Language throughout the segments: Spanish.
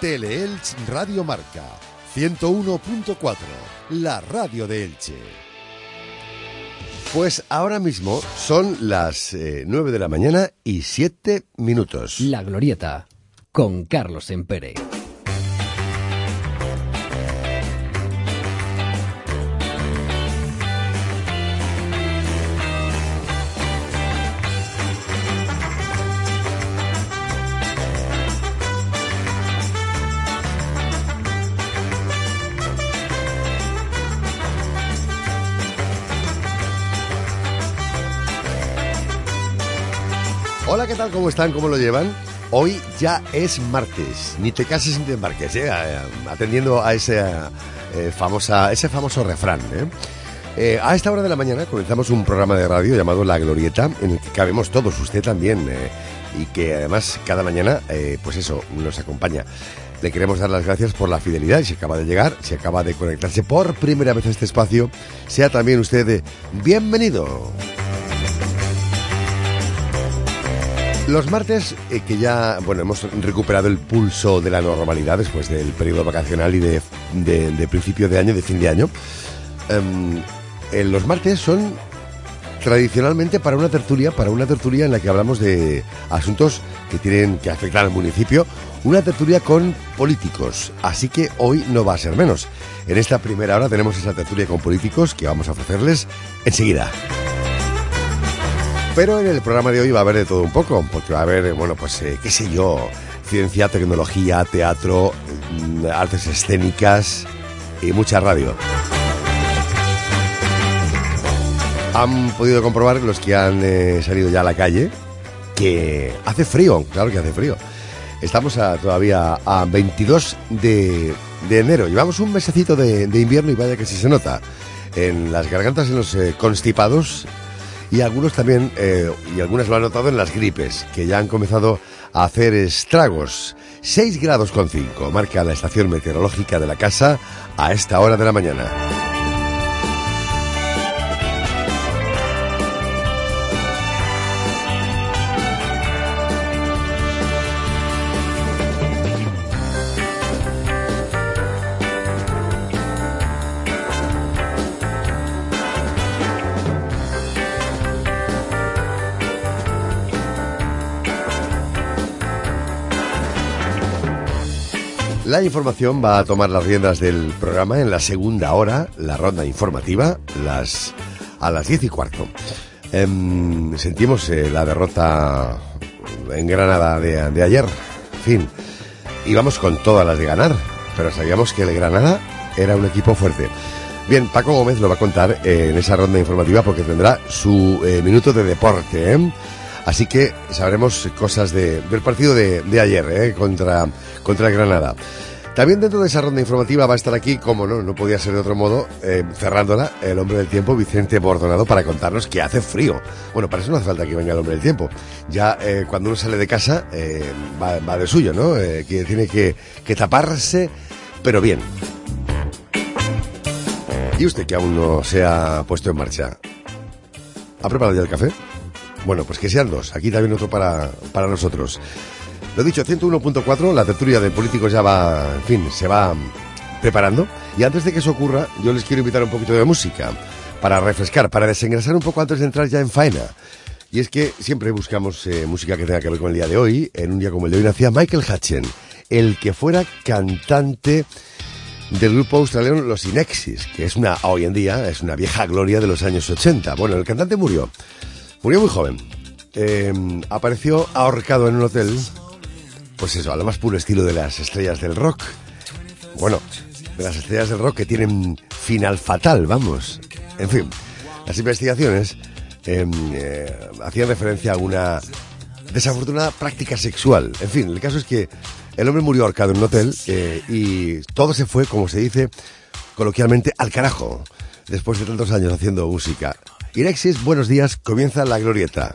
Teleelch Radio Marca 101.4, la radio de Elche. Pues ahora mismo son las eh, 9 de la mañana y 7 minutos. La Glorieta, con Carlos Empere. ¿Cómo están? ¿Cómo lo llevan? Hoy ya es martes, ni te cases ni te embarques, ¿eh? Atendiendo a ese, eh, famosa, ese famoso refrán. ¿eh? Eh, a esta hora de la mañana comenzamos un programa de radio llamado La Glorieta, en el que cabemos todos, usted también, y que además cada mañana, pues eso, nos acompaña. Le queremos dar las gracias por la fidelidad y si acaba de llegar, si acaba de conectarse por primera vez a este espacio, sea también usted bienvenido. Los martes, eh, que ya, bueno, hemos recuperado el pulso de la normalidad después del periodo vacacional y de, principio de año, de fin de año, em, eh, los martes son tradicionalmente para una tertulia, para una tertulia en la que hablamos de asuntos que tienen que afectar al municipio, una tertulia con políticos. Así que hoy no va a ser menos. En esta primera hora tenemos esa tertulia con políticos que vamos a ofrecerles enseguida. Pero en el programa de hoy va a haber de todo un poco, porque va a haber, bueno, pues, eh, qué sé yo, ciencia, tecnología, teatro, mm, artes escénicas y mucha radio. Han podido comprobar los que han eh, salido ya a la calle que hace frío, claro que hace frío. Estamos todavía a 22 de, de enero. Llevamos un mesecito de, de invierno y vaya que sí se nota. En las gargantas, en los eh, constipados y algunos también, eh, y algunas lo han notado en las gripes, que ya han comenzado a hacer estragos. 6 grados con 5 marca la estación meteorológica de la casa a esta hora de la mañana. La información va a tomar las riendas del programa en la segunda hora, la ronda informativa, las, a las diez y cuarto. Em, sentimos eh, la derrota en Granada de, ayer, en fin, íbamos con todas las de ganar, pero sabíamos que el Granada era un equipo fuerte. Bien, Paco Gómez lo va a contar eh, en esa ronda informativa porque tendrá su eh, minuto de deporte. Así que sabremos cosas de- del partido de, de ayer ¿eh? contra, contra Granada. También dentro de esa ronda informativa va a estar aquí, como no, no podía ser de otro modo, eh, cerrándola, el hombre del tiempo, Vicente Bordonado, para contarnos que hace frío. Bueno, para eso no hace falta que venga el hombre del tiempo. Ya eh, cuando uno sale de casa, eh, va, de suyo, ¿no? Que tiene que, que taparse, pero bien. ¿Y usted que aún no se ha puesto en marcha? ¿Ha preparado ya el café? Bueno, pues que sean dos. Aquí también otro para, para nosotros. Lo dicho, 101.4, la tertulia de políticos ya va, en fin, se va preparando. Y antes de que eso ocurra, yo les quiero invitar un poquito de música para refrescar, para desengrasar un poco antes de entrar ya en faena. Y es que siempre buscamos eh, música que tenga que ver con el día de hoy. En un día como el de hoy nacía Michael Hutchen, el que fuera cantante del grupo australiano Los Inexis, que es una, hoy en día, es una vieja gloria de los años 80. Bueno, el cantante murió. Murió muy joven. Eh, apareció ahorcado en un hotel, pues eso, a lo más puro estilo de las estrellas del rock. Bueno, de las estrellas del rock que tienen final fatal, vamos. En fin, las investigaciones eh, eh, hacían referencia a una desafortunada práctica sexual. En fin, el caso es que el hombre murió ahorcado en un hotel eh, y todo se fue, como se dice coloquialmente, al carajo. Después de tantos años haciendo música. Irexis, buenos días, comienza la glorieta.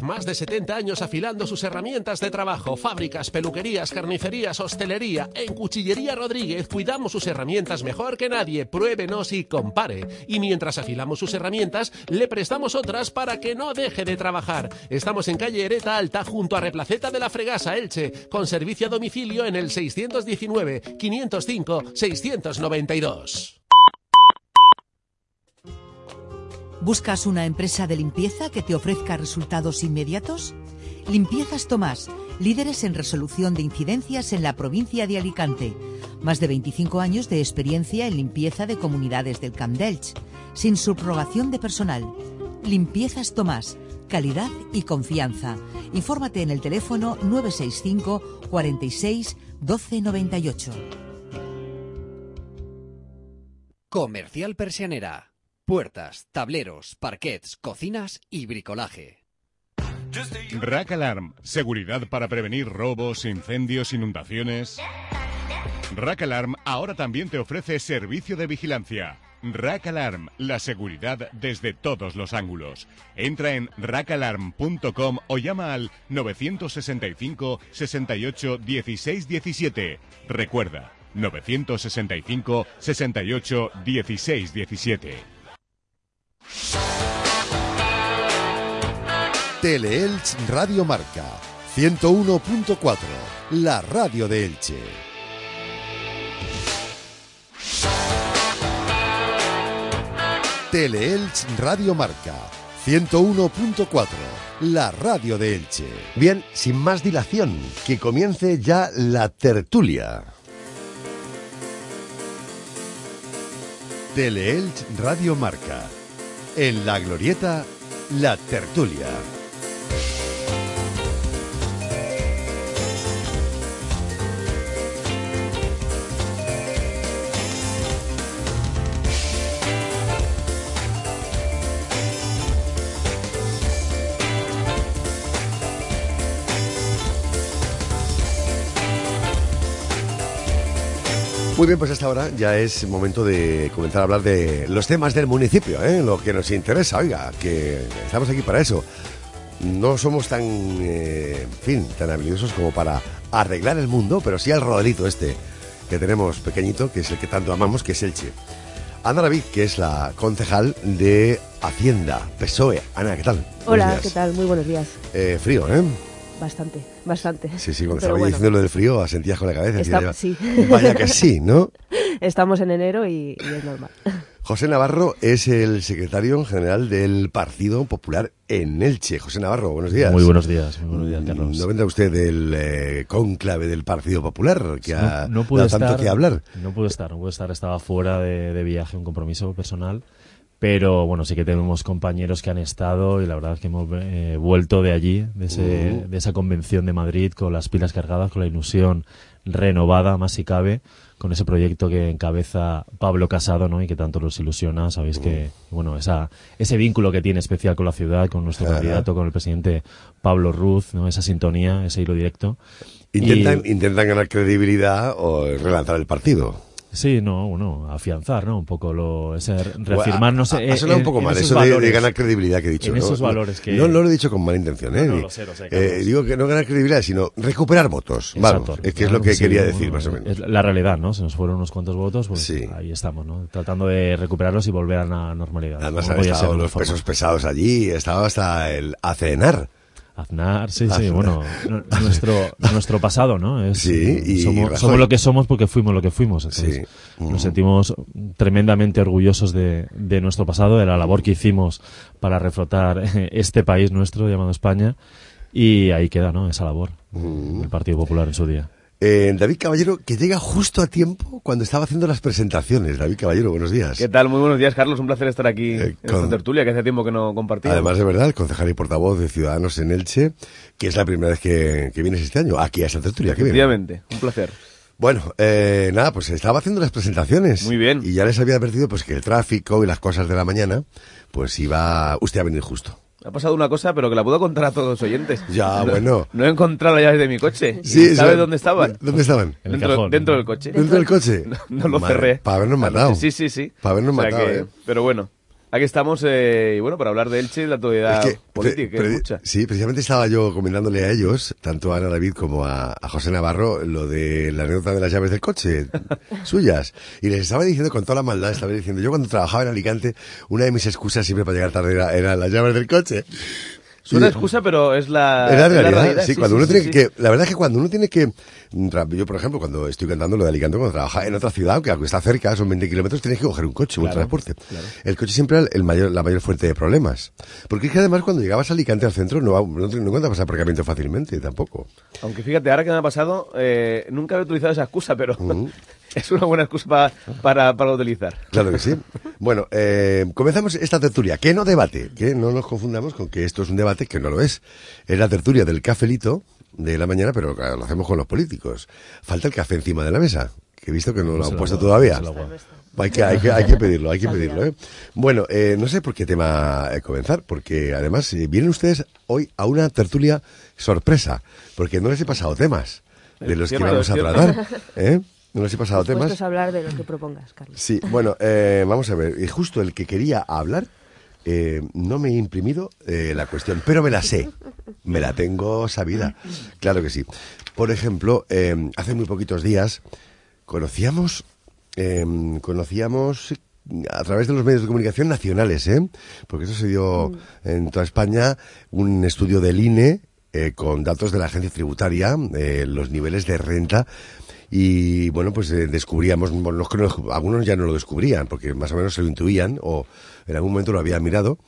Más de 70 años afilando sus herramientas de trabajo, fábricas, peluquerías, carnicerías, hostelería. En Cuchillería Rodríguez cuidamos sus herramientas mejor que nadie. Pruébenos y compare. Y mientras afilamos sus herramientas, le prestamos otras para que no deje de trabajar. Estamos en calle Ereta Alta, junto a Replaceta de la Fregasa, Elche, con servicio a domicilio en el 619 505 692. ¿Buscas una empresa de limpieza que te ofrezca resultados inmediatos? Limpiezas Tomás, líderes en resolución de incidencias en la provincia de Alicante. Más de 25 años de experiencia en limpieza de comunidades del Camp d'Elx, sin subrogación de personal. Limpiezas Tomás, calidad y confianza. Infórmate en el teléfono 965 46 1298. Comercial Persianera. Puertas, tableros, parquets, cocinas y bricolaje. Rack Alarm, seguridad para prevenir robos, incendios, inundaciones. Rack Alarm ahora también te ofrece servicio de vigilancia. Rack Alarm, la seguridad desde todos los ángulos. Entra en rackalarm.com o llama al 965 68 16 17. Recuerda, 965 68 16 17. Teleelch Radio Marca 101.4, la radio de Elche. Teleelch Radio Marca 101.4, la radio de Elche. Bien, sin más dilación, que comience ya la tertulia. Teleelch Radio Marca. En la glorieta, la tertulia. Muy bien, pues hasta ahora ya es momento de comenzar a hablar de los temas del municipio, ¿eh? lo que nos interesa, oiga, que estamos aquí para eso. No somos tan, eh, en fin, tan habilidosos como para arreglar el mundo, pero sí al rodelito este que tenemos pequeñito, que es el que tanto amamos, que es Elche. Ana David, que es la concejal de Hacienda, PSOE. Ana, ¿qué tal? Hola. ¿qué tal? Muy buenos días. Eh, frío, ¿eh? Bastante, bastante. Sí, sí, cuando estaba bueno, diciendo lo del frío, asentías con la cabeza. Está- sí. Vaya que sí, ¿no? Estamos en enero y, y es normal. José Navarro es el secretario general del Partido Popular en Elche. José Navarro, buenos días. Muy buenos días, muy buenos días, Carlos. ¿No vendrá usted del eh, cónclave del Partido Popular, que ha no, no pude dado estar, tanto que hablar? No pude estar, no pude estar. Estaba fuera de, de viaje, un compromiso personal. Pero bueno, sí que tenemos compañeros que han estado y la verdad es que hemos eh, vuelto de allí, de, ese- Uh. de esa convención de Madrid, con las pilas cargadas, con la ilusión renovada, más si cabe, con ese proyecto que encabeza Pablo Casado, ¿no? Y que tanto nos ilusiona. Sabéis que, Uh. bueno, esa, ese vínculo que tiene especial con la ciudad, con nuestro candidato, con el presidente Pablo Ruz, ¿no? Esa sintonía, ese hilo directo. Intentan, Y- intentan ganar credibilidad o relanzar el partido. Sí, no, bueno, afianzar, ¿no? Un poco lo, ese reafirmarnos Ha- ha, en- sonado un poco mal eso de, de valores. ganar credibilidad que he dicho. En ¿no? esos No, valores que- No, no lo he dicho con mala intención, ¿eh? No, lo sé, lo sé, Eh, digo que no ganar credibilidad, sino recuperar votos. Vamos, Exacto. es que es lo que sí, quería bueno, decir, más o menos. La realidad, ¿no? Se nos fueron unos cuantos votos, pues Sí. ahí estamos, ¿no? Tratando de recuperarlos y volver a la normalidad. Además han estado de los forma. pesos pesados allí, estaba hasta el ACNAR. Aznar, sí, sí, bueno, nu- nuestro, nuestro pasado, ¿no? Es, Sí, y somos, lo que somos porque fuimos lo que fuimos. Entonces, Sí. Nos sentimos tremendamente orgullosos de, de nuestro pasado, de la labor que hicimos para reflotar este país nuestro llamado España. Y ahí queda, ¿no? Esa labor del Partido Popular en su día. Eh, David Caballero, que llega justo a tiempo cuando estaba haciendo las presentaciones. David Caballero, buenos días. ¿Qué tal? Muy buenos días, Carlos. Un placer estar aquí Eh, en esta tertulia, que hace tiempo que no compartíamos. Además de verdad, el concejal y portavoz de Ciudadanos en Elche, que es la primera vez que, que vienes este año aquí a esta tertulia. Qué bien. Efectivamente, un placer. Bueno, eh, nada, pues estaba haciendo las presentaciones. Muy bien. Y ya les había advertido pues que el tráfico y las cosas de la mañana, pues iba usted a venir justo. Ha pasado una cosa, pero que la puedo contar a todos los oyentes. Ya, No- bueno. No he encontrado las llaves de mi coche. Sí, ¿Sabes dónde estaban? ¿Dónde estaban? En el Dentro, cajón. dentro del coche. ¿Dentro del coche? No, no lo Madre, cerré. Para habernos matado. Sí, sí, sí. Para habernos O sea matado, que- ¿eh? Pero bueno, aquí estamos, eh, y bueno, para hablar de Elche y la actualidad Es que, política, pre- mucha. Sí, precisamente estaba yo comentándole a ellos, tanto a Ana David como a, a José Navarro, lo de la anécdota de las llaves del coche, suyas. Y les estaba diciendo con toda la maldad, estaba diciendo, yo cuando trabajaba en Alicante, una de mis excusas siempre para llegar tarde era, era las llaves del coche. Suena Y- excusa, pero es la, Es la es realidad, sí, cuando uno sí, tiene sí. que, la verdad es que cuando uno tiene que, mm, yo por ejemplo, cuando estoy cantando lo de Alicante, cuando trabaja en otra ciudad, que está cerca, son 20 kilómetros, tienes que coger un coche, un Claro, transporte. El coche siempre era el mayor, la mayor fuente de problemas. Porque es que además cuando llegabas a Alicante al centro no, no, no encuentras aparcamiento fácilmente, tampoco. Aunque fíjate, ahora que me ha pasado, eh, nunca había utilizado esa excusa, pero Mm. Es una buena excusa pa- para, para utilizar. Claro que sí. Bueno, eh, comenzamos esta tertulia, que no debate, que no nos confundamos con que esto es un debate, que no lo es. Es la tertulia del cafelito de la mañana, pero claro, lo hacemos con los políticos. Falta el café encima de la mesa, que he visto que no lo Es han puesto todavía. Hay que, hay, que, hay que pedirlo, hay que pedirlo. ¿eh? Bueno, eh, no sé por qué tema eh, comenzar, porque además eh, vienen ustedes hoy a una tertulia sorpresa, porque no les he pasado temas de los que vamos a tratar. ¿eh? No les he pasado temas. A hablar de lo que propongas, Carlos. Sí, bueno, eh, vamos a ver. Y justo el que quería hablar, eh, no me he imprimido eh, la cuestión, pero me la sé. Me la tengo sabida. Claro que sí. Por ejemplo, hace muy poquitos días conocíamos, eh, conocíamos a través de los medios de comunicación nacionales, ¿eh? Porque eso se dio en toda España, un estudio del INE eh, con datos de la agencia tributaria, eh, los niveles de renta y bueno, pues eh, descubríamos, los algunos ya no lo descubrían, porque más o menos se lo intuían, o en algún momento lo habían mirado,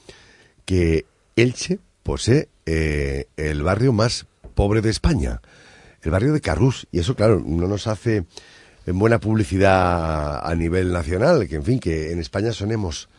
que Elche posee eh, el barrio más pobre de España, el barrio de Carrús, y eso, claro, no nos hace en buena publicidad a nivel nacional, que en fin, que en España sonemos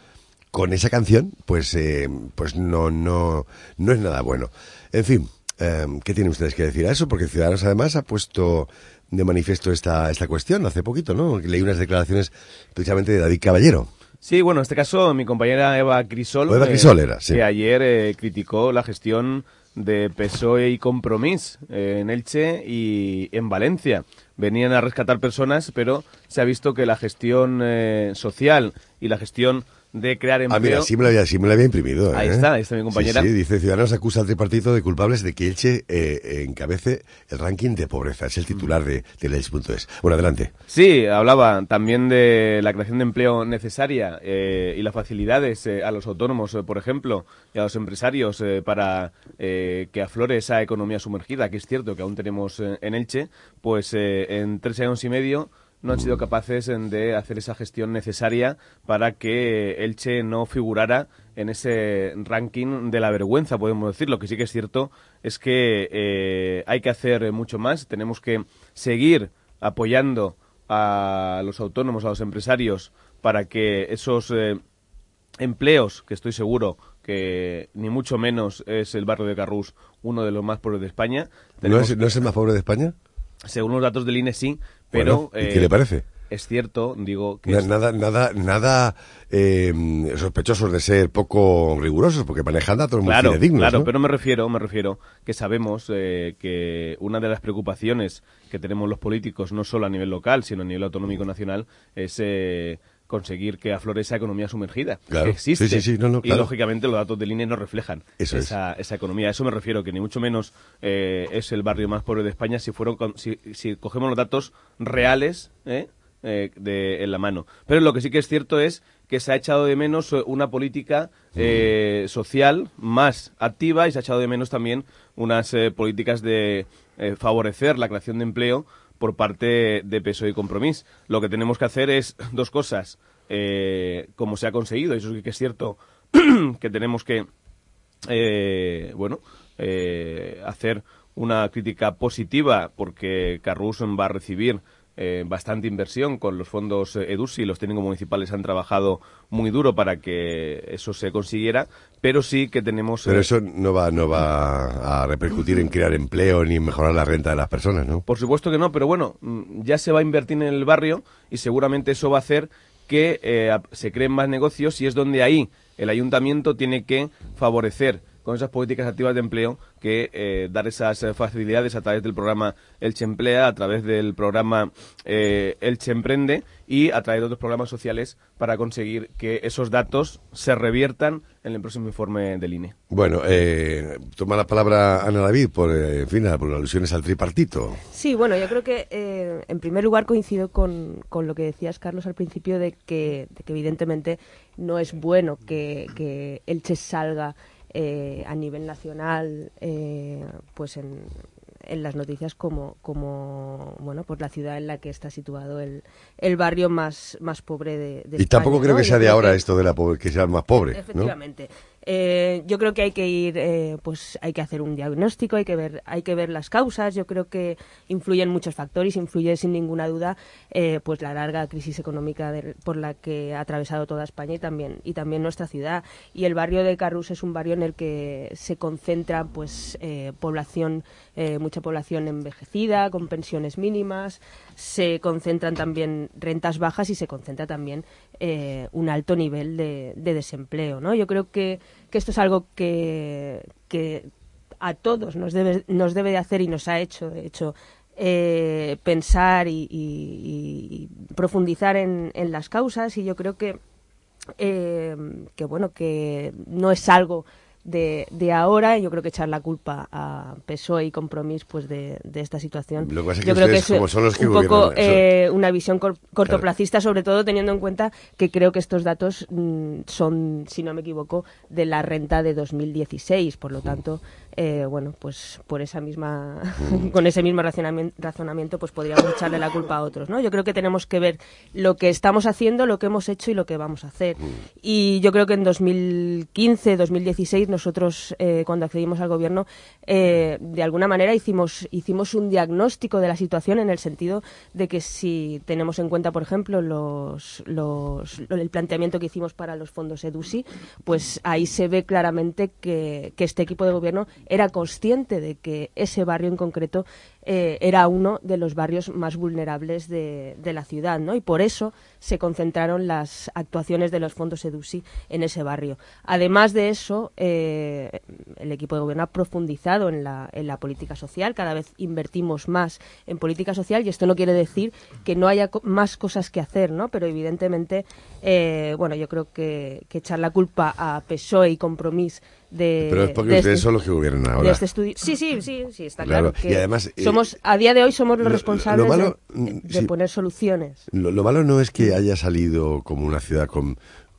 con esa canción, pues, eh, pues no, no, no es nada bueno. En fin, eh, ¿qué tienen ustedes que decir a eso? Porque Ciudadanos además ha puesto de manifiesto esta, esta cuestión hace poquito, ¿no? Leí unas declaraciones precisamente de David Caballero. Sí, bueno, en este caso mi compañera Eva Crisol, Eva Crisol era, sí. que ayer eh, criticó la gestión de PSOE y Compromís eh, en Elche y en Valencia. Venían a rescatar personas, pero se ha visto que la gestión eh, social y la gestión de crear empleo... Ah, mira, sí me lo había, sí me lo había imprimido. Ahí ¿eh? está, ahí está mi compañera. Sí, sí, dice, Ciudadanos acusa al tripartito de culpables de que Elche eh, encabece el ranking de pobreza. Es el titular de, de Elche.es. Bueno, adelante. Sí, hablaba también de la creación de empleo necesaria eh, y las facilidades eh, a los autónomos, eh, por ejemplo, y a los empresarios eh, para eh, que aflore esa economía sumergida, que es cierto que aún tenemos en Elche, pues eh, en tres años y medio no han sido capaces de hacer esa gestión necesaria para que Elche no figurara en ese ranking de la vergüenza, podemos decir. Lo que sí que es cierto es que eh, hay que hacer mucho más. Tenemos que seguir apoyando a los autónomos, a los empresarios, para que esos eh, empleos, que estoy seguro que ni mucho menos es el barrio de Carrús uno de los más pobres de España. ¿No es, ¿No es el más pobre de España? según los datos del INE sí, pero Bueno, ¿y eh, qué le parece? es cierto, digo que Na- es- Nada, nada, nada eh, sospechosos de ser poco rigurosos, porque manejan datos muy claro, fidedignos, claro, ¿no? pero me refiero, me refiero que sabemos eh, que una de las preocupaciones que tenemos los políticos, no solo a nivel local, sino a nivel autonómico nacional, es eh, conseguir que aflore esa economía sumergida. Claro. Que existe. Sí, sí, sí, no, no, Y lógicamente los datos del INE no reflejan Eso es. esa, esa economía. A eso me refiero, que ni mucho menos eh, es el barrio más pobre de España si fueron con- si, si cogemos los datos reales ¿eh? Eh, de, en la mano. Pero lo que sí que es cierto es que se ha echado de menos una política eh, social más activa y se ha echado de menos también unas eh, políticas de eh, favorecer la creación de empleo por parte de PSOE y Compromís. Lo que tenemos que hacer es dos cosas. Eh, como se ha conseguido, y eso sí que es cierto, que tenemos que eh, bueno, eh, hacer una crítica positiva porque Carrús va a recibir eh, bastante inversión con los fondos eh, EDUSI. Los técnicos municipales han trabajado muy duro para que eso se consiguiera, pero sí que tenemos... Pero eh, eso no va, no va a repercutir en crear empleo ni en mejorar la renta de las personas, ¿no? Por supuesto que no, pero bueno, mm, ya se va a invertir en el barrio y seguramente eso va a hacer que eh, se creen más negocios y es donde ahí el ayuntamiento tiene que favorecer con esas políticas activas de empleo que eh, dar esas facilidades a través del programa Elche Emplea, a través del programa eh, Elche Emprende y a través de otros programas sociales para conseguir que esos datos se reviertan en el próximo informe del INE. Bueno, eh, toma la palabra Ana David por, eh, en fin, por alusiones al tripartito. Sí, bueno, yo creo que eh, en primer lugar coincido con, con lo que decías, Carlos, al principio de que, de que evidentemente no es bueno que, que Elche salga eh, a nivel nacional eh, pues en, en las noticias como, como bueno pues la ciudad en la que está situado el, el barrio más, más pobre de, de y tampoco creo ¿no? que sea de ahora esto de la pobre- que sea el más pobre, ¿no? Eh, yo creo que hay que ir, eh, pues hay que hacer un diagnóstico, hay que ver, hay que ver las causas. Yo creo que influyen muchos factores, influye sin ninguna duda, eh, pues la larga crisis económica por la que ha atravesado toda España y también y también nuestra ciudad. Y el barrio de Carrús es un barrio en el que se concentra, pues eh, población, eh, mucha población envejecida con pensiones mínimas. Se concentran también rentas bajas y se concentra también eh, un alto nivel de, de desempleo. ¿no? Yo creo que, que esto es algo que, que a todos nos debe, nos debe de hacer y nos ha hecho, de hecho, eh, pensar y, profundizar en, en las causas y yo creo que que bueno que no es algo de, de ahora yo creo que echar la culpa a PSOE y Compromís pues de, de esta situación. Lo que pasa es que yo creo que es como son los que un poco eh, una visión cor- cortoplacista sobre todo teniendo en cuenta que creo que estos datos mm, son si no me equivoco de la renta de 2016 por lo tanto eh, bueno pues por esa misma con ese mismo razonamiento, razonamiento pues podríamos echarle la culpa a otros no yo creo que tenemos que ver lo que estamos haciendo lo que hemos hecho y lo que vamos a hacer. Y yo creo que en 2015 2016 nosotros eh, cuando accedimos al gobierno eh, de alguna manera hicimos hicimos un diagnóstico de la situación en el sentido de que si tenemos en cuenta por ejemplo los, los lo- el planteamiento que hicimos para los fondos EDUSI pues ahí se ve claramente que, que este equipo de gobierno era consciente de que ese barrio en concreto eh, era uno de los barrios más vulnerables de, de la ciudad, ¿no? Y por eso se concentraron las actuaciones de los fondos EDUSI en ese barrio. Además de eso, eh, el equipo de gobierno ha profundizado en la, en la política social, cada vez invertimos más en política social y esto no quiere decir que no haya más cosas que hacer, ¿no? Pero evidentemente, eh, bueno, yo creo que, que echar la culpa a PSOE y Compromís de... Pero es porque de ustedes este- son los que gobiernan de ahora. este. Sí, sí, sí, sí, está Claro, claro. que y además, eh, somos, a día de hoy somos los lo- lo responsables malo, de, mm, de sí. poner soluciones. Lo, lo malo no es que haya salido como una ciudad con,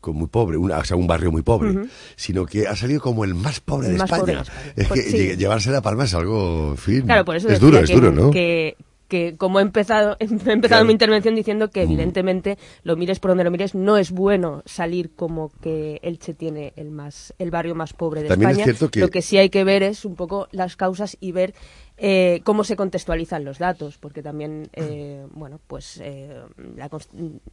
muy pobre, una- o sea, un barrio muy pobre, sino que ha salido como el más pobre El de más España. pobre de España. Es Pues que sí. lle- llevarse la palma es algo, en fin, Claro, por eso es duro, es duro, ¿no? que, que como he empezado, he empezado Claro. mi intervención diciendo que evidentemente lo mires por donde lo mires, no es bueno salir como que Elche tiene el más el barrio más pobre de También es España. cierto que- Lo que sí hay que ver es un poco las causas y ver eh, cómo se contextualizan los datos, porque también, eh, bueno, pues eh, la,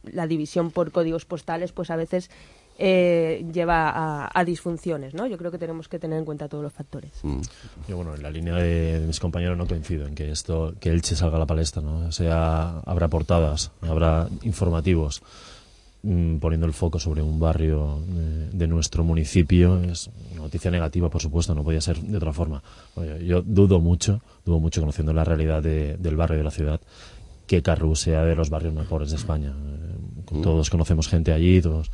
la división por códigos postales, pues a veces eh, lleva a, a disfunciones, ¿no? Yo creo que tenemos que tener en cuenta todos los factores. Mm. Yo, bueno, en la línea de, de mis compañeros no coincido en que esto, que Elche salga a la palestra, ¿no? O sea, habrá portadas, habrá informativos mm, poniendo el foco sobre un barrio eh, de nuestro municipio. Es una noticia negativa, por supuesto, no podía ser de otra forma. Oye, yo dudo mucho, dudo mucho conociendo la realidad de- del barrio y de la ciudad, que Carrú sea de los barrios más pobres de España. Eh, Todos conocemos gente allí, todos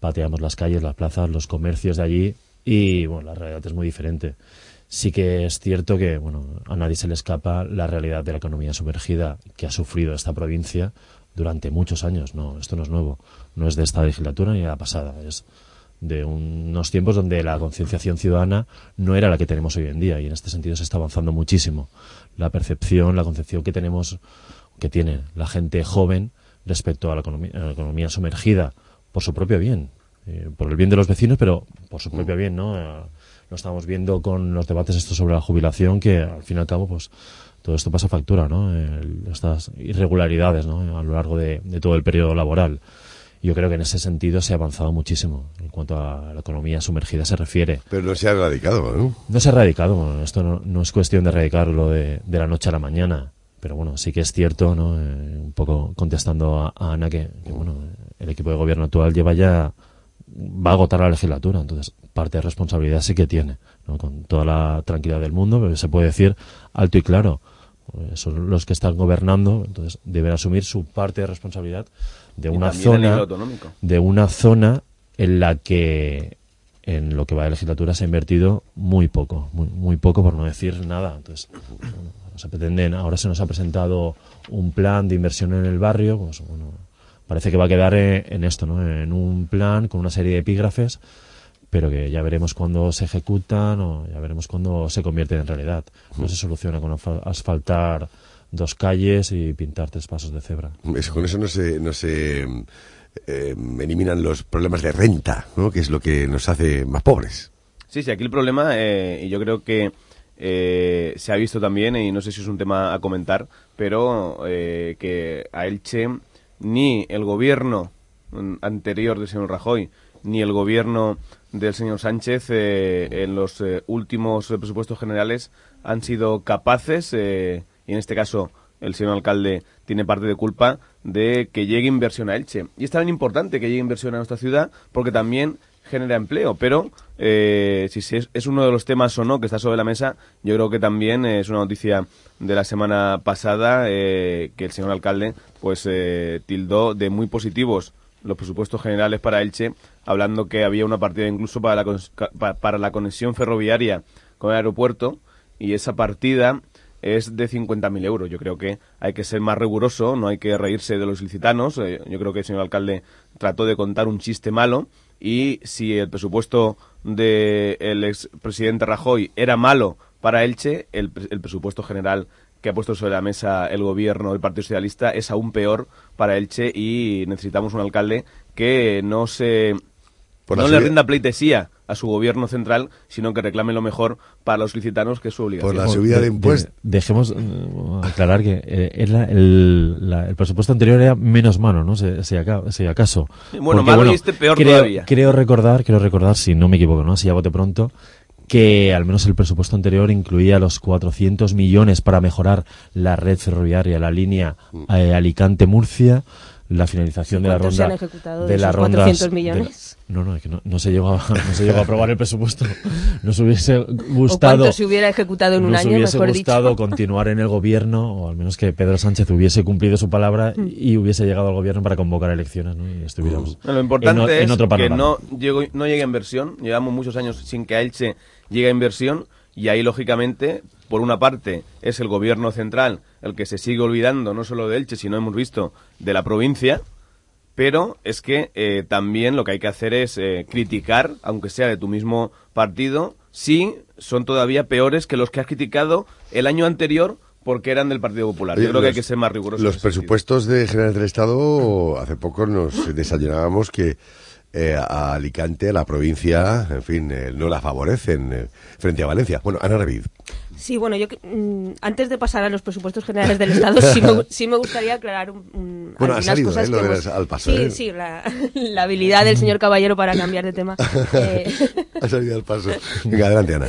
pateamos las calles, las plazas, los comercios de allí y bueno, la realidad es muy diferente. Sí que es cierto que bueno, a nadie se le escapa la realidad de la economía sumergida que ha sufrido esta provincia durante muchos años. No, esto no es nuevo, no es de esta legislatura ni de la pasada, es de unos tiempos donde la concienciación ciudadana no era la que tenemos hoy en día y en este sentido se está avanzando muchísimo. La percepción, la concepción que tenemos, que tiene la gente joven respecto a la economía, a la economía sumergida por su propio bien, eh, por el bien de los vecinos, pero por su propio bien, ¿no? Eh, lo estamos viendo con los debates estos sobre la jubilación, que al fin y al cabo, pues todo esto pasa factura, ¿no? El- estas irregularidades, ¿no? A lo largo de, de todo el periodo laboral. Yo creo que en ese sentido se ha avanzado muchísimo en cuanto a la economía sumergida se refiere. Pero no se ha erradicado, ¿no? No se ha erradicado, esto no, no es cuestión de erradicarlo de, de la noche a la mañana, pero bueno, sí que es cierto, ¿no? Eh, un poco contestando a, a Ana que, que, bueno, el equipo de gobierno actual lleva ya, va a agotar la legislatura, entonces parte de responsabilidad sí que tiene, ¿no? Con toda la tranquilidad del mundo, pero se puede decir alto y claro, eh, son los que están gobernando, entonces deben asumir su parte de responsabilidad de Y una zona de una zona en la que en lo que va de legislatura se ha invertido muy poco, muy, muy poco por no decir nada. Entonces, bueno, se pretenden, ahora se nos ha presentado un plan de inversión en el barrio, pues bueno, parece que va a quedar en, en esto, ¿no? En un plan con una serie de epígrafes, pero que ya veremos cuándo se ejecutan o ya veremos cuándo se convierten en realidad. No se soluciona con asfal- asfaltar dos calles y pintar tres pasos de cebra. Eso, con eso no se, no se eh, eliminan los problemas de renta, ¿no? Que es lo que nos hace más pobres. Sí, sí, aquí el problema, eh, y yo creo que eh, se ha visto también, y no sé si es un tema a comentar, pero eh, que a Elche ni el gobierno anterior del señor Rajoy, ni el gobierno del señor Sánchez eh, en los eh, últimos presupuestos generales han sido capaces, eh, y en este caso el señor alcalde tiene parte de culpa, de que llegue inversión a Elche. Y es tan importante que llegue inversión a nuestra ciudad porque también genera empleo, pero eh, si es, es uno de los temas o no que está sobre la mesa, yo creo que también eh, es una noticia de la semana pasada eh, que el señor alcalde pues eh, tildó de muy positivos los presupuestos generales para Elche, hablando que había una partida incluso para la, para la conexión ferroviaria con el aeropuerto y esa partida es de 50.000 euros. Yo creo que hay que ser más riguroso, no hay que reírse de los licitanos. Eh, yo creo que el señor alcalde trató de contar un chiste malo y si el presupuesto del expresidente Rajoy era malo para Elche, el, el presupuesto general que ha puesto sobre la mesa el gobierno del Partido Socialista es aún peor para Elche y necesitamos un alcalde que no se Por no le rinda pleitesía a su gobierno central, sino que reclame lo mejor para los licitanos, que es su obligación. Por la subida de impuestos. dejemos eh, aclarar que eh, era el, la- el presupuesto anterior era menos malo, ¿no? Si, si aca- si acaso. Bueno, malo y este peor creo, todavía. Creo recordar, creo recordar, si no me equivoco, ¿no? Si ya bote pronto, que al menos el presupuesto anterior incluía los 400 millones para mejorar la red ferroviaria, la línea eh, Alicante-Murcia, la finalización de la ¿Cuántos se ronda han ejecutado de de las esos rondas 400 de- millones? no, no, es que no, no se llegó a, no se llegó a aprobar el presupuesto. Nos hubiese ¿O gustado cuánto se hubiera ejecutado en un nos año, hubiese mejor gustado dicho? continuar en el gobierno, o al menos que Pedro Sánchez hubiese cumplido su palabra Mm. y hubiese llegado al gobierno para convocar elecciones, ¿no? Y estuviéramos Lo importante en, o- en es otro que no, llegó, no llegue inversión. Llevamos muchos años sin que a Elche llegue inversión y ahí, lógicamente, por una parte, es el gobierno central el que se sigue olvidando no solo de Elche, sino hemos visto de la provincia. Pero es que eh, también lo que hay que hacer es eh, criticar, aunque sea de tu mismo partido, si son todavía peores que los que has criticado el año anterior porque eran del Partido Popular. Oye, Yo creo que hay que ser más rigurosos. Los sentido. presupuestos de generales del Estado, hace poco nos desayunábamos que eh, a Alicante, a la provincia, en fin, eh, no la favorecen eh, frente a Valencia. Bueno, Ana Ravid. Sí, bueno, yo mm, antes de pasar a los presupuestos generales del Estado, sí me, sí me gustaría aclarar un, un- Bueno, ha salido, cosas ¿eh? lo que hemos- al paso, Sí, ¿eh? sí, la, la habilidad del señor Caballero para cambiar de tema. Eh, Ha salido al paso. Venga, adelante, Ana.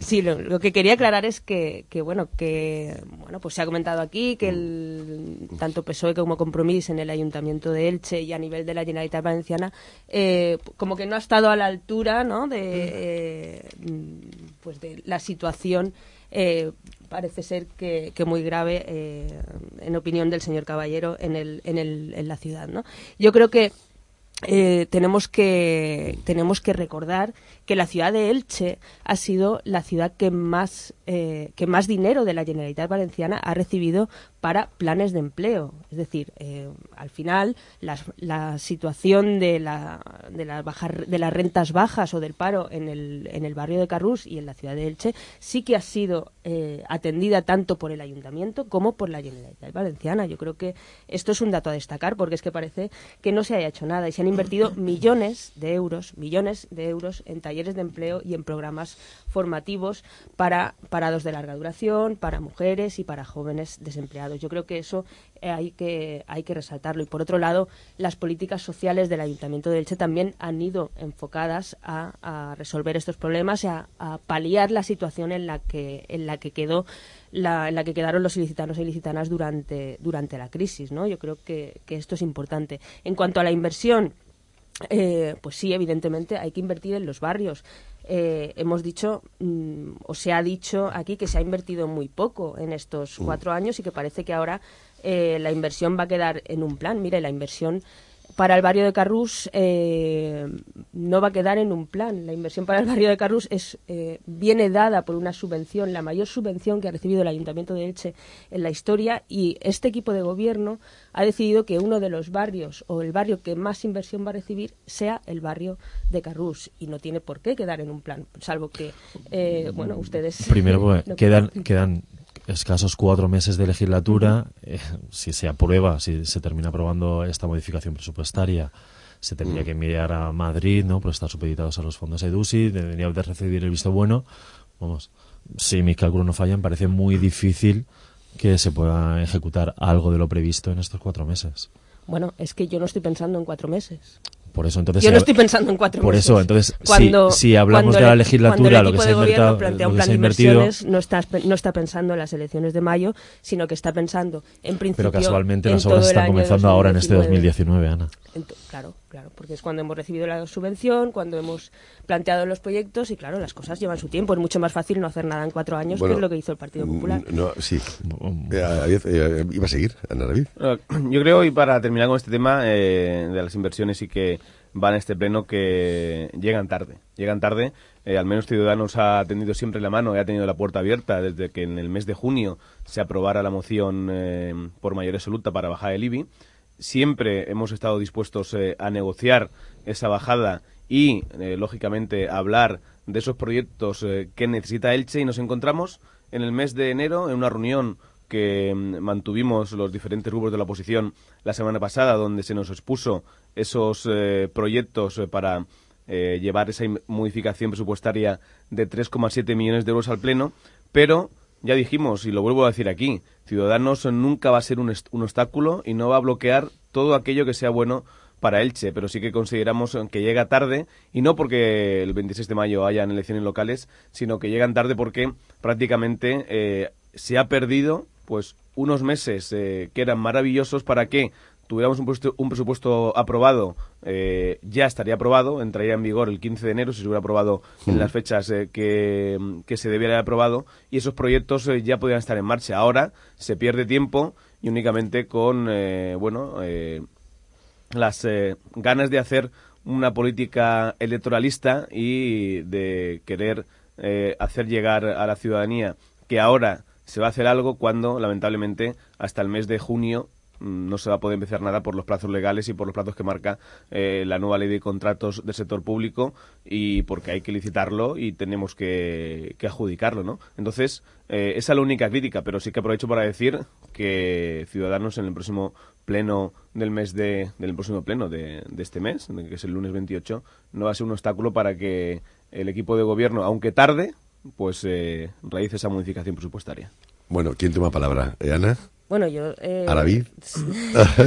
Sí, lo, lo que quería aclarar es que, que, bueno, que bueno, pues se ha comentado aquí que el, tanto PSOE como Compromís en el Ayuntamiento de Elche y a nivel de la Generalitat Valenciana eh, como que no ha estado a la altura, ¿no? De eh, mm, pues de la situación eh, parece ser que, que muy grave eh, en opinión del señor Caballero en el, en el en la ciudad, ¿no? Yo creo que eh, tenemos que tenemos que recordar que la ciudad de Elche ha sido la ciudad que más eh, que más dinero de la Generalitat Valenciana ha recibido para planes de empleo. Es decir, eh, al final las- la situación de, la, de, las bajas- de las rentas bajas o del paro en el, en el barrio de Carrús y en la ciudad de Elche sí que ha sido eh, atendida tanto por el ayuntamiento como por la Generalitat Valenciana. Yo creo que esto es un dato a destacar porque es que parece que no se haya hecho nada y se han invertido millones de euros, millones de euros en talleres de empleo y en programas formativos para parados de larga duración, para mujeres y para jóvenes desempleados. Yo creo que eso eh, hay que hay que resaltarlo y por otro lado las políticas sociales del Ayuntamiento de Elche también han ido enfocadas a, a resolver estos problemas y a, paliar la situación en la que en la que quedó la, en la que quedaron los ilicitanos e ilicitanas durante durante la crisis, ¿no? Yo creo que esto es importante. En cuanto a la inversión eh, pues sí, evidentemente hay que invertir en los barrios. Eh, hemos dicho, mm, o se ha dicho aquí, que se ha invertido muy poco en estos cuatro años y que parece que ahora eh, la inversión va a quedar en un plan. Mire, la inversión para el barrio de Carrús eh, no va a quedar en un plan. La inversión para el barrio de Carrús es, eh, viene dada por una subvención, la mayor subvención que ha recibido el Ayuntamiento de Elche en la historia y este equipo de gobierno ha decidido que uno de los barrios o el barrio que más inversión va a recibir sea el barrio de Carrús y no tiene por qué quedar en un plan, salvo que, eh, bueno, ustedes... Primero, pues, no quedan, comparten. quedan escasos cuatro meses de legislatura. Eh, si se aprueba, si se termina aprobando esta modificación presupuestaria, se tendría que enviar a Madrid, ¿no? Por estar supeditados a los fondos EDUSI, debería de recibir el visto bueno. Vamos, si mis cálculos no fallan, parece muy difícil que se pueda ejecutar algo de lo previsto en estos cuatro meses. Bueno, es que yo no estoy pensando en cuatro meses. Por eso, entonces. Yo no estoy pensando en cuatro Por meses. eso, entonces, si- Cuando- si, hablamos cuando de la legislatura, lo que se ha invertido, plantea un plan de inversiones, no está, no está pensando en las elecciones de mayo, sino que está pensando, en principio, pero casualmente en las obras están comenzando ahora en este 2019. 2019, Ana. Ento- claro, claro, porque es cuando hemos recibido la subvención, cuando hemos planteado los proyectos y claro, las cosas llevan su tiempo. Es mucho más fácil no hacer nada en cuatro años, Bueno, que es lo que hizo el Partido Popular. Mm, No, sí. Eh, había- eh, iba a seguir, Ana David. Eh, Yo creo, y para terminar con este tema eh, de las inversiones y que van a este pleno, que llegan tarde. Llegan tarde. Eh, al menos Ciudadanos ha tendido siempre la mano y ha tenido la puerta abierta desde que en el mes de junio se aprobara la moción eh, por mayoría absoluta para bajar el IBI. Siempre hemos estado dispuestos eh, a negociar esa bajada y, eh, lógicamente, a hablar de esos proyectos eh, que necesita Elche. Y nos encontramos en el mes de enero en una reunión que mm, mantuvimos los diferentes grupos de la oposición la semana pasada, donde se nos expuso esos eh, proyectos para llevar esa modificación presupuestaria de 3,7 millones de euros al Pleno, pero ya dijimos, y lo vuelvo a decir aquí, Ciudadanos nunca va a ser un, un obstáculo y no va a bloquear todo aquello que sea bueno para Elche, pero sí que consideramos que llega tarde, y no porque el 26 de mayo hayan elecciones locales, sino que llegan tarde porque prácticamente eh, se ha perdido pues unos meses eh, que eran maravillosos para que tuviéramos un, presupuesto- un presupuesto aprobado, eh, ya estaría aprobado, entraría en vigor el 15 de enero si se hubiera aprobado en las fechas eh, que, que se debiera haber aprobado y esos proyectos eh, ya podrían estar en marcha. Ahora se pierde tiempo y únicamente con, eh, bueno, las eh, ganas de hacer una política electoralista y de querer eh, hacer llegar a la ciudadanía que ahora se va a hacer algo cuando, lamentablemente, hasta el mes de junio mm, no se va a poder empezar nada por los plazos legales y por los plazos que marca eh, la nueva ley de contratos del sector público y porque hay que licitarlo y tenemos que, adjudicarlo, ¿no? Entonces, eh, esa es la única crítica, pero sí que aprovecho para decir que Ciudadanos en el próximo pleno del mes de, del próximo pleno de, de este mes, que es el lunes 28, no va a ser un obstáculo para que el equipo de gobierno, aunque tarde, pues eh, realice esa modificación presupuestaria. Bueno, ¿quién toma palabra? ¿Eh, ¿Ana? Bueno, yo... eh, ¿Aravid?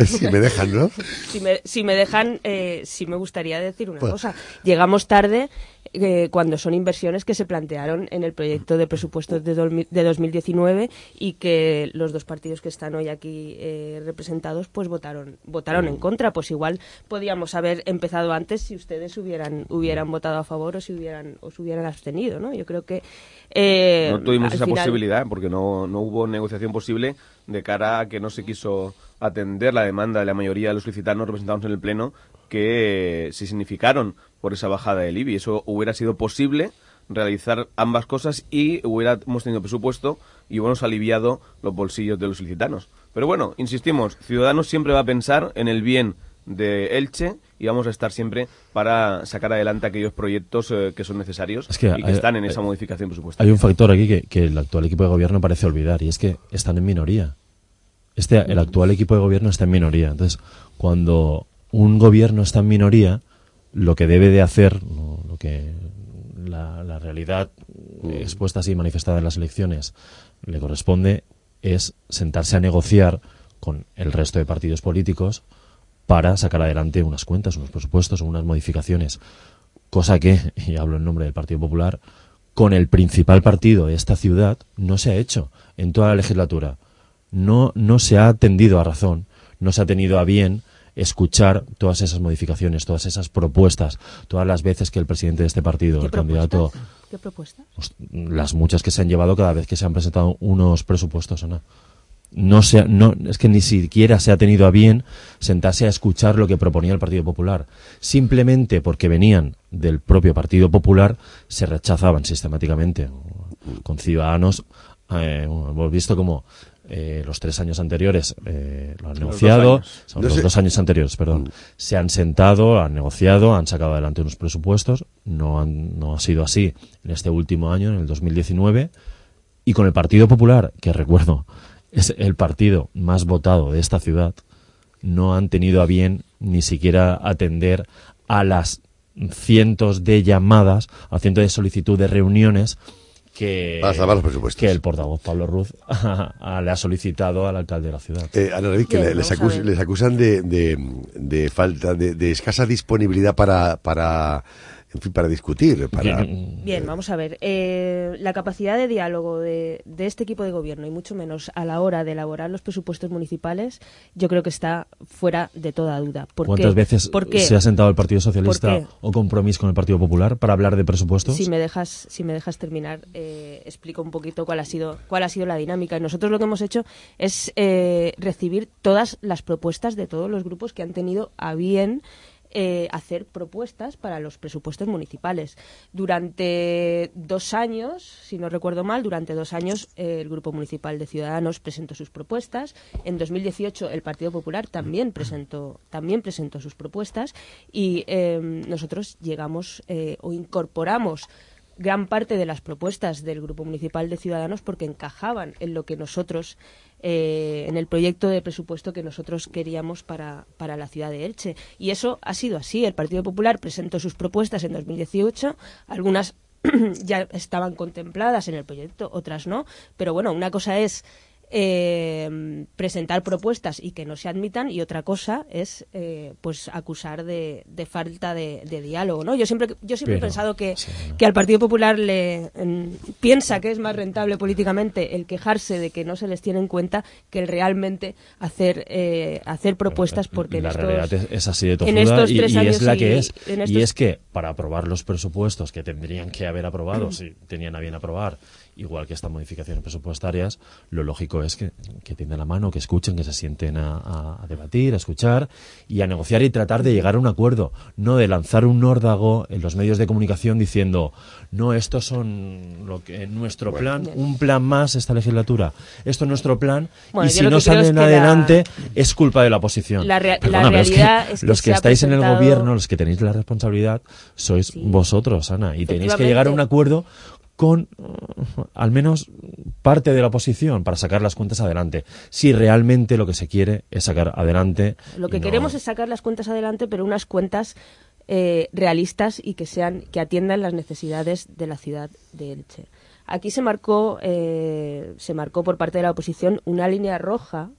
si me dejan, ¿no? si me, si me dejan, eh, sí me gustaría decir una Pues- cosa. Llegamos tarde eh, cuando son inversiones que se plantearon en el proyecto de presupuestos de, dolmi- de 2019 y que los dos partidos que están hoy aquí eh, representados pues votaron votaron en contra. Pues igual podíamos haber empezado antes si ustedes hubieran hubieran votado a favor o si hubieran o se hubieran abstenido, ¿no? Yo creo que eh, no tuvimos esa final- posibilidad porque no, no hubo negociación posible de cara a que no se quiso atender la demanda de la mayoría de los licitanos representados en el Pleno que se significaron por esa bajada del IBI. Eso hubiera sido posible realizar ambas cosas y hubiéramos tenido presupuesto y hubiéramos aliviado los bolsillos de los licitanos. Pero bueno, insistimos, Ciudadanos siempre va a pensar en el bien de Elche y vamos a estar siempre para sacar adelante aquellos proyectos eh, que son necesarios Es que y que hay- están en hay- esa modificación presupuestaria. Hay un factor aquí que, que el actual equipo de gobierno parece olvidar y es que están en minoría. Este, el actual equipo de gobierno está en minoría. Entonces, cuando un gobierno está en minoría, lo que debe de hacer, lo, que la, la realidad eh, expuesta así manifestada en las elecciones le corresponde es sentarse a negociar con el resto de partidos políticos para sacar adelante unas cuentas, unos presupuestos, unas modificaciones. Cosa que, y hablo en nombre del Partido Popular, con el principal partido de esta ciudad no se ha hecho en toda la legislatura. No, no se ha atendido a razón, no se ha tenido a bien escuchar todas esas modificaciones, todas esas propuestas, todas las veces que el presidente de este partido, ¿Qué el candidato? ¿Qué propuestas? pues, las muchas que se han llevado cada vez que se han presentado unos presupuestos, Ana. No se ha- no, es que ni siquiera se ha tenido a bien sentarse a escuchar lo que proponía el Partido Popular. Simplemente porque venían del propio Partido Popular, se rechazaban sistemáticamente. Con Ciudadanos, eh, hemos visto como eh, los tres años anteriores eh, lo han Los dos negociado, años. son los sé- dos años anteriores, perdón, se han sentado, han negociado, han sacado adelante unos presupuestos. No, han- no ha sido así en este último año, en el 2019. Y con el Partido Popular, que recuerdo, es el partido más votado de esta ciudad, no han tenido a bien ni siquiera atender a las cientos de llamadas, a cientos de solicitudes de reuniones que, los presupuestos. que el portavoz Pablo Ruz le ha solicitado al alcalde de la ciudad. Eh, Ana David, que Bien, les, acus- les acusan de, de, de falta, de, de escasa disponibilidad para, para, en fin, para discutir. Para, Bien, vamos a ver. Eh, la capacidad de diálogo de, de este equipo de gobierno y mucho menos a la hora de elaborar los presupuestos municipales, yo creo que está fuera de toda duda. ¿Por ¿Cuántas qué? veces ¿Por qué? se ha sentado el Partido Socialista o compromiso con el Partido Popular para hablar de presupuestos? Si me dejas, si me dejas terminar, eh, explico un poquito cuál ha sido, cuál ha sido la dinámica. Y nosotros lo que hemos hecho es eh, recibir todas las propuestas de todos los grupos que han tenido a bien eh, hacer propuestas para los presupuestos municipales. Durante dos años, si no recuerdo mal, durante dos años eh, el Grupo Municipal de Ciudadanos presentó sus propuestas. En 2018 el Partido Popular también presentó, también presentó sus propuestas y eh, nosotros llegamos eh, o incorporamos gran parte de las propuestas del Grupo Municipal de Ciudadanos porque encajaban en lo que nosotros, eh, en el proyecto de presupuesto que nosotros queríamos para, para la ciudad de Elche. Y eso ha sido así. El Partido Popular presentó sus propuestas en 2018, algunas ya estaban contempladas en el proyecto, otras no. Pero bueno, una cosa es eh, presentar propuestas y que no se admitan y otra cosa es eh, pues acusar de, de falta de, de diálogo no yo siempre yo siempre he pensado que, sí. que al Partido Popular le mm, piensa que es más rentable políticamente el quejarse de que no se les tiene en cuenta que el realmente hacer eh, hacer propuestas porque en la estos- realidad es, así de en estos y, tres y años es la y- que es. en Y estos- es que para aprobar los presupuestos que tendrían que haber aprobado, si tenían a bien aprobar, igual que estas modificaciones presupuestarias, lo lógico es que, que tiendan la mano, que escuchen, que se sienten a, a- a debatir, a escuchar y a negociar y tratar de llegar a un acuerdo, no de lanzar un nórdago en los medios de comunicación diciendo, no, estos son lo que nuestro plan, un plan más esta legislatura, esto es nuestro plan Bueno, y si no salen la- adelante es culpa de la oposición. La rea- la Perdona, pero es que realidad es que los que estáis en el gobierno, los que tenéis la responsabilidad, sois Sí. vosotros, Ana, y tenéis que llegar a un acuerdo con uh, al menos parte de la oposición para sacar las cuentas adelante. Si realmente lo que se quiere es sacar adelante. Lo que no- queremos es sacar las cuentas adelante, pero unas cuentas eh, realistas y que sean que atiendan las necesidades de la ciudad de Elche. Aquí se marcó eh, se marcó por parte de la oposición una línea roja,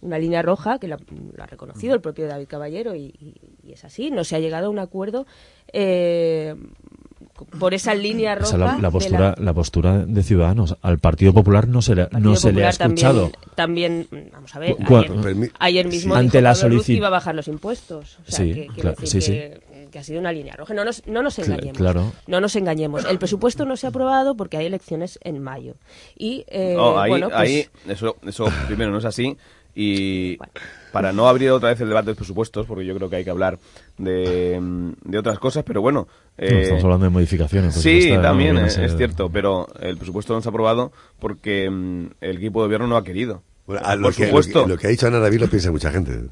una línea roja que la, la ha reconocido el propio David Caballero y, y- y es así. No se ha llegado a un acuerdo eh, por esa línea roja. Esa la, la de postura, la... postura de Ciudadanos. Al Partido Popular no se le, no se le ha escuchado. También, también, vamos a ver, Cu- ayer, mismo Ante dijo la Pablo Ruz que solici- iba a bajar los impuestos. O sea, Sí, que, claro, decir sí, que, que ha sido una línea roja. No nos, no nos engañemos. claro. No nos engañemos. El presupuesto no se ha aprobado porque hay elecciones en mayo. Y, eh, No, ahí, bueno, pues, ahí eso, eso primero no es así. Y Bueno. para no abrir otra vez el debate de los presupuestos, porque yo creo que hay que hablar de, de otras cosas, pero bueno. No, eh, estamos hablando de modificaciones. Sí, presupuestarias, no también a es, ser- es cierto, pero el presupuesto no se ha aprobado porque mm, el equipo de gobierno no ha querido. Bueno, a lo, Por que, supuesto. Lo, que, lo que ha dicho Ana David lo piensa mucha gente.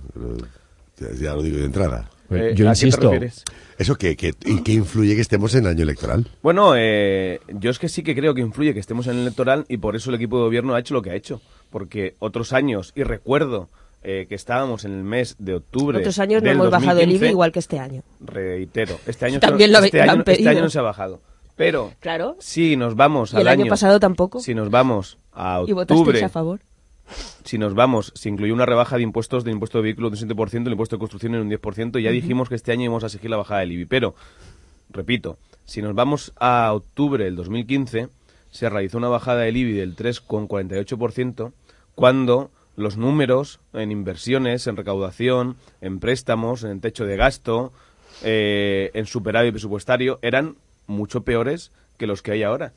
Ya, ya lo digo de entrada. Eh, Eh, Yo ¿a qué te insisto, refieres? ¿Eso qué, qué, y qué influye que estemos en el año electoral? Bueno, eh, yo es que sí que creo que influye que estemos en el electoral y por eso el equipo de gobierno ha hecho lo que ha hecho. Porque otros años, y recuerdo eh, que estábamos en el mes de octubre. otros años no hemos bajado el 2015, IBI igual que este año. Reitero, este año, También lo este, año, este año no se ha bajado. Pero Claro. si nos vamos Y al el año pasado tampoco. Si nos vamos a ¿Y octubre, a favor? si nos vamos, se incluyó una rebaja de impuestos del impuesto de vehículos de un 7%, el impuesto de construcción en un 10%, y ya dijimos que este año íbamos a exigir la bajada del IBI. Pero, repito, si nos vamos a octubre del 2015, se realizó una bajada del IBI del 3,48%, cuando los números en inversiones, en recaudación, en préstamos, en techo de gasto, eh, en superávit presupuestario, eran mucho peores que los que hay ahora.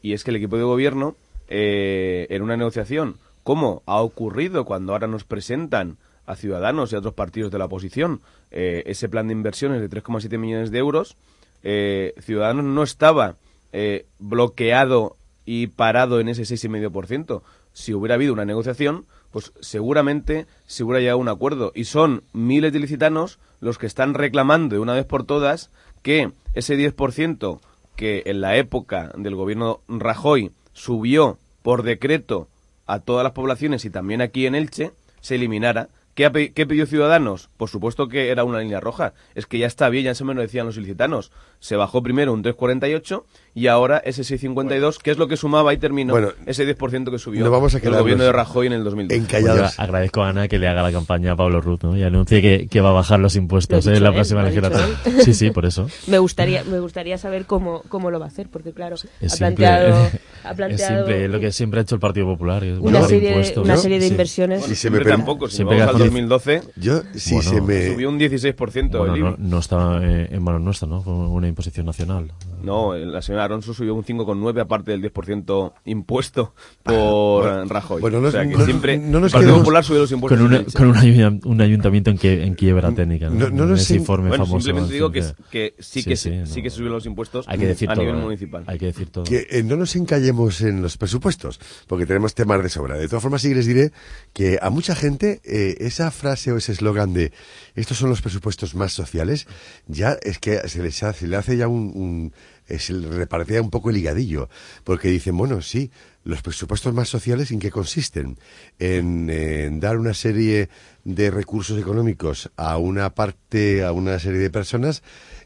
Y es que el equipo de gobierno, eh, en una negociación, como ha ocurrido cuando ahora nos presentan a Ciudadanos y a otros partidos de la oposición eh, ese plan de inversiones de 3,7 millones de euros, eh, Ciudadanos no estaba eh, bloqueado y parado en ese 6,5%. Si hubiera habido una negociación, pues seguramente se hubiera llegado a un acuerdo. Y son miles de licitanos los que están reclamando de una vez por todas que ese 10% que en la época del gobierno Rajoy subió por decreto a todas las poblaciones y también aquí en Elche, se eliminara. ¿Qué, ha qué pidió Ciudadanos? Por supuesto que era una línea roja. Es que ya está bien, ya se me lo decían los ilicitanos. Se bajó primero un 3,48 y ahora ese 6,52, que es lo que sumaba y terminó Bueno, ese 10% que subió no vamos a el gobierno de Rajoy en el 2012. encallados. Yo agradezco a Ana que le haga la campaña a Pablo Ruth ¿no? y anuncie que, que va a bajar los impuestos ha ¿eh? en la él, próxima ha legislatura. Sí, sí, por eso. Me gustaría, me gustaría saber cómo, cómo lo va a hacer, porque claro, Es ha simple, planteado, ha es planteado simple, es lo que siempre ha hecho el Partido Popular. una serie, una ¿no? serie de Sí. inversiones. Bueno, Si se me siempre tampoco, si siempre 2012, Yo, si Bueno, se me... subió un 16% Bueno, el no, IBI. no está eh, en manos nuestras, ¿no? Fue una imposición nacional. No, la señora Alonso subió un 5,9 aparte del 10% impuesto por Bueno, Rajoy. bueno, no- o sea que no- siempre no nos el Popular subió los impuestos. Con, una- con un, ayun- un ayuntamiento en, que, en quiebra técnica. ¿no? no- no ese in- informe Bueno, famoso. simplemente digo que, que sí, Sí, que sí, sí, no. sí que subió los impuestos Hay que decir a todo. nivel ¿eh? municipal. Hay que decir todo. que eh, no nos encallemos en los presupuestos, porque tenemos temas de sobra. De todas formas, sí que les diré que a mucha gente eh, esa frase o ese eslogan de estos son los presupuestos más sociales, ya es que se les hace, hace ya un, un eh, se le repartía un poco el higadillo, porque dicen, bueno, sí, los presupuestos más sociales, ¿en qué consisten? En, eh, en dar una serie de recursos económicos a una parte, a una serie de personas,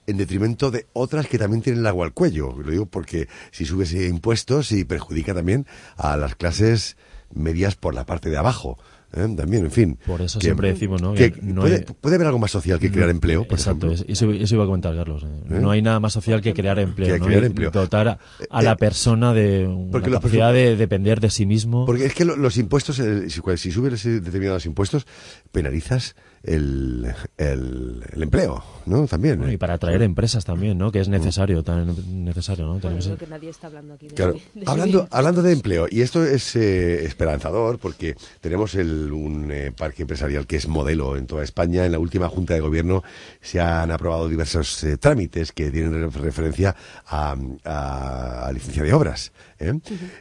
en detrimento de otras que también tienen el agua al cuello. Lo digo porque si subes impuestos y perjudica también a las clases medidas por la parte de abajo. ¿Eh? También, en fin. Por eso que- siempre decimos, ¿no? que que no puede, hay- puede haber algo más social que crear empleo, por Exacto, ejemplo. es- eso, eso iba a comentar, Carlos. eh. ¿Eh? No hay nada más social que crear empleo. Que ¿no? crear Y empleo. Dotar a, a Eh, la eh, persona de una capacidad de depender de sí mismo. Porque es que lo- los impuestos, eh, si, si subes determinados impuestos, penalizas el, el, el empleo, ¿no? También. Bueno, ¿eh? y para atraer empresas también, ¿no? Que es necesario, tan necesario, ¿no? Bueno, creo que nadie está hablando aquí de, Claro. de Hablando, hablando de empleo, y esto es eh, esperanzador porque tenemos el- un eh, parque empresarial que es modelo en toda España. En la última Junta de Gobierno se han aprobado diversos eh, trámites que tienen re- referencia a, a- a licencia de obras. ¿eh?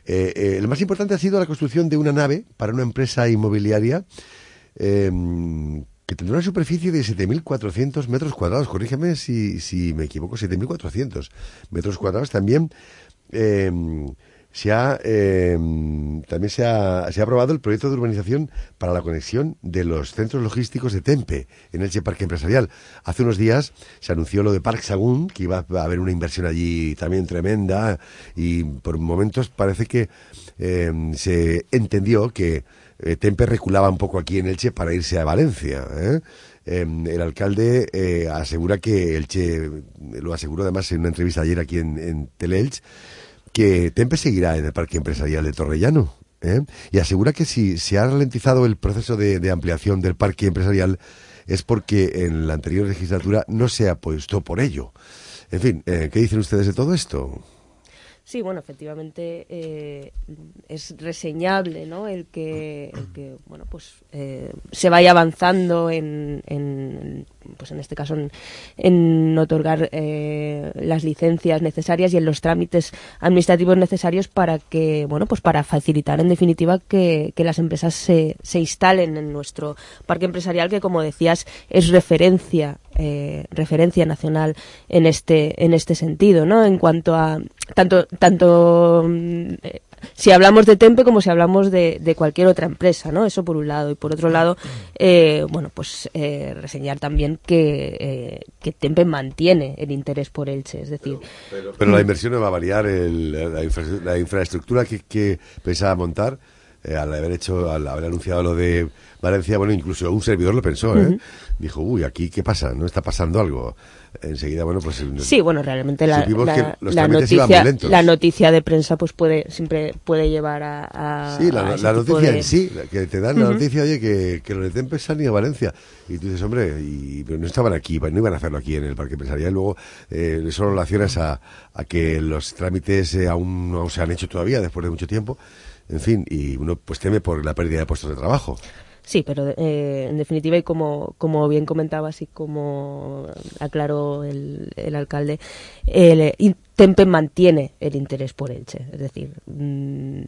Eh, eh, el más importante ha sido la construcción de una nave para una empresa inmobiliaria eh, que tendrá una superficie de 7.400 metros cuadrados. Corrígeme si, me equivoco, 7.400 metros cuadrados. También eh, se ha, eh, también se ha, se ha aprobado el proyecto de urbanización para la conexión de los centros logísticos de Tempe en el Parque Empresarial. Hace unos días se anunció lo de Park Sagún, que iba a haber una inversión allí también tremenda y por momentos parece que eh, se entendió que eh, Tempe reculaba un poco aquí en Elche para irse a Valencia. ¿eh? Eh, el alcalde eh, asegura que Elche, lo aseguró además en una entrevista ayer aquí en, en Teleelch, que Tempe seguirá en el parque empresarial de Torrellano. ¿eh? Y asegura que si se ha ralentizado el proceso de, de ampliación del parque empresarial es porque en la anterior legislatura no se ha puesto por ello. En fin, eh, ¿qué dicen ustedes de todo esto? Sí, bueno, efectivamente eh, es reseñable, ¿no? El que, el que bueno, pues eh, se vaya avanzando en, en, pues en este caso en, otorgar eh, las licencias necesarias y en los trámites administrativos necesarios para que, bueno, pues para facilitar en definitiva que, que las empresas se, se instalen en nuestro parque empresarial que, como decías, es referencia eh, referencia nacional en este en este sentido, ¿no? En cuanto a tanto tanto mm, eh, si hablamos de Tempe como si hablamos de, cualquier otra empresa, ¿no? Eso por un lado. Y por otro lado, eh, bueno, pues eh, reseñar también que, eh, que Tempe mantiene el interés por Elche. Es decir, Pero la inversión no va a variar, el- la, la infraestructura que, que pensaba montar, eh, al haber hecho, al haber anunciado lo de Valencia, bueno, incluso un servidor lo pensó, ¿eh? Dijo, uy, aquí, ¿qué pasa? ¿No está pasando algo? Enseguida, bueno, pues... Sí, bueno, realmente la, la- que los la trámites iban noticia, la noticia de prensa pues puede siempre puede llevar a, a- Sí, la, a noticia de- en sí, que te dan la noticia, oye, que, que los de Tempe han ido a Valencia. Y tú dices, hombre, y, pero no estaban aquí, no iban a hacerlo aquí en el Parque Empresarial. Luego, eh, eso lo relacionas a, a que los trámites eh, aún no se han hecho todavía, después de mucho tiempo. En fin, y uno pues teme por la pérdida de puestos de trabajo. Sí, pero eh, en definitiva, y como, como bien comentabas y como aclaró el, el alcalde, el, y Tempe mantiene el interés por Elche. Es decir, mm,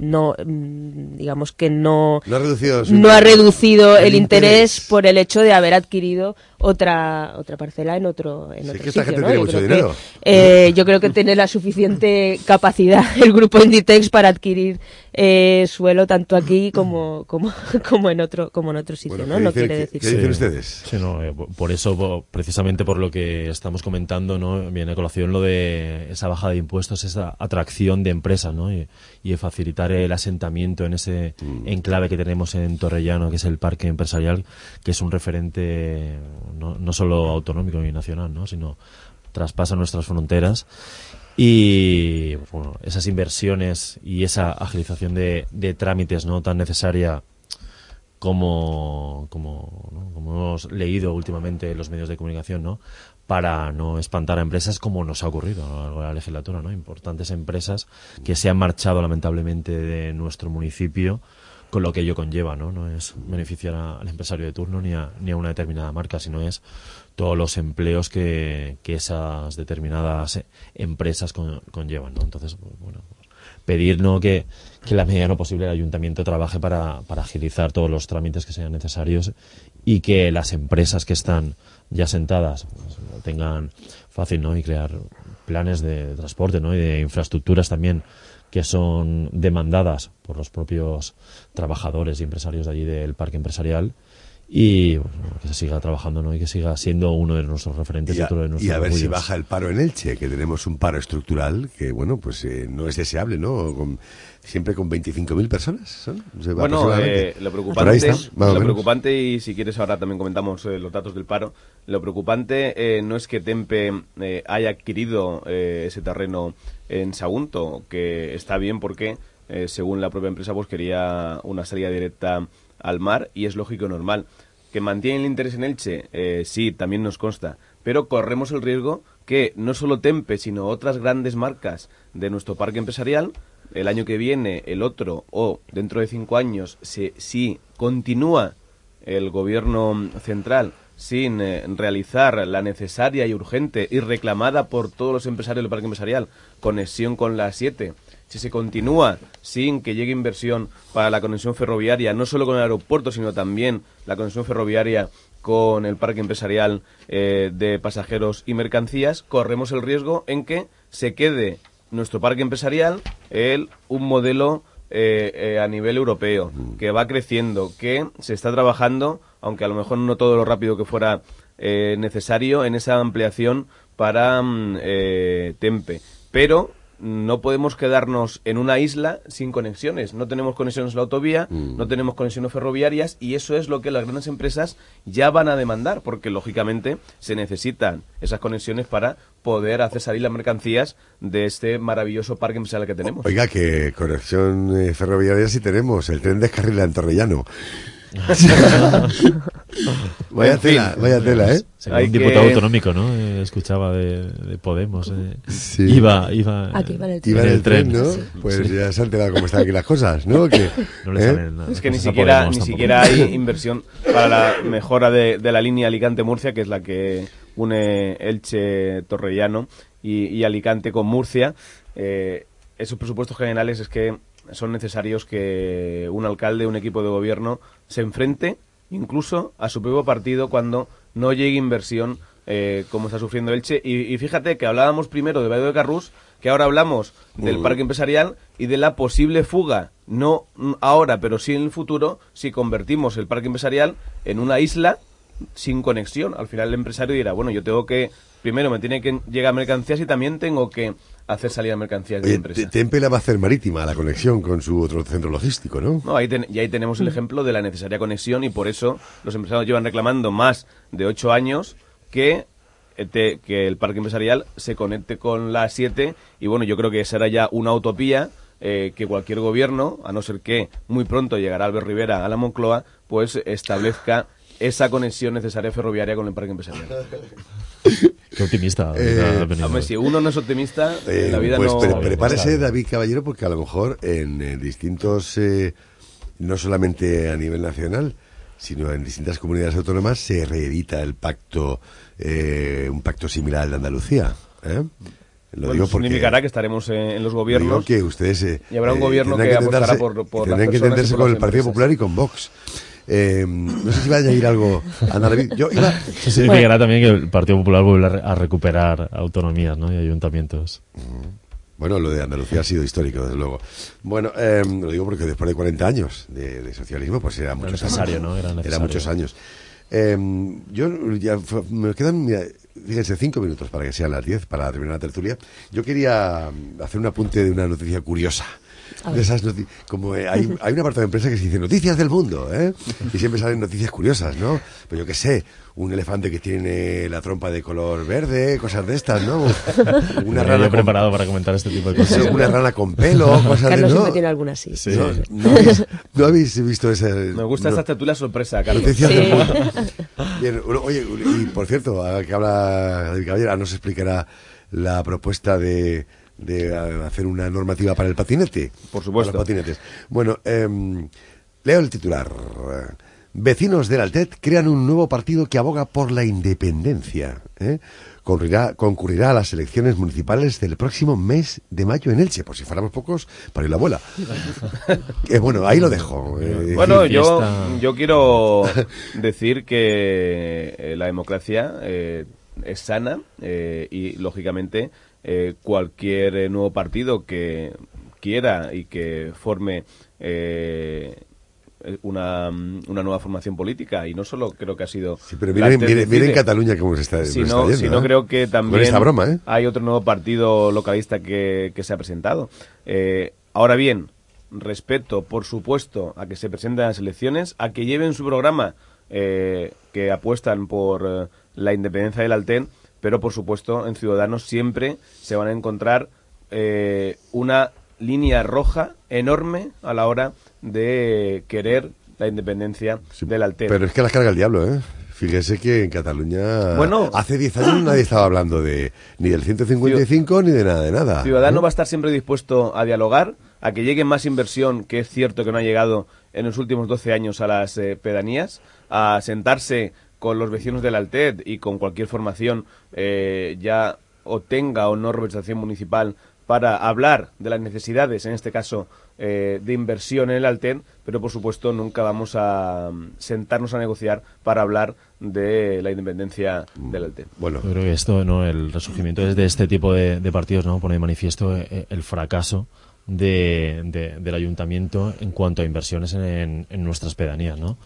no, mm, digamos que no, No ha reducido no ha reducido el, El interés, interés. por el hecho de haber adquirido otra otra parcela en otro en Sí, otro que esta sitio, gente ¿no? tiene Yo mucho creo dinero. que, eh, yo creo que tiene la suficiente capacidad el grupo Inditex para adquirir eh, suelo tanto aquí como como como en otro como en otro sitio, Bueno, ¿no? ¿qué No dicen- quiere decir qué que- dicen ustedes? Sí, no, eh, po- por eso, precisamente por lo que estamos comentando, ¿no? viene a colación lo de esa bajada de impuestos, esa atracción de empresas, ¿no? Y, y facilitar el asentamiento en ese Mm. enclave que tenemos en Torrellano, que es el parque empresarial, que es un referente no, no solo autonómico y nacional, ¿no? Sino traspasa nuestras fronteras y bueno, esas inversiones y esa agilización de, trámites no tan necesaria como, como, hemos leído últimamente en los medios de comunicación, ¿no? para no espantar a empresas como nos ha ocurrido a la legislatura, ¿no? Importantes empresas que se han marchado lamentablemente de nuestro municipio con lo que ello conlleva, ¿no? No es beneficiar al empresario de turno ni a, ni a una determinada marca, sino es todos los empleos que, que esas determinadas empresas con- conllevan, ¿no? Entonces, pues, bueno, pedir ¿no? que, que la medida lo posible el ayuntamiento trabaje para, para agilizar todos los trámites que sean necesarios y que las empresas que están ya sentadas pues, tengan fácil ¿no? y crear planes de transporte ¿no? y de infraestructuras también que son demandadas por los propios trabajadores y empresarios de allí del parque empresarial y bueno, que se siga trabajando ¿no? y que siga siendo uno de nuestros referentes Y a, otro de y nuestros a ver si baja el paro en Elche, que tenemos un paro estructural que, bueno, pues eh, no es deseable, ¿no? Con- siempre con 25.000 personas, ¿son? Bueno, eh, lo preocupante, está, lo menos. preocupante y si quieres ahora también comentamos eh, los datos del paro. Lo preocupante eh, no es que Tempe eh, haya adquirido eh, ese terreno en Sagunto, que está bien porque eh, según la propia empresa pues quería una salida directa al mar y es lógico y normal. Que mantiene el interés en Elche, eh, sí, también nos consta, pero corremos el riesgo que no solo Tempe, sino otras grandes marcas de nuestro parque empresarial el año que viene, el otro o dentro de cinco años, si, si continúa el gobierno central sin eh, realizar la necesaria y urgente y reclamada por todos los empresarios del parque empresarial conexión con la 7, si se continúa sin que llegue inversión para la conexión ferroviaria, no solo con el aeropuerto, sino también la conexión ferroviaria con el parque empresarial eh, de pasajeros y mercancías, corremos el riesgo en que se quede nuestro parque empresarial el, un modelo eh, eh, a nivel europeo, que va creciendo, que se está trabajando, aunque a lo mejor no todo lo rápido que fuera eh, necesario, en esa ampliación para mm, eh, Tempe. Pero no podemos quedarnos en una isla sin conexiones. No tenemos conexiones en la autovía, no tenemos conexiones ferroviarias y eso es lo que las grandes empresas ya van a demandar, porque lógicamente se necesitan esas conexiones para poder hacer salir las mercancías de este maravilloso parque empresarial que tenemos. Oiga, que conexión eh, ferroviaria sí tenemos, el tren descarrila en Torrellano. vaya tela, vaya tela, ¿eh? Hay un diputado que- autonómico, ¿no? Eh, escuchaba de, de Podemos. eh. Sí. Iba, iba. Ah, que iba en el Iba en el tren, ¿no? Sí. Pues Sí. ya se han enterado cómo están aquí las cosas, ¿no? Que, No le ¿eh? salen nada. Es que ni siquiera, Podemos ni tampoco. siquiera hay inversión para la mejora de, de la línea Alicante-Murcia, que es la que une Elche-Torrellano y, y Alicante con Murcia. Eh, esos presupuestos generales es que son necesarios que un alcalde, un equipo de gobierno se enfrente incluso a su propio partido cuando no llegue inversión eh, como está sufriendo Elche. Y, y fíjate que hablábamos primero de Bayo de Carrús, que ahora hablamos del parque empresarial y de la posible fuga, no ahora, pero sí en el futuro, si convertimos el parque empresarial en una isla sin conexión. Al final el empresario dirá, bueno, yo tengo que, primero me tiene que llegar mercancías y también tengo que hacer salir mercancías de Oye, la empresa. Te- Tempe la va a hacer marítima, la conexión con su otro centro logístico, ¿no? No, ahí ten- y ahí tenemos el ejemplo de la necesaria conexión y por eso los empresarios llevan reclamando más de ocho años que, eh, te- que el parque empresarial se conecte con la 7 y bueno, yo creo que será ya una utopía eh, que cualquier gobierno, a no ser que muy pronto llegará Albert Rivera a la Moncloa, pues establezca esa conexión necesaria ferroviaria con el parque empresarial. Qué optimista. Eh. Hombre, si uno no es optimista, Eh, la vida pues no... pre- prepárese. David Caballero, porque a lo mejor en, eh, distintos, eh, no solamente a nivel nacional, sino en distintas comunidades autónomas, se reedita el pacto, eh, un pacto similar al de Andalucía. ¿eh? Lo Bueno, digo porque significará que estaremos en, los digo gobiernos que ustedes eh, Y habrá un gobierno que apostará entenderse- por- por las que por con el Partido empresas. Popular y con Vox. Eh, no sé si va a añadir algo, Ana. Yo iba, Eso significará también que el Partido Popular vuelve a re- a recuperar autonomías ¿no? y ayuntamientos. Bueno, lo de Andalucía ha sido histórico, desde luego. Bueno, eh, lo digo porque después de 40 años de, de socialismo, pues era muchos necesario, años. ¿no? Era necesario. muchos años. Eh, yo ya me quedan, mira, fíjense, cinco minutos para que sean las 10, para terminar la tertulia. Yo quería mm, hacer un apunte de una noticia curiosa. De esas como eh, hay, hay una parte de empresa que se dice noticias del mundo, ¿eh? Y siempre salen noticias curiosas, ¿no? Pues yo qué sé, un elefante que tiene la trompa de color verde, cosas de estas, ¿no? Una rana con- preparado para comentar este tipo de cosas. una rana con pelo, cosas de Carlos no. siempre tiene alguna así. Sí. No, no habéis, no habéis visto ese. Me gusta no, esta tertulia sorpresa, Carlos. noticias Sí. del mundo. Bien, oye, y por cierto, ahora que habla David Caballero, ahora nos explicará la propuesta de, de ah, hacer una normativa para el patinete. Por supuesto. Para los patinetes. Bueno, em, leo el titular. Vecinos del Altet crean un nuevo partido que aboga por la independencia. ¿eh? Concurrirá, concurrirá a las elecciones municipales del próximo mes de mayo en Elche, por si fuéramos pocos, para ir la abuela. Eh, bueno, ahí lo dejo. eh, Bueno, yo, yo quiero decir que eh, la democracia eh, es sana eh, y, lógicamente, eh, cualquier eh, nuevo partido que quiera y que forme eh, una, una nueva formación política y no solo creo que ha sido Sí, pero miren, Cataluña cómo se está, si no, está yendo, si no ¿eh? creo que también esta broma, ¿eh? hay otro nuevo partido localista que, que se ha presentado. Eh, ahora bien, respeto, por supuesto, a que se presenten las elecciones, a que lleven su programa que apuestan por la independencia del Alten, pero por supuesto en Ciudadanos siempre se van a encontrar eh, una línea roja enorme a la hora de querer la independencia del Alten. Pero es que las carga el diablo, ¿eh? Fíjese que en Cataluña Bueno. hace 10 años nadie estaba hablando de ni del 155 ni de nada de nada. Ciudadano ¿eh? va a estar siempre dispuesto a dialogar, a que llegue más inversión, que es cierto que no ha llegado en los últimos 12 años a las eh, pedanías, a sentarse con los vecinos del Altet y con cualquier formación eh, ya o tenga o no representación municipal para hablar de las necesidades, en este caso, eh, de inversión en el Alten, pero por supuesto nunca vamos a mm, sentarnos a negociar para hablar de la independencia del Alten. Bueno, Yo creo que esto, ¿no? El resurgimiento de este tipo de, de partidos, ¿no? Pone de manifiesto eh, el fracaso de, de- del ayuntamiento en cuanto a inversiones en, en nuestras pedanías, ¿no?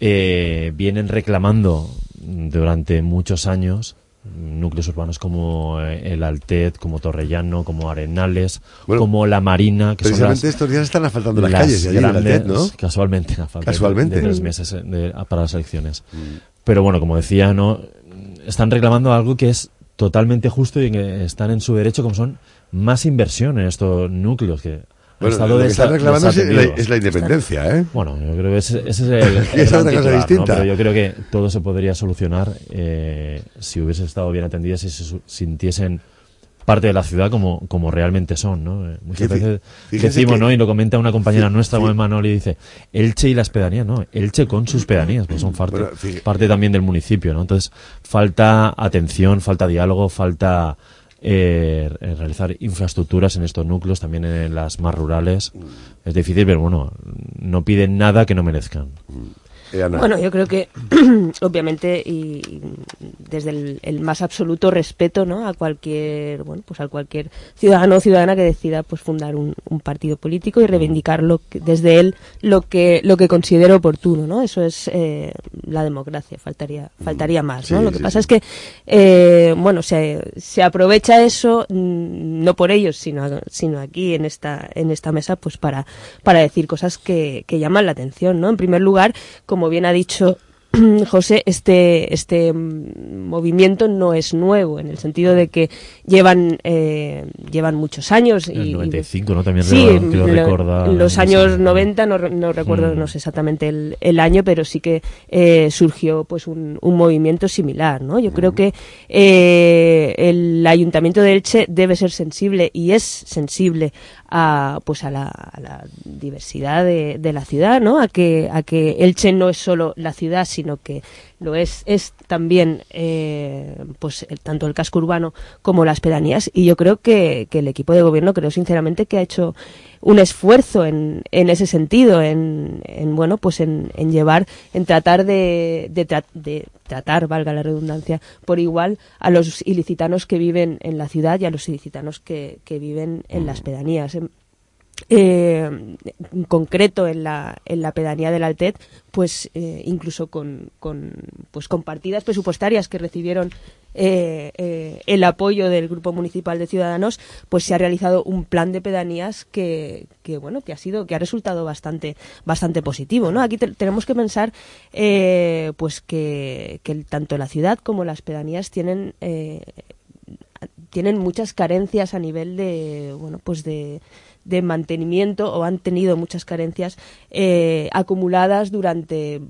Eh, vienen reclamando durante muchos años núcleos urbanos como eh, el Altet, como Torrellano, como Arenales, Bueno, como La Marina, que son precisamente las, estos días están asfaltando las, las calles allí en el grandes- Altet, ¿no? Casualmente, de- Casualmente. de tres meses eh, de- para las elecciones. Pero bueno, como decía, no están reclamando algo que es totalmente justo y que están en su derecho, como son más inversión en estos núcleos que Bueno, estado lo que desa- reclamando es la, desatendidos. es la independencia, ¿eh? Bueno, yo creo que ese, ese es el, el Es gran otra cosa distinta. Pero yo creo que todo se podría solucionar eh, si hubiese estado bien atendidas y se sintiesen parte de la ciudad como, como realmente son, ¿no? Eh, Muchas veces decimos, que- ¿no? Y lo comenta una compañera nuestra, como Manoli, y dice, Elche y las pedanías, ¿no? Elche con sus pedanías, pues son parte, Bueno, parte también del municipio, ¿no? Entonces, falta atención, falta diálogo, falta eh, eh, realizar infraestructuras en estos núcleos, también en las más rurales. Es difícil, pero bueno, no piden nada que no merezcan. Ana. Bueno, yo creo que obviamente y desde el, el más absoluto respeto, ¿no? A cualquier, bueno, pues a cualquier ciudadano o ciudadana que decida, pues fundar un, un partido político y reivindicar lo que, desde él lo que lo que considere oportuno, ¿no? Eso es eh, la democracia. Faltaría faltaría más, ¿no? Sí, lo que sí, pasa sí. es que eh, bueno se, se aprovecha eso mm, no por ellos sino sino aquí en esta en esta mesa pues para para decir cosas que, que llaman la atención no en primer lugar como bien ha dicho José, este, este mm, movimiento no es nuevo, en el sentido de que llevan, eh, llevan muchos años. En el y, 95, ¿no? También Sí, lo los años 90, no, no recuerdo Mm. no sé exactamente el, el año, pero sí que eh, surgió pues un, un movimiento similar, ¿no? Yo creo que eh, el Ayuntamiento de Elche debe ser sensible y es sensible a pues a la, a la diversidad de, la ciudad, ¿no? A que a que Elche no es solo la ciudad, sino que lo es es también eh, pues el- tanto el casco urbano como las pedanías y yo creo que, que el equipo de gobierno creo sinceramente que ha hecho un esfuerzo en, en ese sentido en, en, bueno pues en, en llevar en tratar de, de, tra- de tratar valga la redundancia por igual a los ilicitanos que viven en la ciudad y a los ilicitanos que, que viven en las pedanías. En- eh, en concreto en la, en la pedanía del Altet, pues eh, incluso con, con, pues con partidas presupuestarias que recibieron eh, eh, el apoyo del Grupo Municipal de Ciudadanos, pues se ha realizado un plan de pedanías que, que bueno, que ha sido, que ha resultado bastante, bastante positivo, ¿no? Aquí te- tenemos que pensar, pues que, que tanto la ciudad como las pedanías tienen tienen muchas carencias a nivel de bueno pues de, de mantenimiento o han tenido muchas carencias eh, acumuladas durante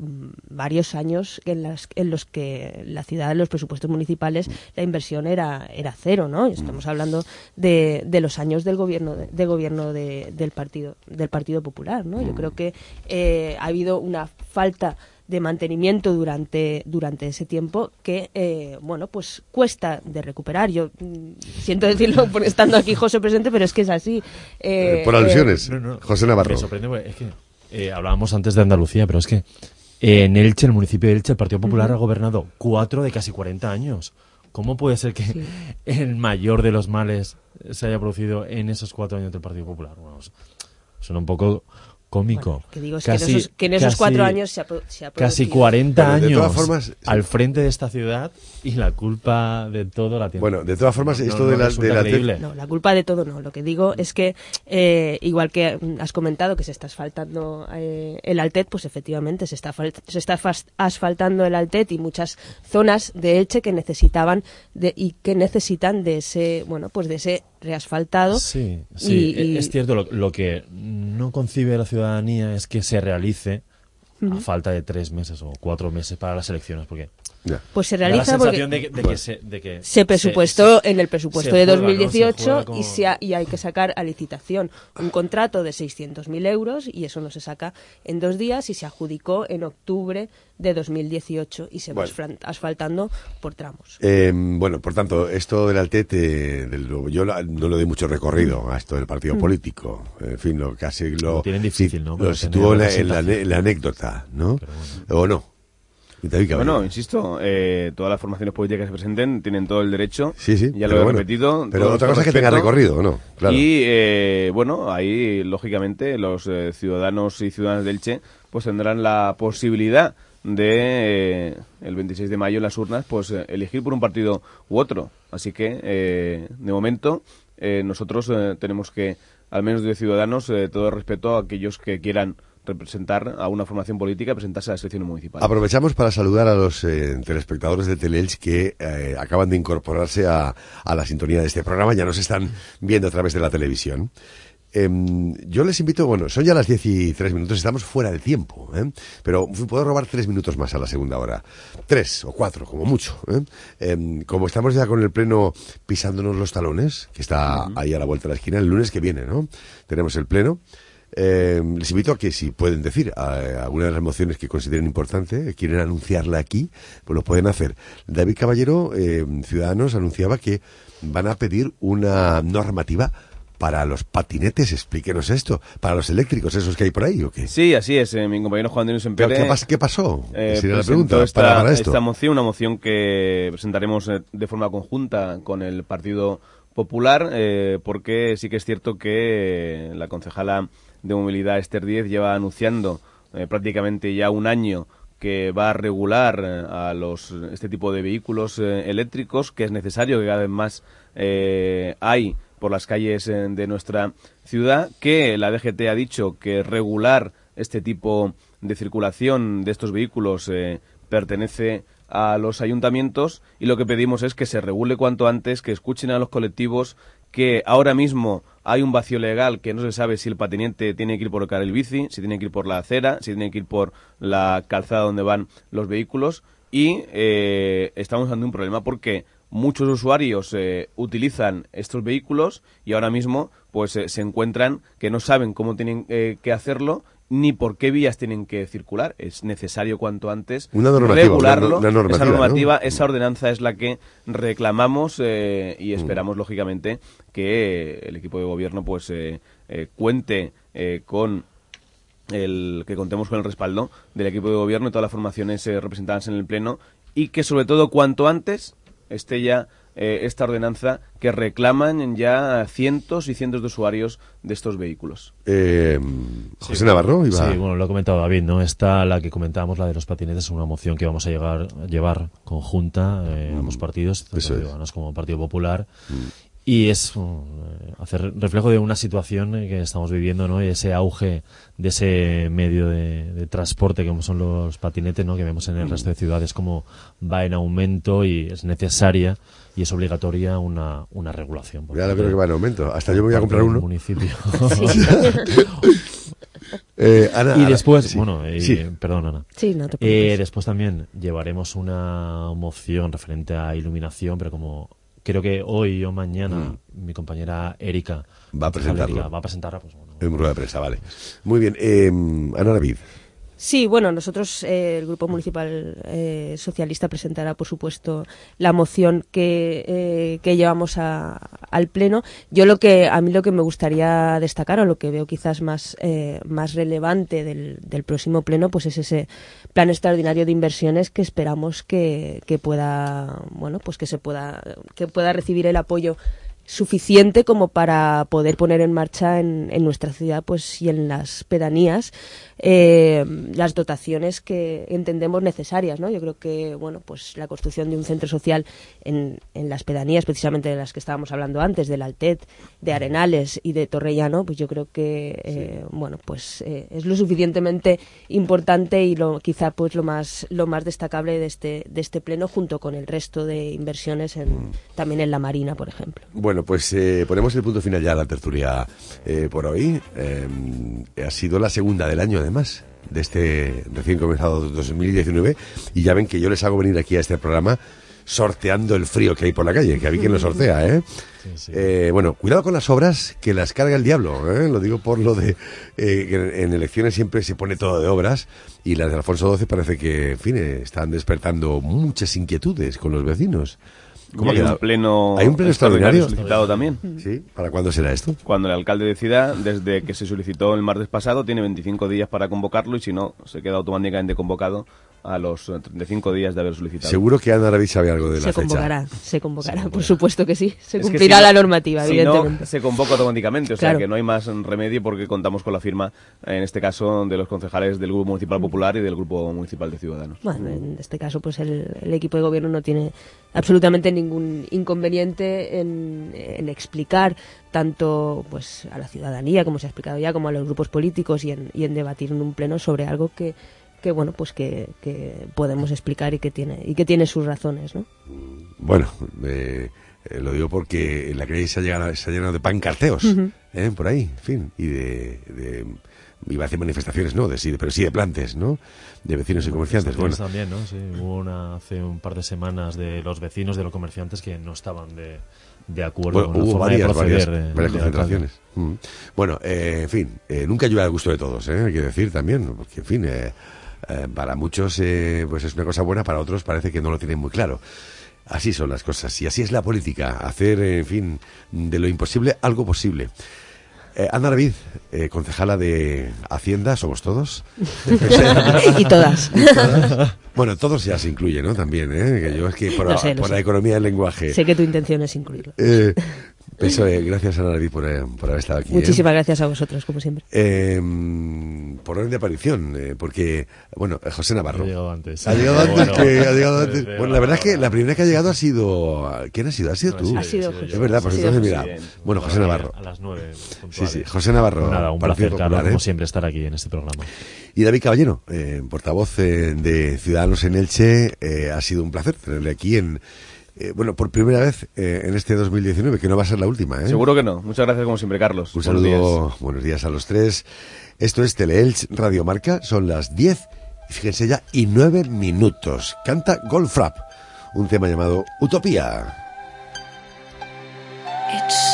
varios años en, los que la ciudad los presupuestos municipales la inversión era era cero no estamos hablando de, los años del gobierno gobierno de- del partido del partido popular no yo creo que eh, ha habido una falta de mantenimiento durante durante ese tiempo que eh, bueno pues cuesta de recuperar yo mm, siento decirlo por estando aquí José presente pero es que es así Eh, Eh, por eh, alusiones, No, no, José Navarro. Me sorprende, porque es que eh, hablábamos antes de Andalucía, pero es que en Elche, el municipio de Elche, el Partido Popular ha gobernado cuatro de casi 40 años. ¿Cómo puede ser que el mayor de los males se haya producido en esos cuatro años del Partido Popular? Bueno, suena un poco cómico. Que digo, es que en esos, que en esos cuatro años se ha, se ha Casi producido. 40 Pero de años todas formas, sí. al frente de esta ciudad y la culpa de todo la tiene. Bueno, de todas formas, No, esto no de la, de la. No, la culpa de todo no. Lo que digo es que, eh, igual que has comentado que se está asfaltando eh, el Altet, pues efectivamente se está, fal- se está asfaltando el Altet y muchas zonas de Elche que necesitaban de, y que necesitan de ese, bueno, pues de ese reasfaltado. Sí, sí, Y- y- es cierto. Lo, lo que no concibe la ciudadanía es que se realice a falta de tres meses o cuatro meses para las elecciones, porque Ya. Pues se la realiza porque sensación de que, de que se, de que se presupuestó se- en el presupuesto de juega, ¿no? Se 2018 juega como- y, se ha- y hay que sacar a licitación un contrato de 600.000 euros y eso no se saca en dos días y se adjudicó en octubre de 2018 y se va Bueno. asfaltando por tramos. Eh, bueno, por tanto, esto del Altete, del- yo la- no le doy mucho recorrido a esto del Mm. partido político. En fin, lo casi lo, Lo tienen difícil, ¿no? Lo situó en la anécdota, ¿no? ¿O no? Bueno, insisto, eh, todas las formaciones políticas que se presenten tienen todo el derecho. Sí, sí. Ya lo he bueno. repetido. Pero otra cosa es que tenga recorrido, ¿o no? Claro. Y eh, bueno, ahí lógicamente los eh, ciudadanos y ciudadanas del Che pues tendrán la posibilidad de eh, el 26 de mayo en las urnas pues eh, elegir por un partido u otro. Así que eh, de momento eh, nosotros eh, tenemos que al menos de ciudadanos eh, todo el respeto a aquellos que quieran representar a una formación política y presentarse a las elecciones municipales. Aprovechamos para saludar a los eh, telespectadores de Teleelch que eh, acaban de incorporarse a, a la sintonía de este programa. Ya nos están viendo a través de la televisión. Em, yo les invito, bueno, son ya las 10 y 3 minutos, estamos fuera de tiempo, ¿eh? pero puedo robar 3 minutos más a la segunda hora. 3 o 4, como mucho. ¿eh? Em, como estamos ya con el pleno pisándonos los talones, que está ahí a la vuelta de la esquina, el lunes que viene, ¿no? Tenemos el pleno. Eh, les invito a que si pueden decir alguna de las mociones que consideren importante, eh, quieren anunciarla aquí, pues lo pueden hacer. David Caballero, eh, Ciudadanos, anunciaba que van a pedir una normativa para los patinetes, explíquenos esto, para los eléctricos, esos que hay por ahí, ¿o qué? Sí, así es. eh, mi compañero Juan de Luis ¿Qué, Empere qué pas- qué pasó? Eh, Sería la pregunta esta, para, para esto. esta moción, una moción que presentaremos de forma conjunta con el Partido Popular, eh, porque sí que es cierto que la concejala de movilidad. Esther Díez lleva anunciando eh, prácticamente ya un año que va a regular eh, a los este tipo de vehículos eh, eléctricos, que es necesario que cada vez más hay por las calles de nuestra ciudad, que la DGT ha dicho que regular este tipo de circulación de estos vehículos eh, pertenece a los ayuntamientos y lo que pedimos es que se regule cuanto antes, que escuchen a los colectivos, que ahora mismo hay un vacío legal que no se sabe si el patinete tiene que ir por el carril bici, si tiene que ir por la acera, si tiene que ir por la calzada donde van los vehículos. Y eh, estamos ante un problema porque muchos usuarios eh, utilizan estos vehículos y ahora mismo pues eh, se encuentran que no saben cómo tienen eh, que hacerlo ni por qué vías tienen que circular. Es necesario cuanto antes Una normativa, regularlo. una- una normativa, esa normativa, ¿no? esa ordenanza es la que reclamamos eh, Mm. y esperamos lógicamente que el equipo de gobierno pues eh, eh, cuente eh, con el que contemos con el respaldo del equipo de gobierno y todas las formaciones eh, representadas en el pleno y que sobre todo cuanto antes esté ya eh, esta ordenanza que reclaman ya cientos y cientos de usuarios de estos vehículos. Eh, José Navarro iba... Sí, bueno, lo ha comentado David, ¿no? Esta, la que comentábamos, la de los patinetes, es una moción que vamos a llegar, llevar conjunta eh, ambos partidos, tanto Mm. Mm. Ciudadanos como Partido Popular. Y es uh, hacer reflejo de una situación eh, que estamos viviendo, ¿no? Y ese auge de ese medio de, de transporte que son los patinetes, ¿no? Que vemos en el resto de ciudades como va en aumento y es necesaria y es obligatoria una, una regulación. Ya lo creo que va en aumento. Hasta yo me voy a comprar uno. Municipio. Eh, Ana, y Ana, después, sí, bueno, eh, sí. perdón, Ana. Sí, no te Eh, preocupes. después también llevaremos una moción referente a iluminación, pero como creo que hoy o mañana mi compañera Erika Mm. Va a presentarlo. Erika va a presentarla, pues bueno. En rueda de prensa, vale. Muy bien. Eh, Ana David. Sí, bueno, nosotros, eh, el Grupo Municipal eh, Socialista, presentará, por supuesto, la moción que, eh, que llevamos a- al Pleno. Yo lo que, a mí lo que me gustaría destacar, o lo que veo quizás más, eh, más relevante del, del próximo Pleno, pues es ese plan extraordinario de inversiones que esperamos que, que pueda, bueno, pues que se pueda, que pueda recibir el apoyo suficiente como para poder poner en marcha en, en nuestra ciudad pues y en las pedanías eh, las dotaciones que entendemos necesarias ¿no? yo creo que bueno pues la construcción de un centro social en, en las pedanías precisamente de las que estábamos hablando antes del Altet de Arenales y de Torrellano pues yo creo que eh, bueno pues eh, es lo suficientemente importante y lo quizá pues lo más lo más destacable de este de este pleno junto con el resto de inversiones en, también en la marina por ejemplo Bueno, pues eh, ponemos el punto final ya a la tertulia eh, por hoy. Ha sido la segunda del año, además, de este recién comenzado 2019. Y ya ven que yo les hago venir aquí a este programa sorteando el frío que hay por la calle, que a mí quien lo sortea, ¿eh? Eh, bueno, cuidado con las obras que las carga el diablo, ¿eh? lo digo por lo de eh, que en, en elecciones siempre se pone todo de obras y las de Alfonso XII parece que, en fin, eh, están despertando muchas inquietudes con los vecinos. ¿Cómo ha hay un pleno, ¿Hay un pleno extraordinario? solicitado también. ¿Sí? ¿Para cuándo será esto? Cuando el alcalde decida, desde que se solicitó el martes pasado, tiene 25 días para convocarlo y si no, se queda automáticamente convocado a los eh, 35 días de haber solicitado. Seguro que Ana David sabe algo de la se fecha. convocará se convocará por supuesto que sí se Es cumplirá si no- la normativa si evidentemente no, se convoca automáticamente, o sea que no hay más remedio porque contamos con la firma, en este caso, de los concejales del Grupo Municipal Popular y del Grupo Municipal de Ciudadanos. Bueno, en este caso, pues el, el equipo de gobierno no tiene absolutamente ningún inconveniente en, en explicar tanto pues a la ciudadanía, como se ha explicado ya, como a los grupos políticos y en, y en debatir en un pleno sobre algo que, que bueno, pues que, que podemos explicar y que tiene y que tiene sus razones, ¿no? Bueno, eh, eh, lo digo porque la calle se ha llenado, se ha llenado de pancarteos, ¿eh? por ahí, en fin, y de, de- iba a decir manifestaciones, no, de sí, pero sí de plantes, ¿no? De vecinos y comerciantes. Bueno, también, ¿no? Sí, hubo una hace un par de semanas de los vecinos, de los comerciantes que no estaban de, de acuerdo bueno, con la hubo forma varias, de proceder. varias, de- varias concentraciones. Mm. Bueno, eh, en fin, eh, nunca llueve al gusto de todos, ¿eh? hay que decir también, porque, en fin, eh, eh, para muchos eh, pues es una cosa buena, para otros parece que no lo tienen muy claro. Así son las cosas y así es la política, hacer, eh, en fin, de lo imposible algo posible. Eh, Ana David, eh, concejala de Hacienda, somos todos. y todas. Bueno, todos ya se incluye, ¿no? También, ¿eh? Que yo es que por, sé, por la sé. economía del lenguaje. sé que tu intención es incluirlo. Eh, eso, eh, gracias Ana David por, eh, por haber estado aquí. ¿eh? Muchísimas gracias a vosotros, como siempre. Eh, por orden de aparición, eh, porque, bueno, eh, José Navarro. Ha llegado antes. Ha llegado antes bueno. que- ha llegado antes. Bueno, la verdad es que la primera que ha llegado ha sido. ¿Quién ha sido? ¿Ha sido No, tú? ha Ha sido José. Es verdad, pues entonces mira. Bueno, José Navarro. A las nueve. Sí, sí, José Navarro. Nada, un placer, Popular, ¿eh? como siempre, estar aquí en este programa. Y David Caballero, eh, portavoz eh, de Ciudadanos en Elche, eh, ha sido un placer tenerle aquí en. Eh, bueno, por primera vez eh, en este 2019, que no va a ser la última, ¿eh? Seguro que no. Muchas gracias como siempre, Carlos. Un Buenos saludo, días. buenos días a los tres. Esto es Teleelch Radio Marca, son las 10, y fíjense ya, y 9 minutos. Canta Goldfrapp, un tema llamado Utopía. It's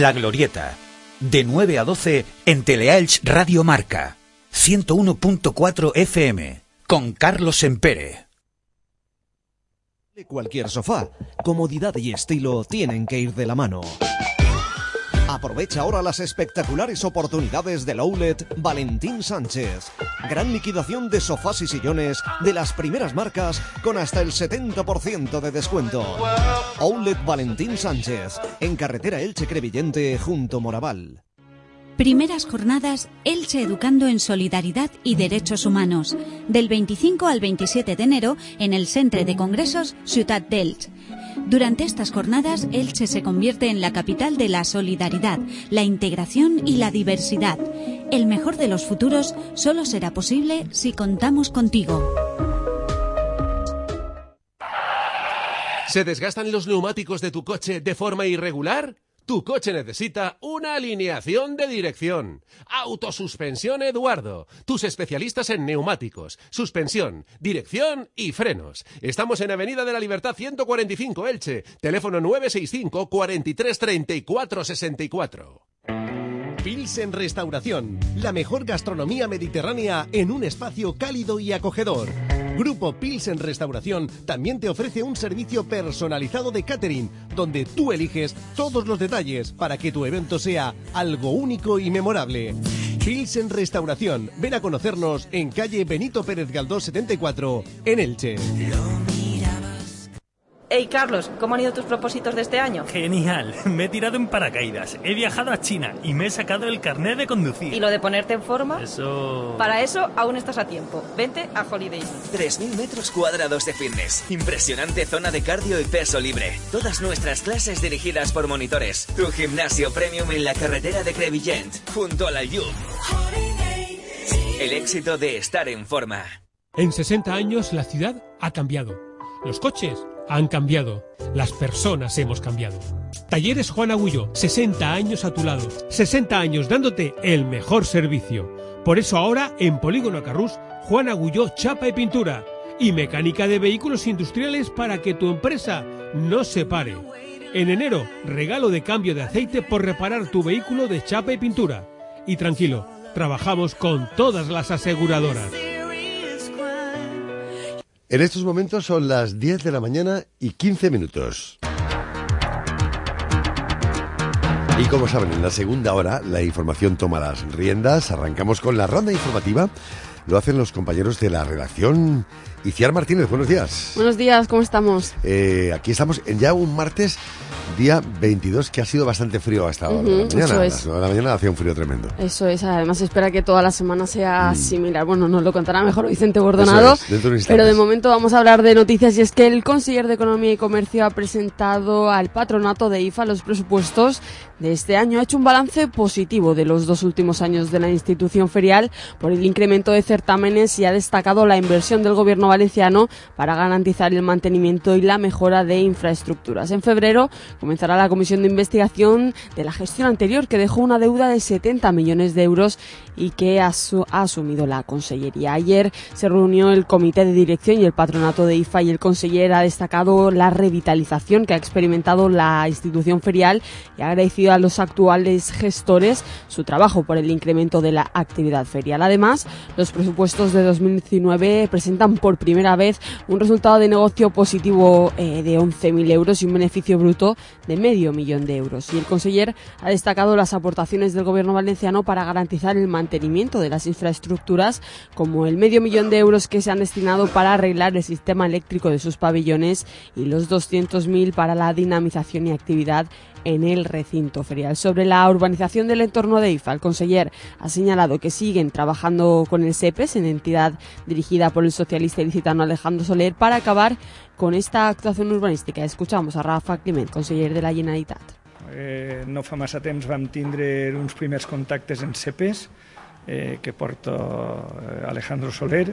La Glorieta, de 9 a 12 en Teleelch Radio Marca, 101.4 FM, con Carlos Empere. Cualquier sofá, comodidad y estilo tienen que ir de la mano. Aprovecha ahora las espectaculares oportunidades del Outlet Valentín Sánchez. Gran liquidación de sofás y sillones de las primeras marcas con hasta el 70% de descuento. Outlet Valentín Sánchez, en carretera Elche Crevillente junto Moraval. Primeras jornadas Elche Educando en Solidaridad y Derechos Humanos, del 25 al 27 de enero en el Centre de Congresos Ciutat d'Elche. Durante estas jornadas, Elche se convierte en la capital de la solidaridad, la integración y la diversidad. El mejor de los futuros solo será posible si contamos contigo. ¿Se desgastan los neumáticos de tu coche de forma irregular? Tu coche necesita una alineación de dirección. Autosuspensión Eduardo. Tus especialistas en neumáticos, suspensión, dirección y frenos. Estamos en Avenida de la Libertad 145 Elche. Teléfono 965 43 34 64. Pilsen Restauración, la mejor gastronomía mediterránea en un espacio cálido y acogedor. Grupo Pilsen Restauración también te ofrece un servicio personalizado de catering, donde tú eliges todos los detalles para que tu evento sea algo único y memorable. Pilsen Restauración, ven a conocernos en calle Benito Pérez Galdós 74, en Elche. Hey Carlos, ¿cómo han ido tus propósitos de este año? Genial, me he tirado en paracaídas, he viajado a China y me he sacado el carnet de conducir. ¿Y lo de ponerte en forma? Eso... Para eso aún estás a tiempo. Vente a Holiday Inn. 3.000 metros cuadrados de fitness. Impresionante zona de cardio y peso libre. Todas nuestras clases dirigidas por monitores. Tu gimnasio premium en la carretera de Crevillent, junto a la Llum. El éxito de estar en forma. En 60 años la ciudad ha cambiado. Los coches han cambiado. Las personas hemos cambiado. Talleres Juan Agullo, 60 años a tu lado. 60 años dándote el mejor servicio. Por eso ahora en Polígono Carrús, Juan Agulló chapa y pintura. Y mecánica de vehículos industriales para que tu empresa no se pare. En enero, regalo de cambio de aceite por reparar tu vehículo de chapa y pintura. Y tranquilo, trabajamos con todas las aseguradoras. En estos momentos son las 10 de la mañana y 15 minutos. Y como saben, en la segunda hora la información toma las riendas. Arrancamos con la ronda informativa. Lo hacen los compañeros de la redacción. Iciar Martínez, buenos días. Buenos días, ¿cómo estamos? Eh, aquí estamos en ya un martes, día 22, que ha sido bastante frío hasta ahora. La mañana. eso es. la mañana hacía un frío tremendo. Eso es, además se espera que toda la semana Mm. sea similar. Bueno, nos lo contará mejor Vicente Bordonado. Es, de pero de momento vamos a hablar de noticias y es que el conseller de Economía y Comercio ha presentado al patronato de IFA los presupuestos de este año. Ha hecho un balance positivo de los dos últimos años de la institución ferial por el incremento de certámenes y ha destacado la inversión del gobierno valenciano para garantizar el mantenimiento y la mejora de infraestructuras. En febrero comenzará la comisión de investigación de la gestión anterior que dejó una deuda de 70 millones de euros y que ha, su- ha asumido la Consellería. Ayer se reunió el comité de dirección y el patronato de IFA y el conseller ha destacado la revitalización que ha experimentado la institución ferial y ha agradecido a los actuales gestores su trabajo por el incremento de la actividad ferial. Además, los presupuestos de 2019 presentan por primera vez un resultado de negocio positivo eh, de 11.000 euros y un beneficio bruto de medio millón de euros. Y el conseller ha destacado las aportaciones del gobierno valenciano para garantizar el mantenimiento de las infraestructuras, como el medio millón de euros que se han destinado para arreglar el sistema eléctrico de sus pabellones y los 200.000 para la dinamización y actividad en el recinto ferial. Sobre la urbanización del entorno de IFA, el conseller ha señalado que siguen trabajando con el SEPES, en entidad dirigida por el socialista ilicitano Alejandro Soler, para acabar con esta actuación urbanística. Escuchamos a Rafa Climent, conseller de la Generalitat. Eh, no fa massa temps vam tindre uns primers contactes en CEPES, eh, que porta eh, Alejandro Soler,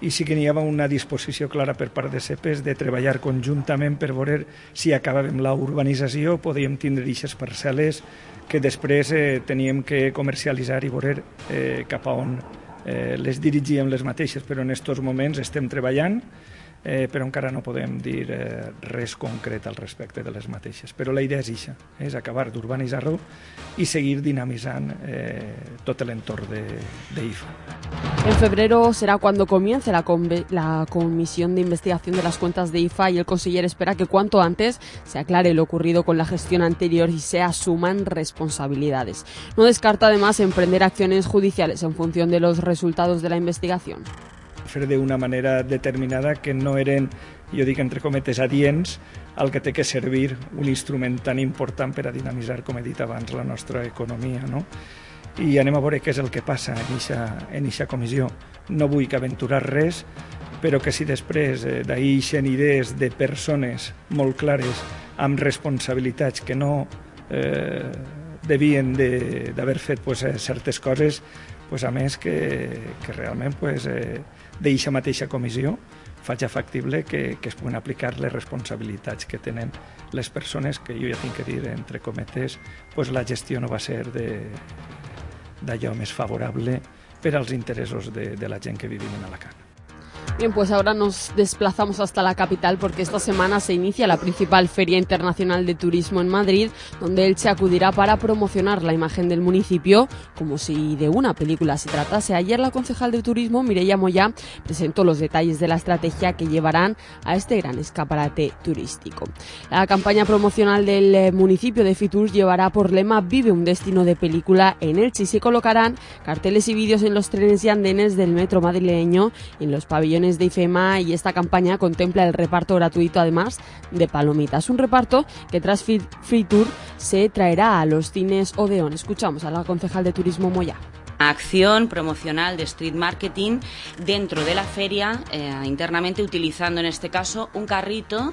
i sí que n'hi havia una disposició clara per part de CEPES de treballar conjuntament per veure si acabàvem la urbanització, podíem tindre aquestes parcel·les que després eh, teníem que comercialitzar i veure eh, cap a on eh, les dirigíem les mateixes, però en aquests moments estem treballant eh, però encara no podem dir eh, res concret al respecte de les mateixes. Però la idea és això, és acabar d'urbanitzar-lo i seguir dinamitzant eh, tot l'entorn de- d'IFA. En febrero será cuando comience la, la comisión de investigación de las cuentas de IFA y el conseller espera que cuanto antes se aclare lo ocurrido con la gestión anterior y se asuman responsabilidades. No descarta además emprender acciones judiciales en función de los resultados de la investigación. Fer d'una manera determinada que no eren, jo dic entre cometes, adients al que té que servir un instrument tan important per a dinamitzar, com he dit abans, la nostra economia. No? I anem a veure què és el que passa en eixa, en eixa comissió. No vull que aventurar res, però que si després eh, d'ahir ixen idees de persones molt clares amb responsabilitats que no eh, devien de- d'haver fet pues, eh, certes coses, pues, a més que, que realment pues, eh, d'eixa mateixa comissió faig factible que, que es puguen aplicar les responsabilitats que tenen les persones que jo ja tinc que dir, entre cometes, pues la gestió no va ser d'allò més favorable per als interessos de, de la gent que vivim en Alacant. Bien, pues ahora nos desplazamos hasta la capital porque esta semana se inicia la principal Feria Internacional de Turismo en Madrid, donde Elche acudirá para promocionar la imagen del municipio como si de una película se tratase. Ayer la concejal de Turismo, Mireia Moya, presentó los detalles de la estrategia que llevarán a este gran escaparate turístico. La campaña promocional del eh, municipio de Fitur llevará por lema Vive un destino de película en Elche y se colocarán carteles y vídeos en los trenes y andenes del metro madrileño en los pabellones de IFEMA y esta campaña contempla el reparto gratuito además de palomitas. Un reparto que tras Fi- Fitur se traerá a los cines Odeón. Escuchamos a la concejal de Turismo Moya. acción promocional de street marketing dentro de la feria eh, internamente utilizando en este caso un carrito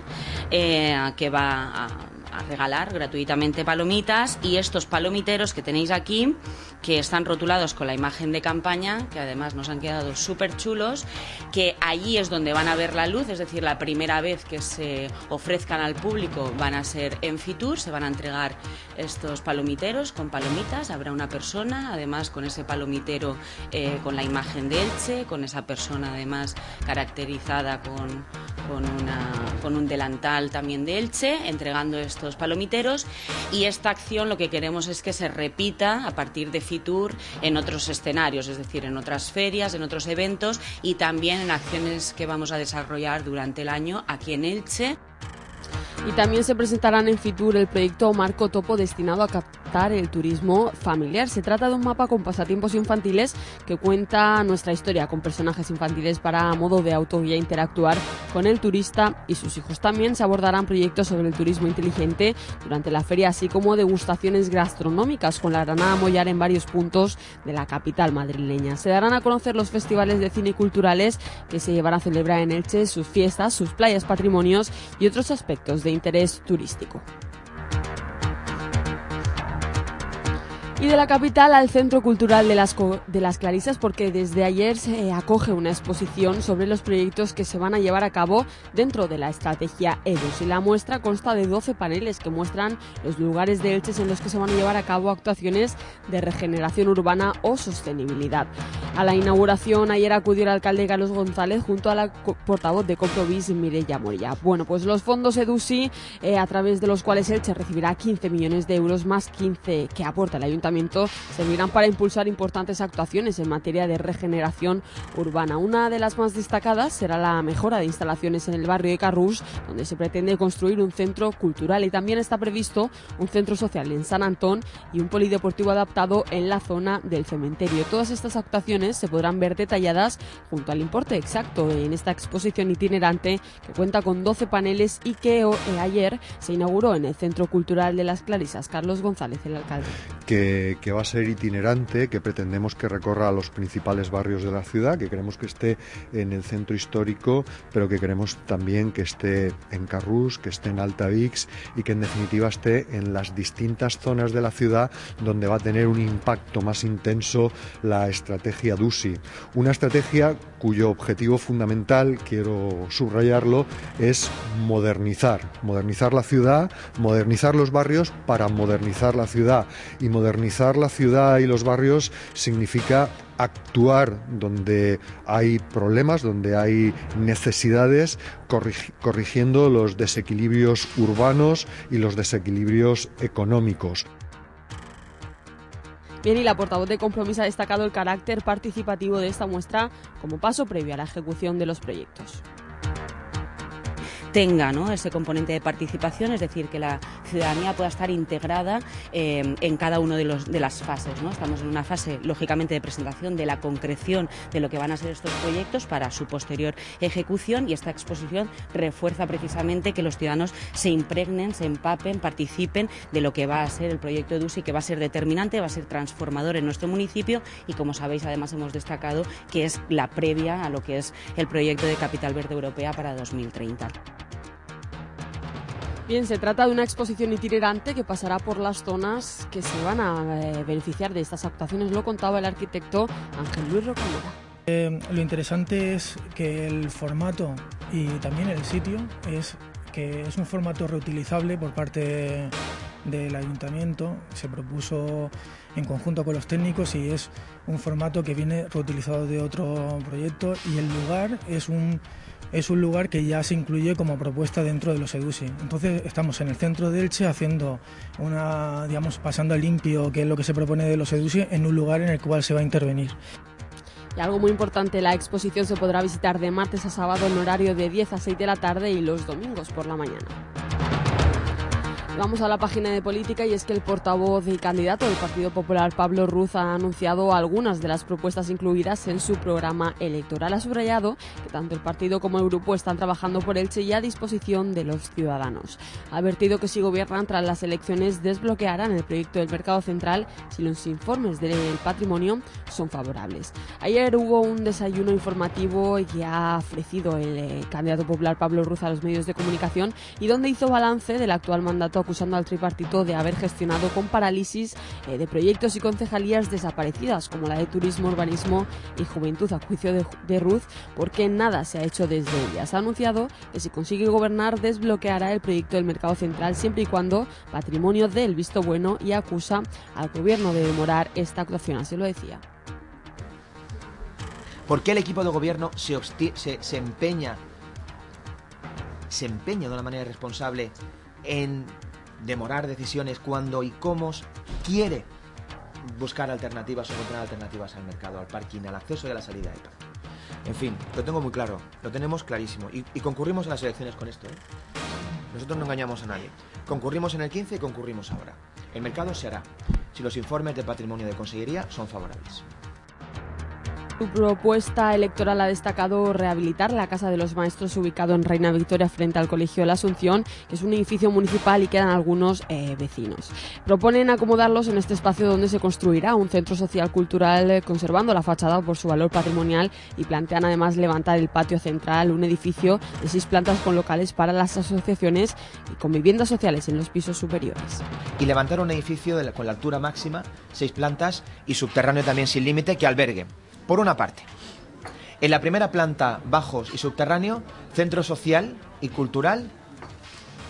eh, que va a, a regalar gratuitamente palomitas. Y estos palomiteros que tenéis aquí que están rotulados con la imagen de campaña que además nos han quedado súper chulos que allí es donde van a ver la luz es decir la primera vez que se ofrezcan al público van a ser en Fitur se van a entregar estos palomiteros con palomitas habrá una persona además con ese palomitero eh, con la imagen de Elche con esa persona además caracterizada con, con, un delantal también de Elche entregando palomiteros y esta acción lo que queremos es que se repita a partir de Fitur en otros escenarios, es decir, en otras ferias, en otros eventos y también en acciones que vamos a desarrollar durante el año aquí en Elche. Y también se presentarán en Fitur el proyecto Marco Topo destinado a captar el turismo familiar. Se trata de un mapa con pasatiempos infantiles que cuenta nuestra historia con personajes infantiles para a modo de autoguía interactuar con el turista y sus hijos. También se abordarán proyectos sobre el turismo inteligente durante la feria, así como degustaciones gastronómicas con la Granada Mollar en varios puntos de la capital madrileña. Se darán a conocer los festivales de cine y culturales que se llevarán a celebrar en Elche, sus fiestas, sus playas, patrimonios y otros aspectos de interés turístico. Y de la capital al Centro Cultural de las, Co- de las Clarisas, porque desde ayer se acoge una exposición sobre los proyectos que se van a llevar a cabo dentro de la estrategia EDUS. Y la muestra consta de 12 paneles que muestran los lugares de Elches en los que se van a llevar a cabo actuaciones de regeneración urbana o sostenibilidad. A la inauguración ayer acudió el alcalde Carlos González junto a la portavoz de Comprovis Mireia Moria. Bueno, pues los fondos EDUSI, eh, a través de los cuales Elche recibirá 15 millones de euros más 15 que aporta el ayuntamiento, servirán para impulsar importantes actuaciones en materia de regeneración urbana. Una de las más destacadas será la mejora de instalaciones en el barrio de Carrús, donde se pretende construir un centro cultural y también está previsto un centro social en San Antón y un polideportivo adaptado en la zona del cementerio. Todas estas actuaciones se podrán ver detalladas junto al importe exacto en esta exposición itinerante que cuenta con 12 paneles y que eh, ayer se inauguró en el Centro Cultural de las Clarisas. Carlos González, el alcalde. que, que va a ser itinerante, que pretendemos que recorra los principales barrios de la ciudad, que queremos que esté en el centro histórico, pero que queremos también que esté en Carrús, que esté en Altavix y que en definitiva esté en las distintas zonas de la ciudad donde va a tener un impacto más intenso la estrategia DUSI. Una estrategia cuyo objetivo fundamental, quiero subrayarlo, es modernizar, modernizar la ciudad, modernizar los barrios para modernizar la ciudad y modernizar urbanizar la ciudad y los barrios significa actuar donde hay problemas, donde hay necesidades, corrigi- corrigiendo los desequilibrios urbanos y los desequilibrios económicos. Bien, y la portavoz de Compromís ha destacado el carácter participativo de esta muestra como paso previo a la ejecución de los proyectos. Tenga ¿no? ese componente de participación, es decir, que la ciudadanía pueda estar integrada eh, en cada una de, de las fases. ¿no? Estamos en una fase, lógicamente, de presentación de la concreción de lo que van a ser estos proyectos para su posterior ejecución y esta exposición refuerza precisamente que los ciudadanos se impregnen, se empapen, participen de lo que va a ser el proyecto EDUSI, que va a ser determinante, va a ser transformador en nuestro municipio y, como sabéis, además hemos destacado que es la previa a lo que es el proyecto de Capital Verde Europea para 2030. Bien, se trata de una exposición itinerante que pasará por las zonas que se van a eh, beneficiar de estas actuaciones. Lo contaba el arquitecto Ángel Luis Rocamora. Eh, lo interesante es que el formato y también el sitio es que es un formato reutilizable por parte del ayuntamiento. Se propuso en conjunto con los técnicos y es un formato que viene reutilizado de otro proyecto y el lugar es un es un lugar que ya se incluye como propuesta dentro de los EDUSI. Entonces estamos en el centro de Elche haciendo una, digamos, pasando a limpio, que es lo que se propone de los EDUSI, en un lugar en el cual se va a intervenir. Y algo muy importante, la exposición se podrá visitar de martes a sábado en horario de 10 a 6 de la tarde y los domingos por la mañana. Vamos a la página de política y es que el portavoz y candidato del Partido Popular, Pablo Ruz, ha anunciado algunas de las propuestas incluidas en su programa electoral. Ha subrayado que tanto el partido como el grupo están trabajando por Elche y a disposición de los ciudadanos. Ha advertido que si gobiernan tras las elecciones desbloquearán el proyecto del mercado central si los informes del patrimonio son favorables. Ayer hubo un desayuno informativo que ha ofrecido el eh, candidato popular Pablo Ruz a los medios de comunicación y donde hizo balance del actual mandato acusando al tripartito de haber gestionado con parálisis eh, de proyectos y concejalías desaparecidas como la de turismo, urbanismo y juventud a juicio de, de Ruz porque nada se ha hecho desde ellas. Ha anunciado que si consigue gobernar desbloqueará el proyecto del mercado central siempre y cuando patrimonio dé el visto bueno y acusa al gobierno de demorar esta actuación. Así lo decía. ¿Por qué el equipo de gobierno se, se, se empeña se empeña de una manera responsable en demorar decisiones cuando y cómo quiere buscar alternativas o encontrar alternativas al mercado, al parking, al acceso y a la salida del parking? En fin, lo tengo muy claro, lo tenemos clarísimo y, y concurrimos en las elecciones con esto. ¿eh? Nosotros no engañamos a nadie. Concurrimos en el 15 y concurrimos ahora. El mercado se hará si los informes de patrimonio de Consellería son favorables. Su propuesta electoral ha destacado rehabilitar la Casa de los Maestros ubicado en Reina Victoria frente al Colegio de la Asunción, que es un edificio municipal y quedan algunos eh, vecinos. Proponen acomodarlos en este espacio donde se construirá un centro social cultural eh, conservando la fachada por su valor patrimonial y plantean además levantar el patio central, un edificio de seis plantas con locales para las asociaciones y con viviendas sociales en los pisos superiores. y levantar un edificio la- con la altura máxima, seis plantas y subterráneo también sin límite que albergue, por una parte, en la primera planta, bajos y subterráneo, centro social y cultural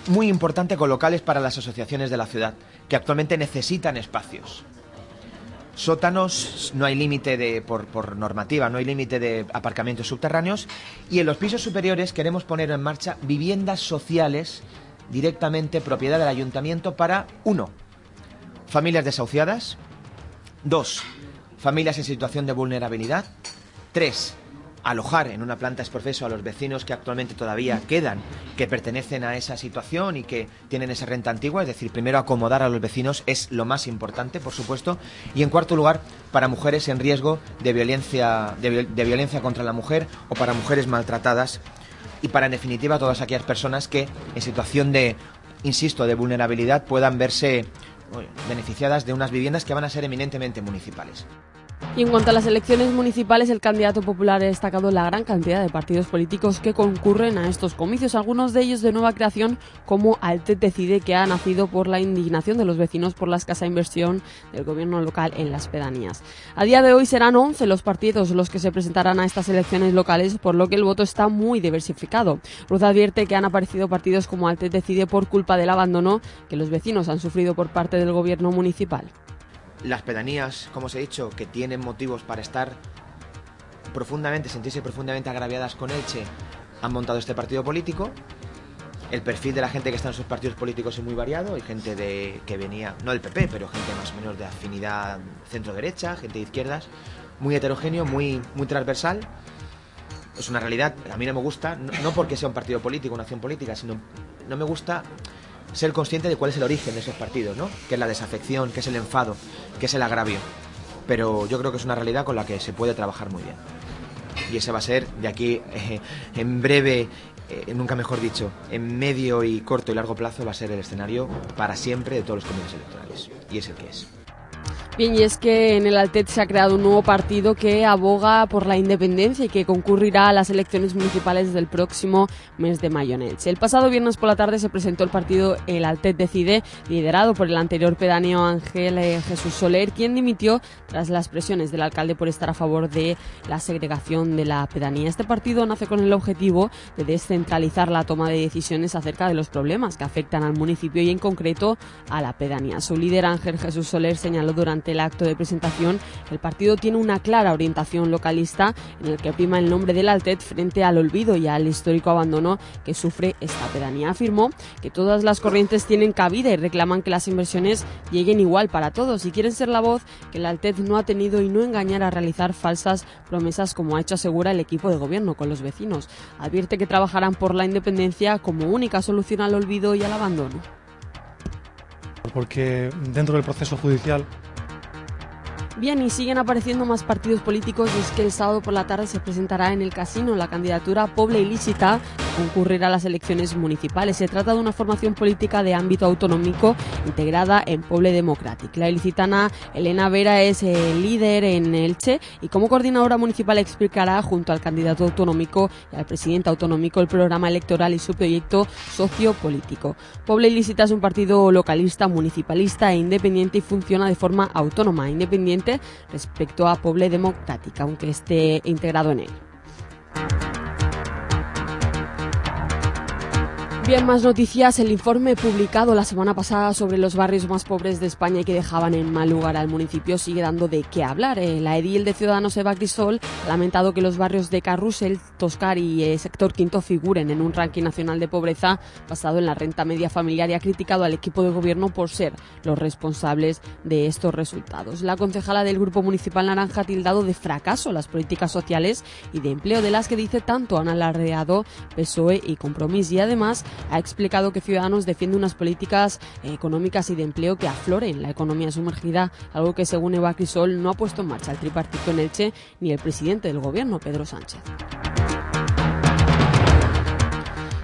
muy importante con locales para las asociaciones de la ciudad, que actualmente necesitan espacios. Sótanos, no hay límite de, por, por normativa, no hay límite de aparcamientos subterráneos. Y en los pisos superiores queremos poner en marcha viviendas sociales directamente propiedad del ayuntamiento para, uno, familias desahuciadas, dos, familias en situación de vulnerabilidad, tres, alojar en una planta exprofeso a los vecinos que actualmente todavía quedan, que pertenecen a esa situación y que tienen esa renta antigua, es decir, primero acomodar a los vecinos es lo más importante, por supuesto, y en cuarto lugar, para mujeres en riesgo de violencia, de, viol- de violencia contra la mujer o para mujeres maltratadas. Y para en definitiva todas aquellas personas que en situación de, insisto, de vulnerabilidad puedan verse beneficiadas de unas viviendas que van a ser eminentemente municipales. Y en cuanto a las elecciones municipales, el candidato popular ha destacado la gran cantidad de partidos políticos que concurren a estos comicios, algunos de ellos de nueva creación, como Altet Decide, que ha nacido por la indignación de los vecinos por la escasa inversión del gobierno local en las pedanías. A día de hoy serán 11 los partidos los que se presentarán a estas elecciones locales, por lo que el voto está muy diversificado. Ruz advierte que han aparecido partidos como Altet Decide por culpa del abandono que los vecinos han sufrido por parte del gobierno municipal. Las pedanías, como os he dicho, que tienen motivos para estar profundamente, sentirse profundamente agraviadas con Elche, han montado este partido político. El perfil de la gente que está en esos partidos políticos es muy variado. Hay gente de, que venía, no del PP, pero gente más o menos de afinidad centro-derecha, gente de izquierdas. Muy heterogéneo, muy, muy transversal. Es una realidad. A mí no me gusta, no, no porque sea un partido político, una acción política, sino no me gusta ser consciente de cuál es el origen de esos partidos, ¿no? Que es la desafección, que es el enfado, que es el agravio. Pero yo creo que es una realidad con la que se puede trabajar muy bien. Y ese va a ser, de aquí eh, en breve, eh, nunca mejor dicho, en medio y corto y largo plazo va a ser el escenario para siempre de todos los comicios electorales. Y es el que es. Bien, y es que en el Altet se ha creado un nuevo partido que aboga por la independencia y que concurrirá a las elecciones municipales del próximo mes de mayo. El pasado viernes por la tarde se presentó el partido El Altet Decide, liderado por el anterior pedáneo Ángel eh, Jesús Soler, quien dimitió tras las presiones del alcalde por estar a favor de la segregación de la pedanía. Este partido nace con el objetivo de descentralizar la toma de decisiones acerca de los problemas que afectan al municipio y en concreto a la pedanía. Su líder Ángel Jesús Soler señaló durante el acto de presentación el partido tiene una clara orientación localista en el que prima el nombre del Altet frente al olvido y al histórico abandono que sufre esta pedanía. Afirmó que todas las corrientes tienen cabida y reclaman que las inversiones lleguen igual para todos y quieren ser la voz que el Altet no ha tenido y no engañar a realizar falsas promesas como ha hecho asegura el equipo de gobierno con los vecinos. Advierte que trabajarán por la independencia como única solución al olvido y al abandono. Porque dentro del proceso judicial Bien, y siguen apareciendo más partidos políticos y es que el sábado por la tarde se presentará en el casino la candidatura Poble Ilícita que concurrirá a las elecciones municipales. Se trata de una formación política de ámbito autonómico integrada en Poble Democratic. La ilicitana Elena Vera es el líder en Elche y como coordinadora municipal explicará junto al candidato autonómico y al presidente autonómico el programa electoral y su proyecto sociopolítico. Poble Ilícita es un partido localista, municipalista e independiente y funciona de forma autónoma, independiente respecto a Poble Democrática, aunque esté integrado en él. Bien, más noticias. El informe publicado la semana pasada sobre los barrios más pobres de España y que dejaban en mal lugar al municipio sigue dando de qué hablar. La edil de Ciudadanos Eva Crisol ha lamentado que los barrios de Carrusel, Toscar y eh, Sector Quinto figuren en un ranking nacional de pobreza basado en la renta media familiar y ha criticado al equipo de gobierno por ser los responsables de estos resultados. La concejala del Grupo Municipal Naranja ha tildado de fracaso las políticas sociales y de empleo de las que dice tanto han alardeado PSOE y Compromís y además ha explicado que Ciudadanos defiende unas políticas eh, económicas y de empleo que afloren la economía sumergida, algo que según Eva Crisol no ha puesto en marcha el tripartito en Elche ni el presidente del gobierno, Pedro Sánchez.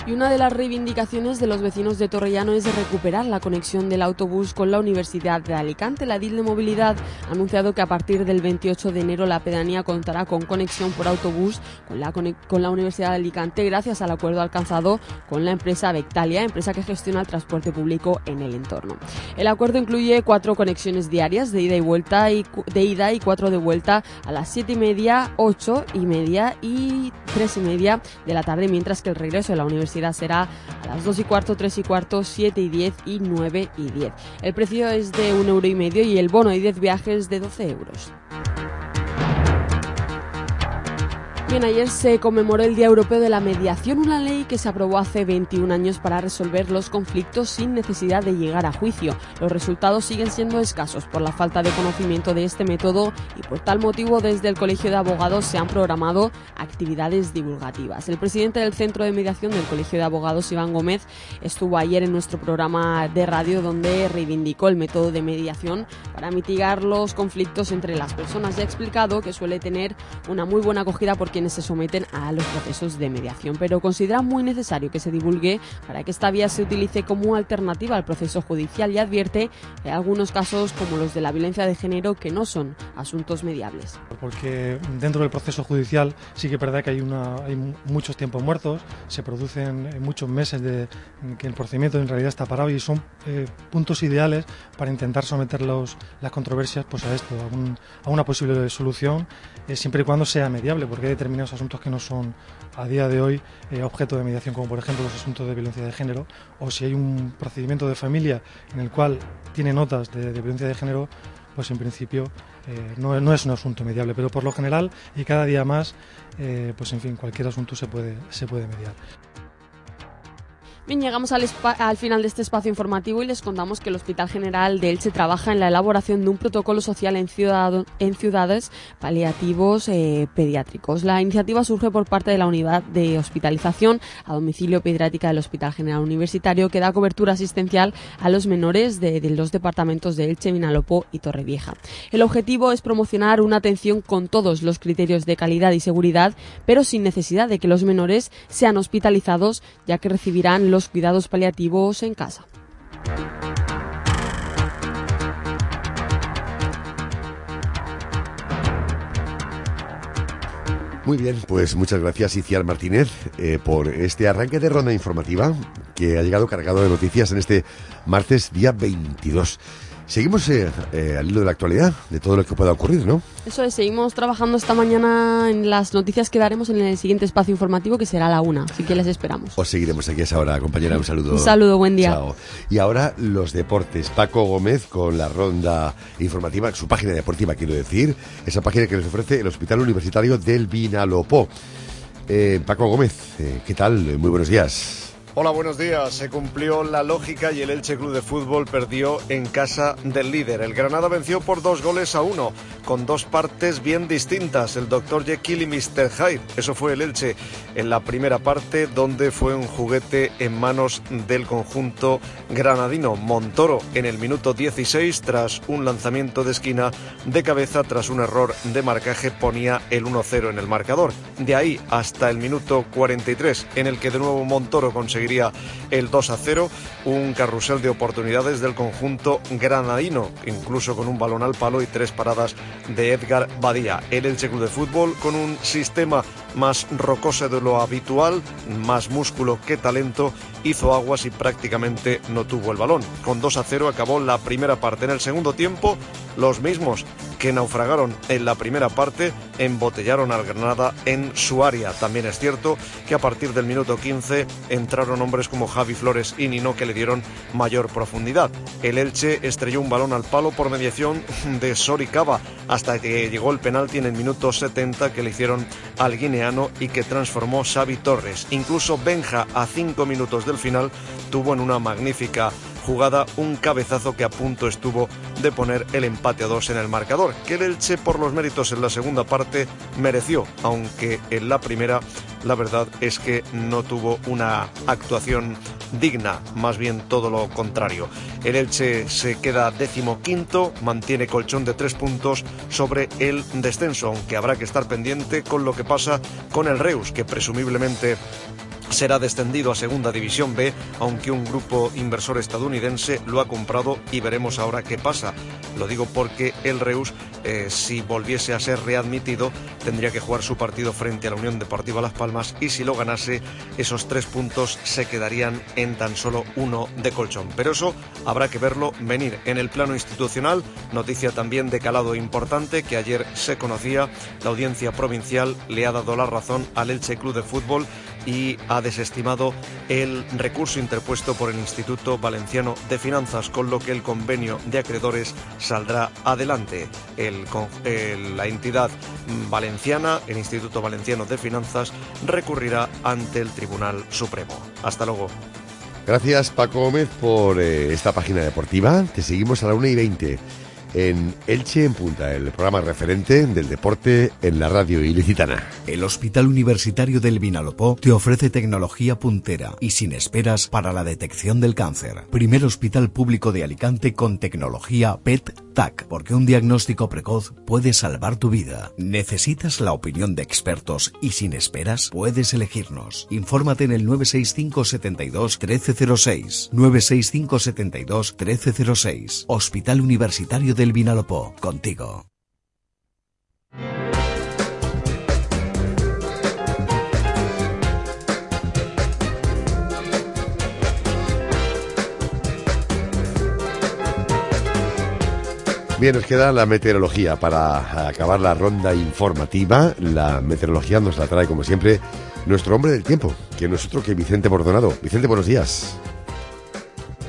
Y una de las reivindicaciones de los vecinos de Torrellano es recuperar la conexión del autobús con la Universidad de Alicante. La DIL de Movilidad ha anunciado que a partir del 28 de enero la pedanía contará con conexión por autobús con la, con la Universidad de Alicante gracias al acuerdo alcanzado con la empresa Vectalia, empresa que gestiona el transporte público en el entorno. El acuerdo incluye cuatro conexiones diarias de ida y vuelta y de ida y cuatro de vuelta a las siete y media, ocho y media y tres y media de la tarde, mientras que el regreso de la universidad será a las 2 y cuarto, 3 y cuarto, 7 y 10 y 9 y 10. El precio es de un euro y medio y el bono de 10 viajes de 12 euros. Bien, ayer se conmemoró el Día Europeo de la Mediación, una ley que se aprobó hace 21 años para resolver los conflictos sin necesidad de llegar a juicio. Los resultados siguen siendo escasos por la falta de conocimiento de este método y por tal motivo desde el Colegio de Abogados se han programado actividades divulgativas. El presidente del Centro de Mediación del Colegio de Abogados, Iván Gómez, estuvo ayer en nuestro programa de radio donde reivindicó el método de mediación para mitigar los conflictos entre las personas. Ha explicado que suele tener una muy buena acogida por quienes se someten a los procesos de mediación, pero considera muy necesario que se divulgue para que esta vía se utilice como alternativa al proceso judicial y advierte que hay algunos casos como los de la violencia de género que no son asuntos mediables. Porque dentro del proceso judicial sí que es verdad que hay, una, hay muchos tiempos muertos, se producen muchos meses de que el procedimiento en realidad está parado y son eh, puntos ideales para intentar someter los, las controversias pues a esto, a, un, a una posible solución, eh, siempre y cuando sea mediable, porque hay determinados asuntos que no son a día de hoy eh, objeto de mediación, como por ejemplo los asuntos de violencia de género, o si hay un procedimiento de familia en el cual tiene notas de, violencia de género, pues en principio eh, no, no es un asunto mediable. Pero por lo general y cada día más, eh, pues en fin, cualquier asunto se puede, se puede mediar. Bien, llegamos al, al final de este espacio informativo y les contamos que el Hospital General de Elche trabaja en la elaboración de un protocolo social en, ciudad- en ciudades paliativos eh, pediátricos. La iniciativa surge por parte de la unidad de hospitalización a domicilio pediátrica del Hospital General Universitario que da cobertura asistencial a los menores de, de los departamentos de Elche, Vinalopó y Torrevieja. El objetivo es promocionar una atención con todos los criterios de calidad y seguridad, pero sin necesidad de que los menores sean hospitalizados, ya que recibirán los cuidados paliativos en casa. Muy bien, pues muchas gracias Iciar Martínez eh, por este arranque de ronda informativa que ha llegado cargado de noticias en este martes día 22. Seguimos eh, eh, al hilo de la actualidad, de todo lo que pueda ocurrir, ¿no? Eso es, seguimos trabajando esta mañana en las noticias que daremos en el siguiente espacio informativo que será a la una, así que les esperamos. Os seguiremos aquí a esa hora, compañera. Un saludo. Un saludo, buen día. Chao. Y ahora los deportes. Paco Gómez con la ronda informativa, su página deportiva, quiero decir, esa página que les ofrece el Hospital Universitario del Vinalopó. Eh, Paco Gómez, eh, ¿qué tal? Muy buenos días. Hola, buenos días. Se cumplió la lógica y el Elche Club de Fútbol perdió en casa del líder. El Granada venció por dos goles a uno, con dos partes bien distintas. El Dr. Jekyll y Mr. Hyde. Eso fue el Elche en la primera parte, donde fue un juguete en manos del conjunto granadino. Montoro en el minuto 16, tras un lanzamiento de esquina de cabeza, tras un error de marcaje, ponía el 1-0 en el marcador. De ahí hasta el minuto 43, en el que de nuevo Montoro el 2 a 0, un carrusel de oportunidades del conjunto granadino, incluso con un balón al palo y tres paradas de Edgar Badía. El Elche Club de Fútbol con un sistema más rocoso de lo habitual, más músculo que talento, hizo aguas y prácticamente no tuvo el balón. Con 2 a 0 acabó la primera parte. En el segundo tiempo, los mismos que naufragaron en la primera parte embotellaron al Granada en su área. También es cierto que a partir del minuto 15 entraron hombres como Javi Flores y Nino que le dieron mayor profundidad. El Elche estrelló un balón al palo por mediación de Soricaba hasta que llegó el penalti en el minuto 70 que le hicieron al guineano y que transformó Xavi Torres. Incluso Benja a cinco minutos del final tuvo en una magnífica jugada un cabezazo que a punto estuvo de poner el empate a dos en el marcador, que el Elche por los méritos en la segunda parte mereció, aunque en la primera la verdad es que no tuvo una actuación digna, más bien todo lo contrario. El Elche se queda décimo quinto, mantiene colchón de tres puntos sobre el descenso, aunque habrá que estar pendiente con lo que pasa con el Reus, que presumiblemente será descendido a Segunda División B, aunque un grupo inversor estadounidense lo ha comprado y veremos ahora qué pasa. Lo digo porque el Reus, eh, si volviese a ser readmitido, tendría que jugar su partido frente a la Unión Deportiva Las Palmas y si lo ganase, esos tres puntos se quedarían en tan solo uno de colchón. Pero eso habrá que verlo venir. En el plano institucional, noticia también de calado importante que ayer se conocía, la audiencia provincial le ha dado la razón al Elche Club de Fútbol y ha desestimado el recurso interpuesto por el Instituto Valenciano de Finanzas, con lo que el convenio de acreedores saldrá adelante. La entidad valenciana, el Instituto Valenciano de Finanzas, recurrirá ante el Tribunal Supremo. Hasta luego. Gracias Paco Gómez por eh, esta página deportiva. Te seguimos a la 1 y 20 en Elche en Punta, el programa referente del deporte en la radio ilicitana. El Hospital Universitario del Vinalopó te ofrece tecnología puntera y sin esperas para la detección del cáncer. Primer hospital público de Alicante con tecnología PET-TAC, porque un diagnóstico precoz puede salvar tu vida. ¿Necesitas la opinión de expertos y sin esperas? Puedes elegirnos. Infórmate en el 965 72 1306. 965 72 1306. Hospital Universitario del Vinalopó. Contigo. Bien, nos queda la meteorología para acabar la ronda informativa. La meteorología nos la trae, como siempre, nuestro hombre del tiempo, que no es otro que Vicente Bordonado. Vicente, buenos días.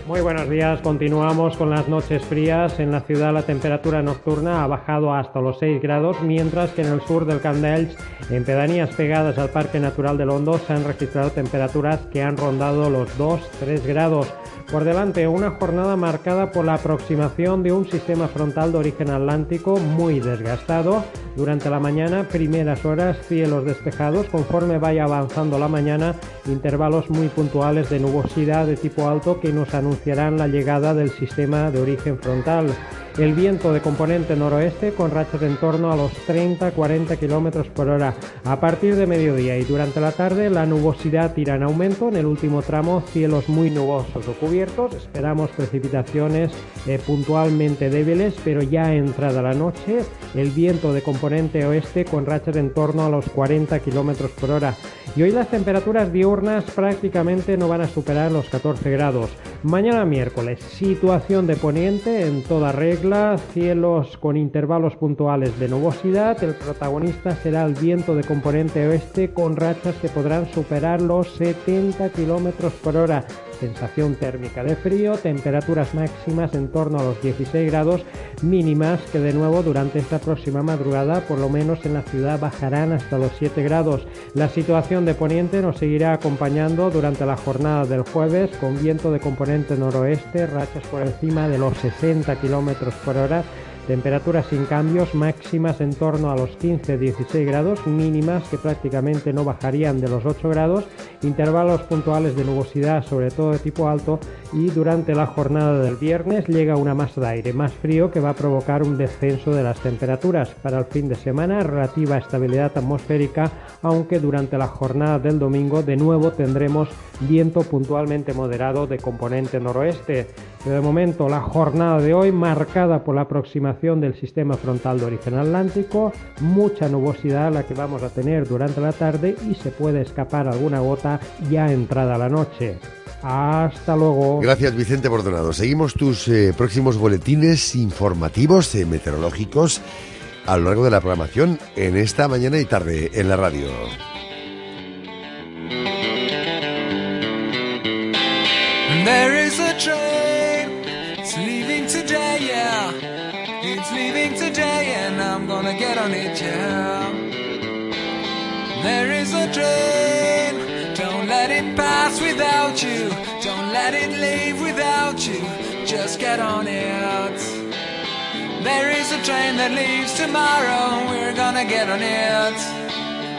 Muy buenos días, continuamos con las noches frías. En la ciudad la temperatura nocturna ha bajado hasta los 6 grados, mientras que en el sur del Camp de Elx, en pedanías pegadas al Parque Natural del Hondo, se han registrado temperaturas que han rondado los 2-3 grados. Por delante, una jornada marcada por la aproximación de un sistema frontal de origen atlántico muy desgastado. Durante la mañana, primeras horas, cielos despejados. Conforme vaya avanzando la mañana, intervalos muy puntuales de nubosidad de tipo alto que nos anunciarán la llegada del sistema de origen frontal. El viento de componente noroeste con rachas en torno a los 30-40 km por hora. A partir de mediodía y durante la tarde la nubosidad irá en aumento. En el último tramo cielos muy nubosos o cubiertos. Esperamos precipitaciones eh, puntualmente débiles, pero ya entrada la noche el viento de componente oeste con rachas en torno a los 40 km por hora. Y hoy las temperaturas diurnas prácticamente no van a superar los 14 grados. Mañana miércoles, situación de poniente en toda regla, cielos con intervalos puntuales de nubosidad. El protagonista será el viento de componente oeste con rachas que podrán superar los 70 km por hora sensación térmica de frío, temperaturas máximas en torno a los 16 grados, mínimas que de nuevo durante esta próxima madrugada, por lo menos en la ciudad, bajarán hasta los 7 grados. La situación de poniente nos seguirá acompañando durante la jornada del jueves con viento de componente noroeste, rachas por encima de los 60 km por hora Temperaturas sin cambios, máximas en torno a los 15-16 grados, mínimas que prácticamente no bajarían de los 8 grados, intervalos puntuales de nubosidad, sobre todo de tipo alto, y durante la jornada del viernes llega una masa de aire más frío que va a provocar un descenso de las temperaturas. Para el fin de semana, relativa estabilidad atmosférica, aunque durante la jornada del domingo de nuevo tendremos viento puntualmente moderado de componente noroeste. Pero de momento la jornada de hoy marcada por la aproximación del sistema frontal de origen atlántico, mucha nubosidad la que vamos a tener durante la tarde y se puede escapar alguna gota ya entrada la noche. Hasta luego. Gracias Vicente Bordonado. Seguimos tus eh, próximos boletines informativos eh, meteorológicos a lo largo de la programación en esta mañana y tarde en la radio. There is a I'm gonna get on it, yeah. There is a train, don't let it pass without you. Don't let it leave without you. Just get on it. There is a train that leaves tomorrow, we're gonna get on it.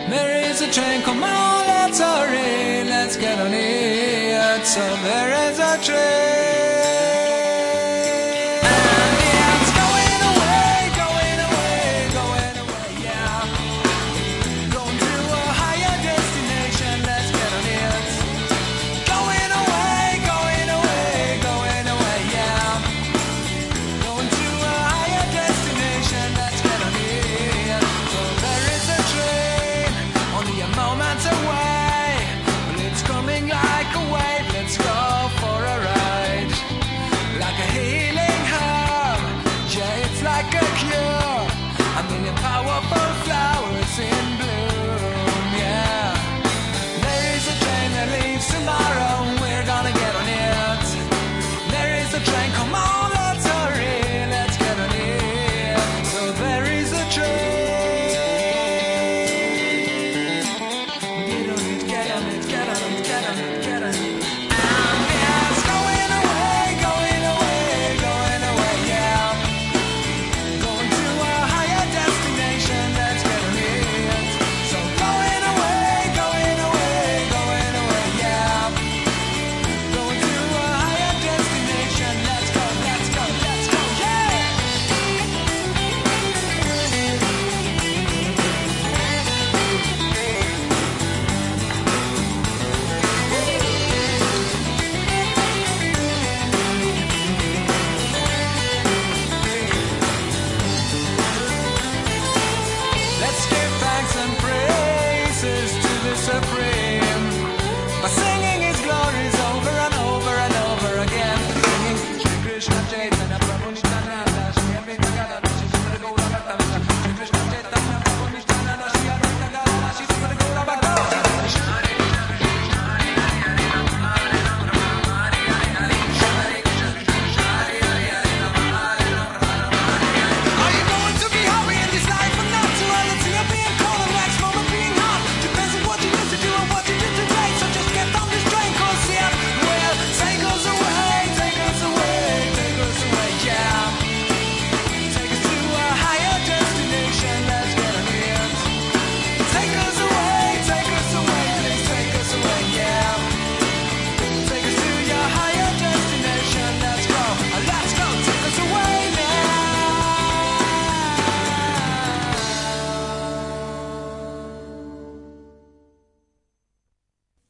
There is a train, come on, let's hurry, let's get on it. So there is a train.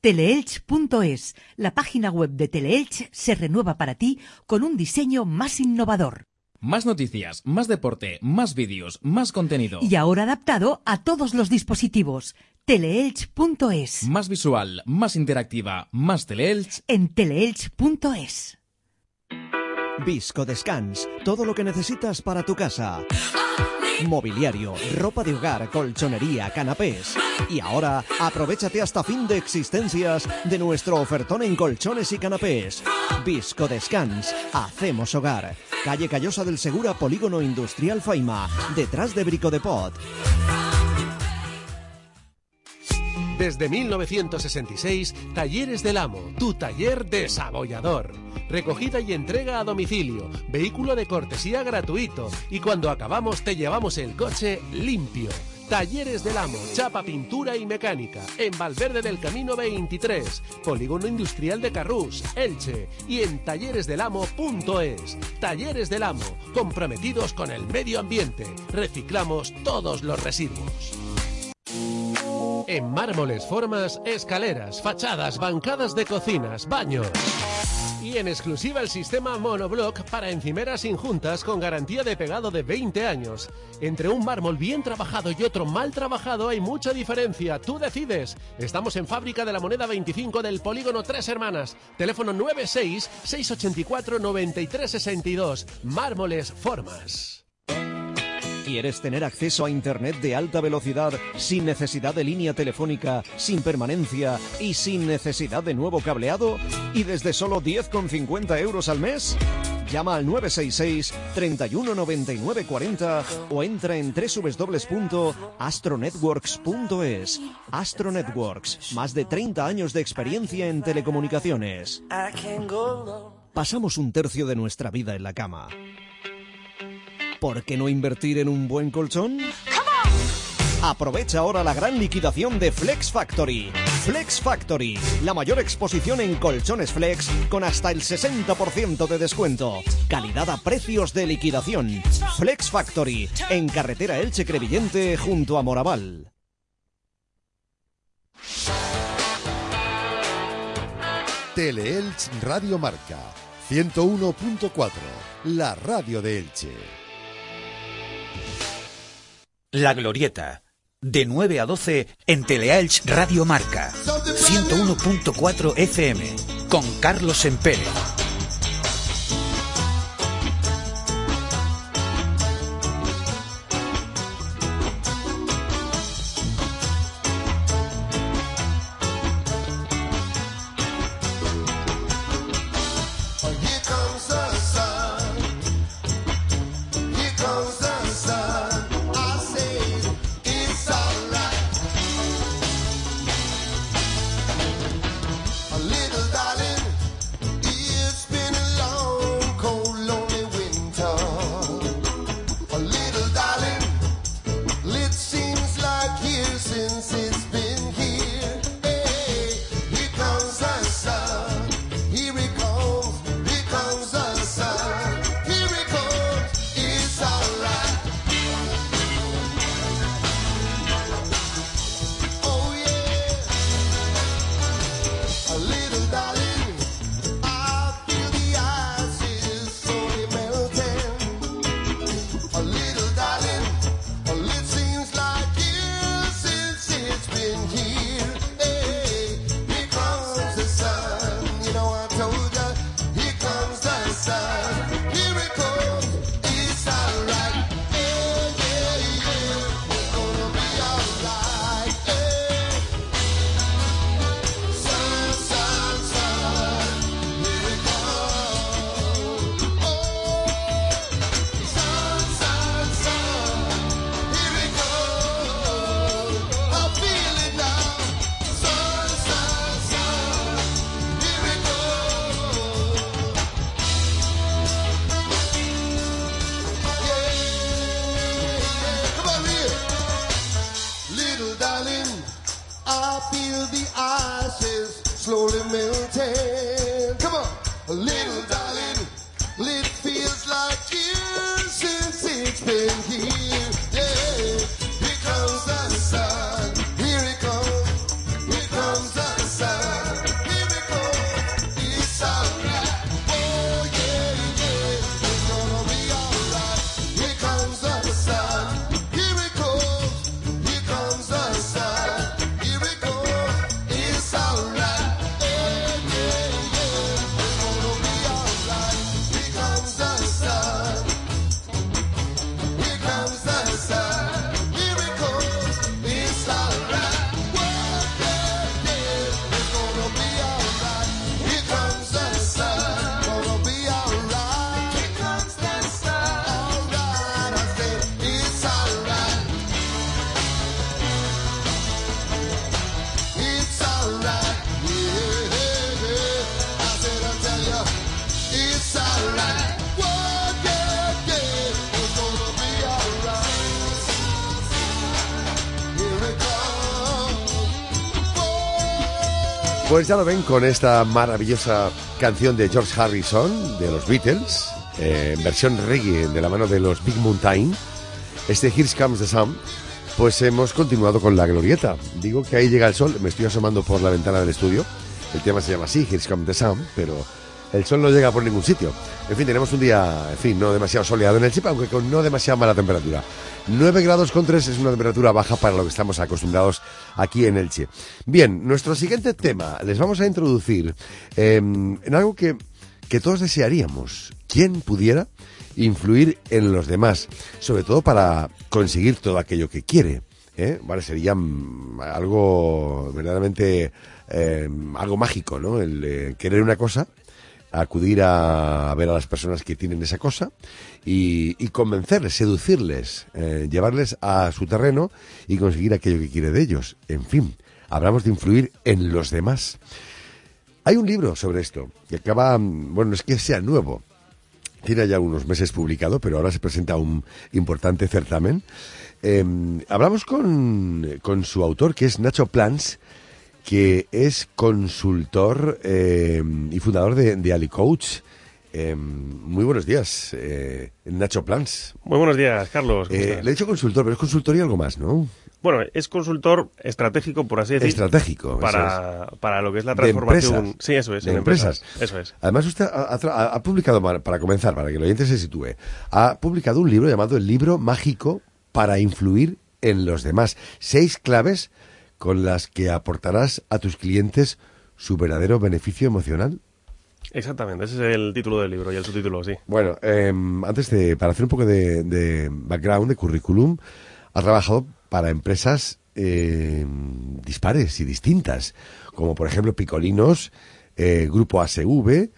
Teleelch.es, la página web de Teleelch se renueva para ti con un diseño más innovador. Más noticias, más deporte, más vídeos, más contenido. Y ahora adaptado a todos los dispositivos. Teleelch.es. Más visual, más interactiva, más Teleelch. En teleelch.es. Visco Descans, todo lo que necesitas para tu casa. Mobiliario, ropa de hogar, colchonería, canapés. Y ahora, aprovechate hasta fin de existencias de nuestro ofertón en colchones y canapés. Visco Descans, hacemos hogar. Calle Callosa del Segura, Polígono Industrial Faima, detrás de Brico de Pot. Desde 1966, Talleres del Amo, tu taller desabollador. Recogida y entrega a domicilio, vehículo de cortesía gratuito y cuando acabamos te llevamos el coche limpio. Talleres del Amo, chapa, pintura y mecánica, en Valverde del Camino 23, Polígono Industrial de Carrús, Elche y en talleresdelamo.es. Talleres del Amo, comprometidos con el medio ambiente, reciclamos todos los residuos. En mármoles, formas, escaleras, fachadas, bancadas de cocinas, baños. Y en exclusiva el sistema monoblock para encimeras injuntas con garantía de pegado de 20 años. Entre un mármol bien trabajado y otro mal trabajado hay mucha diferencia. Tú decides. Estamos en Fábrica de la Moneda 25 del Polígono Tres Hermanas. Teléfono 96 684 9362. Mármoles Formas. ¿Quieres tener acceso a Internet de alta velocidad sin necesidad de línea telefónica, sin permanencia y sin necesidad de nuevo cableado? ¿Y desde solo 10,50 euros al mes? Llama al 966 31 99 40 o entra en www.astronetworks.es. Astro Networks, más de 30 años de experiencia en telecomunicaciones. Pasamos un tercio de nuestra vida en la cama. ¿Por qué no invertir en un buen colchón? Aprovecha ahora la gran liquidación de Flex Factory. Flex Factory, la mayor exposición en colchones flex con hasta el 60% de descuento. Calidad a precios de liquidación. Flex Factory, en carretera Elche Crevillente junto a Moraval. Teleelch Radio Marca 101.4, la radio de Elche. La Glorieta, de 9 a 12 en Teleelch Radio Marca, 101.4 FM, con Carlos Empere. Pues ya lo ven con esta maravillosa canción de George Harrison de los Beatles, eh, en versión reggae de la mano de los Big Mountain. Este Here Comes the Sun. Pues hemos continuado con la glorieta. Digo que ahí llega el sol, me estoy asomando por la ventana del estudio. El tema se llama así, Here Comes the Sun, pero el sol no llega por ningún sitio. En fin, tenemos un día, en fin, no demasiado soleado en el chip, aunque con no demasiada mala temperatura. 9 grados con 3 es una temperatura baja para lo que estamos acostumbrados aquí en Elche. Bien, nuestro siguiente tema les vamos a introducir eh, en algo que, que todos desearíamos. ¿Quién pudiera influir en los demás? Sobre todo para conseguir todo aquello que quiere. ¿eh? Vale, sería mm, algo verdaderamente eh, algo mágico, ¿no? El eh, querer una cosa acudir a, ver a las personas que tienen esa cosa y, y convencerles, seducirles, eh, llevarles a su terreno y conseguir aquello que quiere de ellos. En fin, hablamos de influir en los demás. Hay un libro sobre esto que acaba, bueno, no es que sea nuevo, tiene ya unos meses publicado, pero ahora se presenta un importante certamen. Eh, hablamos con, con su autor, que es Nacho Plans, que es consultor eh, y fundador de, de AliCoach. Eh, muy buenos días, eh, Nacho Plans. Muy buenos días, Carlos. ¿cómo Eh, le he dicho consultor, pero es consultor y algo más, ¿no? Bueno, es consultor estratégico, por así decir. Estratégico, Para, para lo que es la transformación. empresas. Sí, eso es. De en empresas. Eso es. Además, usted ha, ha publicado, para para comenzar, para que el oyente se sitúe, ha publicado un libro llamado El libro mágico para influir en los demás. Seis claves con las que aportarás a tus clientes su verdadero beneficio emocional. Exactamente, ese es el título del libro y el subtítulo, sí. Bueno, eh, antes de, para hacer un poco de, de background, de currículum, ha trabajado para empresas eh, dispares y distintas, como por ejemplo Picolinos, eh, Grupo ASV,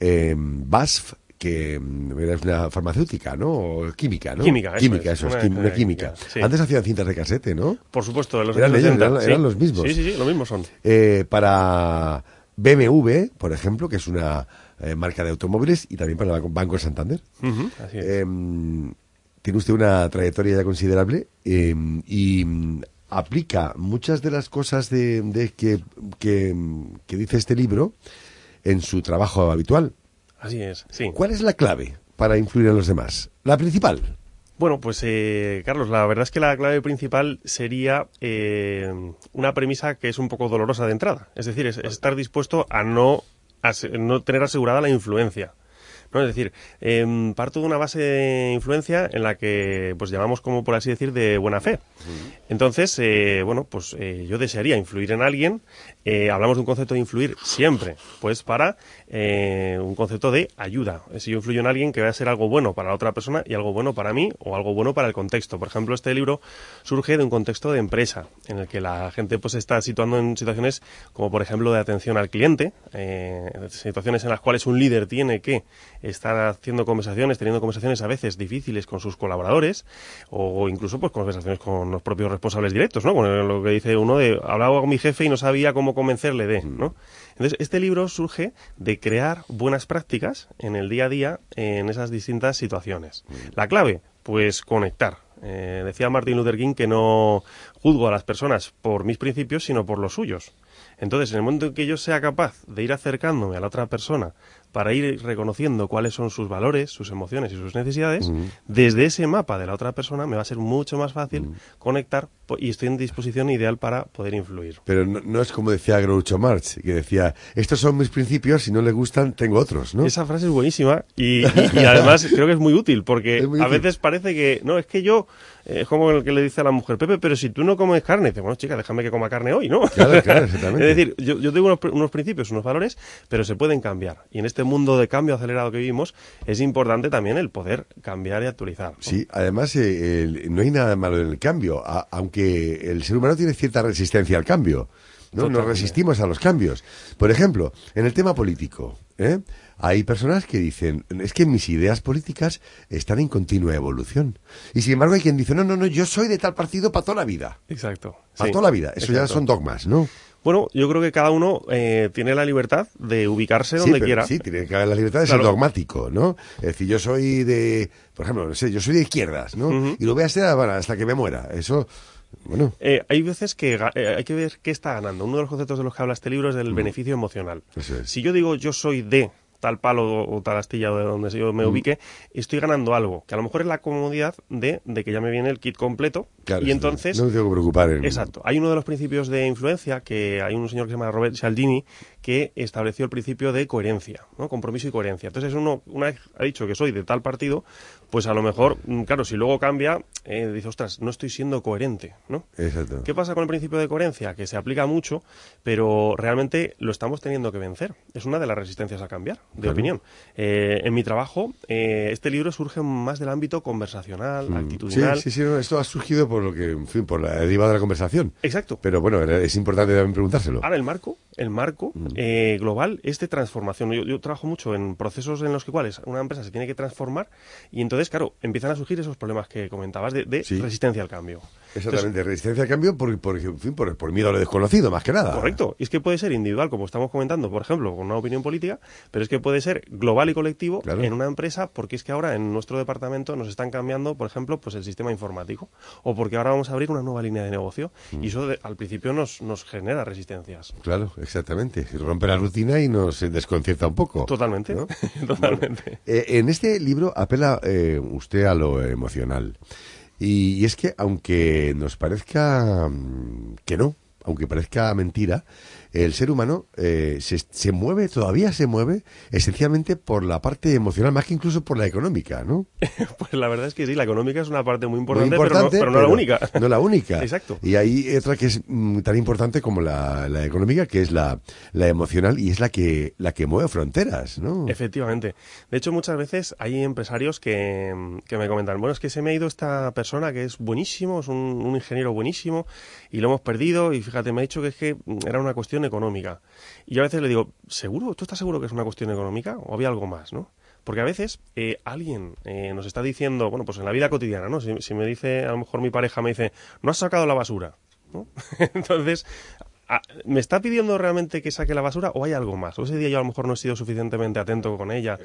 eh, BASF, que mm, es una farmacéutica, ¿no? O química, ¿no? Química, eso química, es, eso es, una- quim- una, química. química, sí. Antes hacían cintas de casete, ¿no? Por supuesto, los eran años ellos, 80, eran, sí. los mismos. Sí, sí, sí, lo mismo son. Eh, para BMW, por ejemplo, que es una marca de automóviles, y también para el Banco Santander. Así es. Tiene usted una trayectoria ya considerable em, y mm, aplica muchas de las cosas de, de que, que, mm, que dice este libro en su trabajo habitual. Así es, sí. ¿Cuál es la clave para influir en los demás? La principal. Bueno, pues eh, Carlos, la verdad es que la clave principal sería eh, una premisa que es un poco dolorosa de entrada. Es decir, es, es estar dispuesto a no, a no tener asegurada la influencia. ¿No? Es decir, em, parto de una base de influencia en la que pues llamamos como por así decir de buena fe. Entonces, eh, bueno, pues eh, yo desearía influir en alguien. eh, hablamos de un concepto de influir siempre, pues para eh, un concepto de ayuda. Si yo influyo en alguien, que va a ser algo bueno para la otra persona y algo bueno para mí o algo bueno para el contexto. Por ejemplo, este libro surge de un contexto de empresa, en el que la gente pues se está situando en situaciones como por ejemplo de atención al cliente, eh, situaciones en las cuales un líder tiene que estar haciendo conversaciones, teniendo conversaciones a veces difíciles con sus colaboradores o incluso pues conversaciones con los propios responsables directos, ¿no? Con lo que dice uno de hablaba con mi jefe y no sabía cómo convencerle de, ¿no? Entonces, este libro surge de crear buenas prácticas en el día a día en esas distintas situaciones. La clave, pues conectar. Eh, decía Martin Luther King que no juzgo a las personas por mis principios, sino por los suyos. Entonces, en el momento en que yo sea capaz de ir acercándome a la otra persona para ir reconociendo cuáles son sus valores, sus emociones y sus necesidades, desde ese mapa de la otra persona me va a ser mucho más fácil conectar y estoy en disposición ideal para poder influir. Pero no, no es como decía Groucho Marx, que decía, estos son mis principios, si no le gustan, tengo otros, ¿no? Esa frase es buenísima y, y- y además creo que es muy útil porque muy a útil. veces parece que, no, es que yo, es como el que le dice a la mujer, Pepe, pero si tú no comes carne, dice, bueno, chica, déjame que coma carne hoy, ¿no? Claro, claro, exactamente. es decir, yo, yo tengo unos, unos principios, unos valores, pero se pueden cambiar. Y en este mundo de cambio acelerado que vivimos, es importante también el poder cambiar y actualizar. ¿no? Sí, además eh, el- no hay nada malo en el cambio, a- aunque el ser humano tiene cierta resistencia al cambio. ¿no? Nos resistimos a los cambios. Por ejemplo, en el tema político, ¿eh? Hay personas que dicen, es que mis ideas políticas están en continua evolución. Y sin embargo hay quien dice, no, no, no, yo soy de tal partido para toda la vida. Exacto. Para sí, toda la vida. Eso ya son dogmas, ¿no? Bueno, yo creo que cada uno eh, tiene la libertad de ubicarse Sí, donde pero quiera. Sí, tiene que haber la libertad de Claro. ser dogmático, ¿no? Es decir, yo soy de, por ejemplo, no sé, yo soy de izquierdas, ¿no? Y lo voy a ser hasta que me muera. Eso, Bueno, Eh, hay veces que eh, hay que ver qué está ganando. Uno de los conceptos de los que habla este libro es del beneficio emocional. Es. Si yo digo yo soy de tal palo o tal astilla o de donde yo me Mm. ubique, estoy ganando algo, que a lo mejor es la comodidad de, de que ya me viene el kit completo Claro, y entonces... no me tengo que preocupar en- Exacto. Hay uno de los principios de influencia que hay un señor que se llama Robert Cialdini que estableció el principio de coherencia, ¿no? compromiso y coherencia. Entonces uno una vez ha dicho que soy de tal partido, pues a lo mejor, mm, claro, si luego cambia, eh, dice, ostras, no estoy siendo coherente, ¿no? Exacto. ¿Qué pasa con el principio de coherencia? Que se aplica mucho, pero realmente lo estamos teniendo que vencer. Es una de las resistencias a cambiar, de Claro. opinión. Eh, en mi trabajo, eh, este libro surge más del ámbito conversacional, Mm. Sí, actitudinal. sí, sí, no, esto ha surgido por lo que, en fin, por la deriva de la conversación. Exacto. Pero bueno, es importante también preguntárselo. Ahora el marco, el marco Mm. eh, global es de transformación. Yo, yo trabajo mucho en procesos en los que cuales una empresa se tiene que transformar y entonces, claro, empiezan a surgir esos problemas que comentabas de, de Sí. resistencia al cambio. Exactamente, resistencia al cambio por, por, en fin, por, por miedo a lo desconocido, más que nada. Correcto. Y es que puede ser individual, como estamos comentando, por ejemplo, con una opinión política, pero es que puede ser global y colectivo en una empresa, porque es que ahora en nuestro departamento nos están cambiando, por ejemplo, pues el sistema informático, o porque ahora vamos a abrir una nueva línea de negocio, Mm. y eso de- al principio nos, nos genera resistencias. Claro, exactamente. Rompe la rutina y nos desconcierta un poco. Totalmente, ¿no? totalmente. Eh, en este libro apela eh, usted a lo emocional. Y, y es que, aunque nos parezca mm, que no, aunque parezca mentira, el ser humano eh, se, se mueve, todavía se mueve, esencialmente por la parte emocional, más que incluso por la económica, ¿no? Pues la verdad es que sí, la económica es una parte muy Muy importante, pero, no, pero no la única. No la única. Exacto. Y hay otra que es mm, tan importante como la, la económica, que es la, la emocional y es la que, la que mueve fronteras, ¿no? Efectivamente. De hecho, muchas veces hay empresarios que, que me comentan, bueno, es que se me ha ido esta persona que es buenísimo, es un, un ingeniero buenísimo, y lo hemos perdido, y fíjate, me ha dicho que es que mm, era una cuestión económica. Y yo a veces le digo, ¿seguro? ¿Tú estás seguro que es una cuestión económica? ¿O había algo más, no? Porque a veces eh, alguien eh, nos está diciendo, bueno, pues en la vida cotidiana, ¿no? Si, me dice, a lo mejor mi pareja me dice, no has sacado la basura, ¿no? Entonces, ah, ¿me está pidiendo realmente que saque la basura o hay algo más? O ese día yo a lo mejor no he sido suficientemente atento con ella.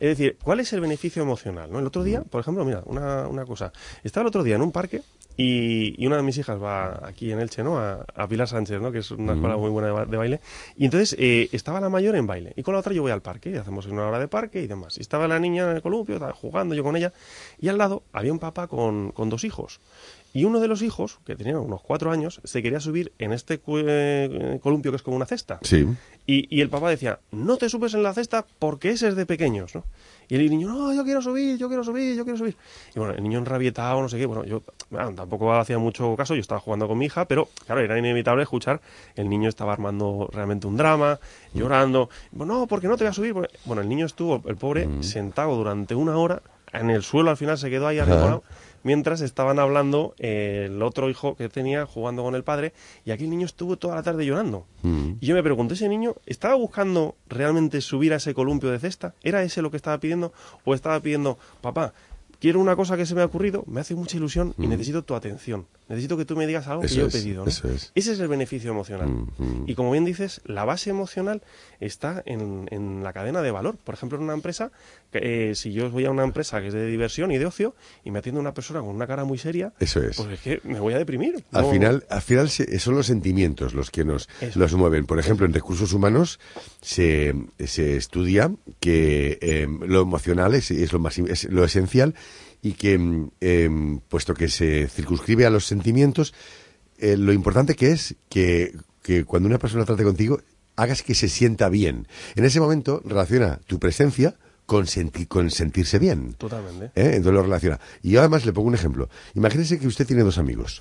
Es decir, ¿cuál es el beneficio emocional? ¿no? El otro día, por ejemplo, mira, una, una cosa. Estaba el otro día en un parque y, y una de mis hijas va aquí en Elche, ¿no? A, a Pilar Sánchez, ¿no? Que es una escuela muy buena de, ba- de baile. Y entonces eh, estaba la mayor en baile y con la otra yo voy al parque y hacemos una hora de parque y demás. Y estaba la niña en el columpio, estaba jugando yo con ella y al lado había un papá con, con dos hijos. Y uno de los hijos, que tenía unos cuatro años, se quería subir en este eh, columpio que es como una cesta. Sí. Y, y el papá decía, no te subes en la cesta porque ese es de pequeños, ¿no? Y el niño, no, yo quiero subir, yo quiero subir, yo quiero subir. Y bueno, el niño enrabietado, no sé qué, bueno, yo bueno, tampoco hacía mucho caso, yo estaba jugando con mi hija, pero claro, era inevitable escuchar, el niño estaba armando realmente un drama, llorando, bueno, no, porque no te voy a subir. Porque-". Bueno, el niño estuvo, el pobre, sentado durante una hora en el suelo, al final se quedó ahí arrinconado, mientras estaban hablando eh, el otro hijo que tenía jugando con el padre, y aquí el niño estuvo toda la tarde llorando. Mm. Y yo me pregunté, ¿ese niño estaba buscando realmente subir a ese columpio de cesta? ¿Era ese lo que estaba pidiendo? ¿O estaba pidiendo, papá, quiero una cosa que se me ha ocurrido, me hace mucha ilusión y Mm. necesito tu atención? Necesito que tú me digas algo Eso que yo he pedido. ¿no? eso es. Ese es el beneficio emocional. mm. Y como bien dices, la base emocional está en, en la cadena de valor. Por ejemplo, en una empresa, eh, si yo voy a una empresa que es de diversión y de ocio y me atiende una persona con una cara muy seria, Eso es. pues es que me voy a deprimir. Al No- final, al final son los sentimientos los que nos Eso. los mueven. Por ejemplo, en recursos humanos se, se estudia que eh, lo emocional es, es lo más es lo esencial y que mm, em, puesto que se circunscribe a los sentimientos, eh, lo importante que es que, que cuando una persona trate contigo hagas que se sienta bien. En ese momento relaciona tu presencia con, senti- con sentirse bien. Totalmente. ¿Eh? Entonces lo relaciona. Y yo además le pongo un ejemplo. Imagínese que usted tiene dos amigos.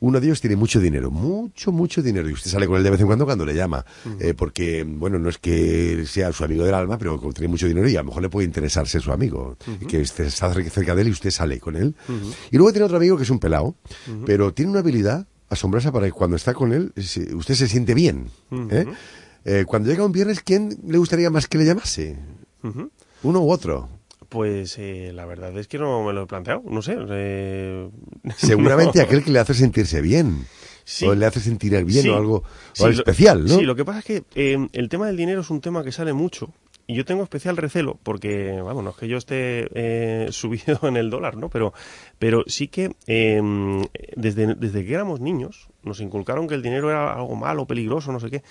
Uno de ellos tiene mucho dinero, mucho, mucho dinero. Y usted sale con él de vez en cuando cuando le llama. Eh, porque, bueno, no es que sea su amigo del alma, pero como tiene mucho dinero y a lo mejor le puede interesar ser su amigo. Que esté está cerca de él y usted sale con él. Y luego tiene otro amigo que es un pelado, pero tiene una habilidad asombrosa para que cuando está con él usted se siente bien. Eh, cuando llega un viernes, ¿quién le gustaría más que le llamase? ¿Uno u otro? Pues eh, la verdad es que no me lo he planteado, no sé. eh, Seguramente no. aquel que le hace sentirse bien. Sí. O le hace sentir el bien Sí. o algo, o especial, ¿no? Sí, lo que pasa es que eh, el tema del dinero es un tema que sale mucho y yo tengo especial recelo porque, vamos, no es que yo esté eh, subido en el dólar, ¿no? Pero, pero sí que eh, desde, desde que éramos niños nos inculcaron que el dinero era algo malo, peligroso, no sé qué.